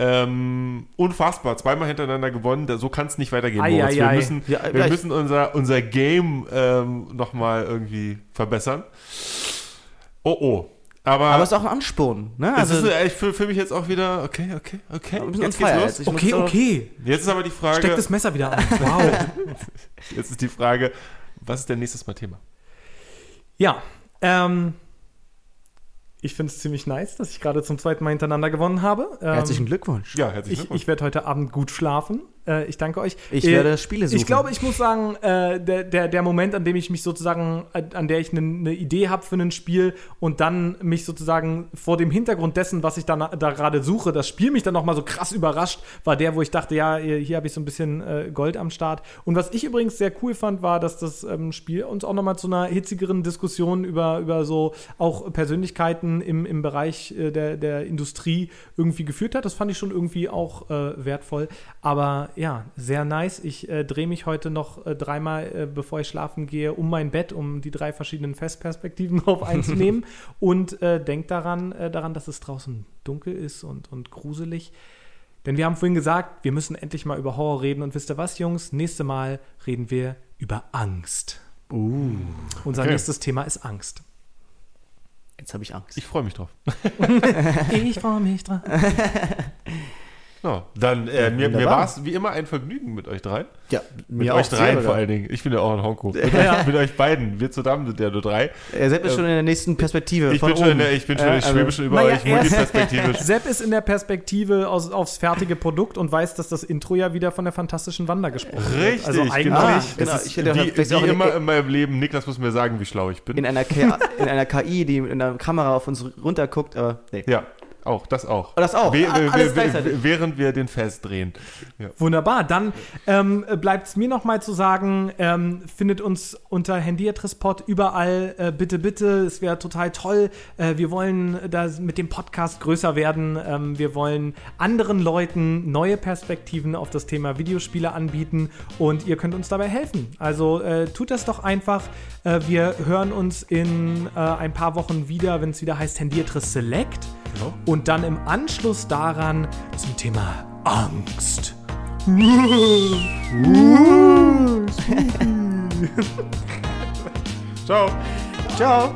ähm, unfassbar, zweimal hintereinander gewonnen. So kann es nicht weitergehen, Ei, Moritz. ei, Wir ei. müssen, Ja, wir gleich. müssen unser, unser Game ähm, nochmal irgendwie verbessern. Oh, oh. Aber, Aber es ist auch ein Ansporn. Ne? es Also, ist echt für, für mich jetzt auch wieder, okay, okay, okay. wir sind Jetzt geht's Jetzt. los. Muss okay, okay. Jetzt ist aber die Frage, Steck das Messer wieder an. Wow. jetzt ist die Frage, was ist denn nächstes Mal Thema? ja, ähm, ich finde es ziemlich nice, dass ich gerade zum zweiten Mal hintereinander gewonnen habe. Ähm, Herzlichen Glückwunsch. Ja, herzlichen Ich, Glückwunsch. ich werde heute Abend gut schlafen. Äh, ich danke euch. Ich Äh, werde Spiele suchen. Ich glaube, ich muss sagen, äh, der, der, der Moment, an dem ich mich sozusagen, äh, an der ich eine ne Idee habe für ein Spiel und dann mich sozusagen vor dem Hintergrund dessen, was ich dann da gerade suche, das Spiel mich dann nochmal so krass überrascht, war der, wo ich dachte, ja, hier, hier habe ich so ein bisschen äh, Gold am Start. Und was ich übrigens sehr cool fand, war, dass das ähm, Spiel uns auch nochmal zu einer hitzigeren Diskussion über, über so auch Persönlichkeiten im, im Bereich äh, der, der Industrie irgendwie geführt hat. Das fand ich schon irgendwie auch äh, wertvoll. Aber ja, sehr nice. Ich äh, drehe mich heute noch äh, dreimal, äh, bevor ich schlafen gehe, um mein Bett, um die drei verschiedenen Festperspektiven drauf einzunehmen und äh, denke daran, äh, daran, dass es draußen dunkel ist und, und gruselig. Denn wir haben vorhin gesagt, wir müssen endlich mal über Horror reden. Und wisst ihr was, Jungs? Nächste Mal reden wir über Angst. Uh, Unser Okay. nächstes Thema ist Angst. jetzt habe ich Angst. Ich freue mich drauf. Ich freue mich dran. Ja, dann, äh, mir, mir war es wie immer ein Vergnügen mit euch dreien. ja, Mit mir euch dreien vor allen Dingen. Ich bin ja auch ein Honko. Ja. mit euch beiden. Wir zusammen sind ja nur drei. Er seid schon in der nächsten Perspektive. Ich von bin schon, in oben. der, ich bin schon, Ja, ich schwebe also- schon über Naja, euch multiperspektivisch. Sepp ist in der Perspektive aus, aufs fertige Produkt und weiß, dass das Intro ja wieder von der fantastischen Wanda gesprochen wird. Richtig, Also eigentlich genau. Ah, genau. ist Ich hätte wie, auch wie in- immer in meinem Leben, Niklas muss mir sagen, wie schlau ich bin. in einer, K in einer KI, die mit einer Kamera auf uns runterguckt, aber nee. ja, auch, das auch. Oh, das auch. We- Ah, alles gleichzeitig. während wir den Fest drehen. Ja. Wunderbar. Dann ähm, bleibt es mir noch mal zu sagen, ähm, findet uns unter Handyatrisspot überall. Äh, bitte, bitte. Es wäre total toll. Äh, wir wollen da mit dem Podcast größer werden. Ähm, wir wollen anderen Leuten neue Perspektiven auf das Thema Videospiele anbieten und ihr könnt uns dabei helfen. Also äh, tut das doch einfach. Äh, wir hören uns in äh, ein paar Wochen wieder, wenn es wieder heißt Handyatris Select. Genau. Und dann im Anschluss daran zum Thema Angst. Ciao. Ciao.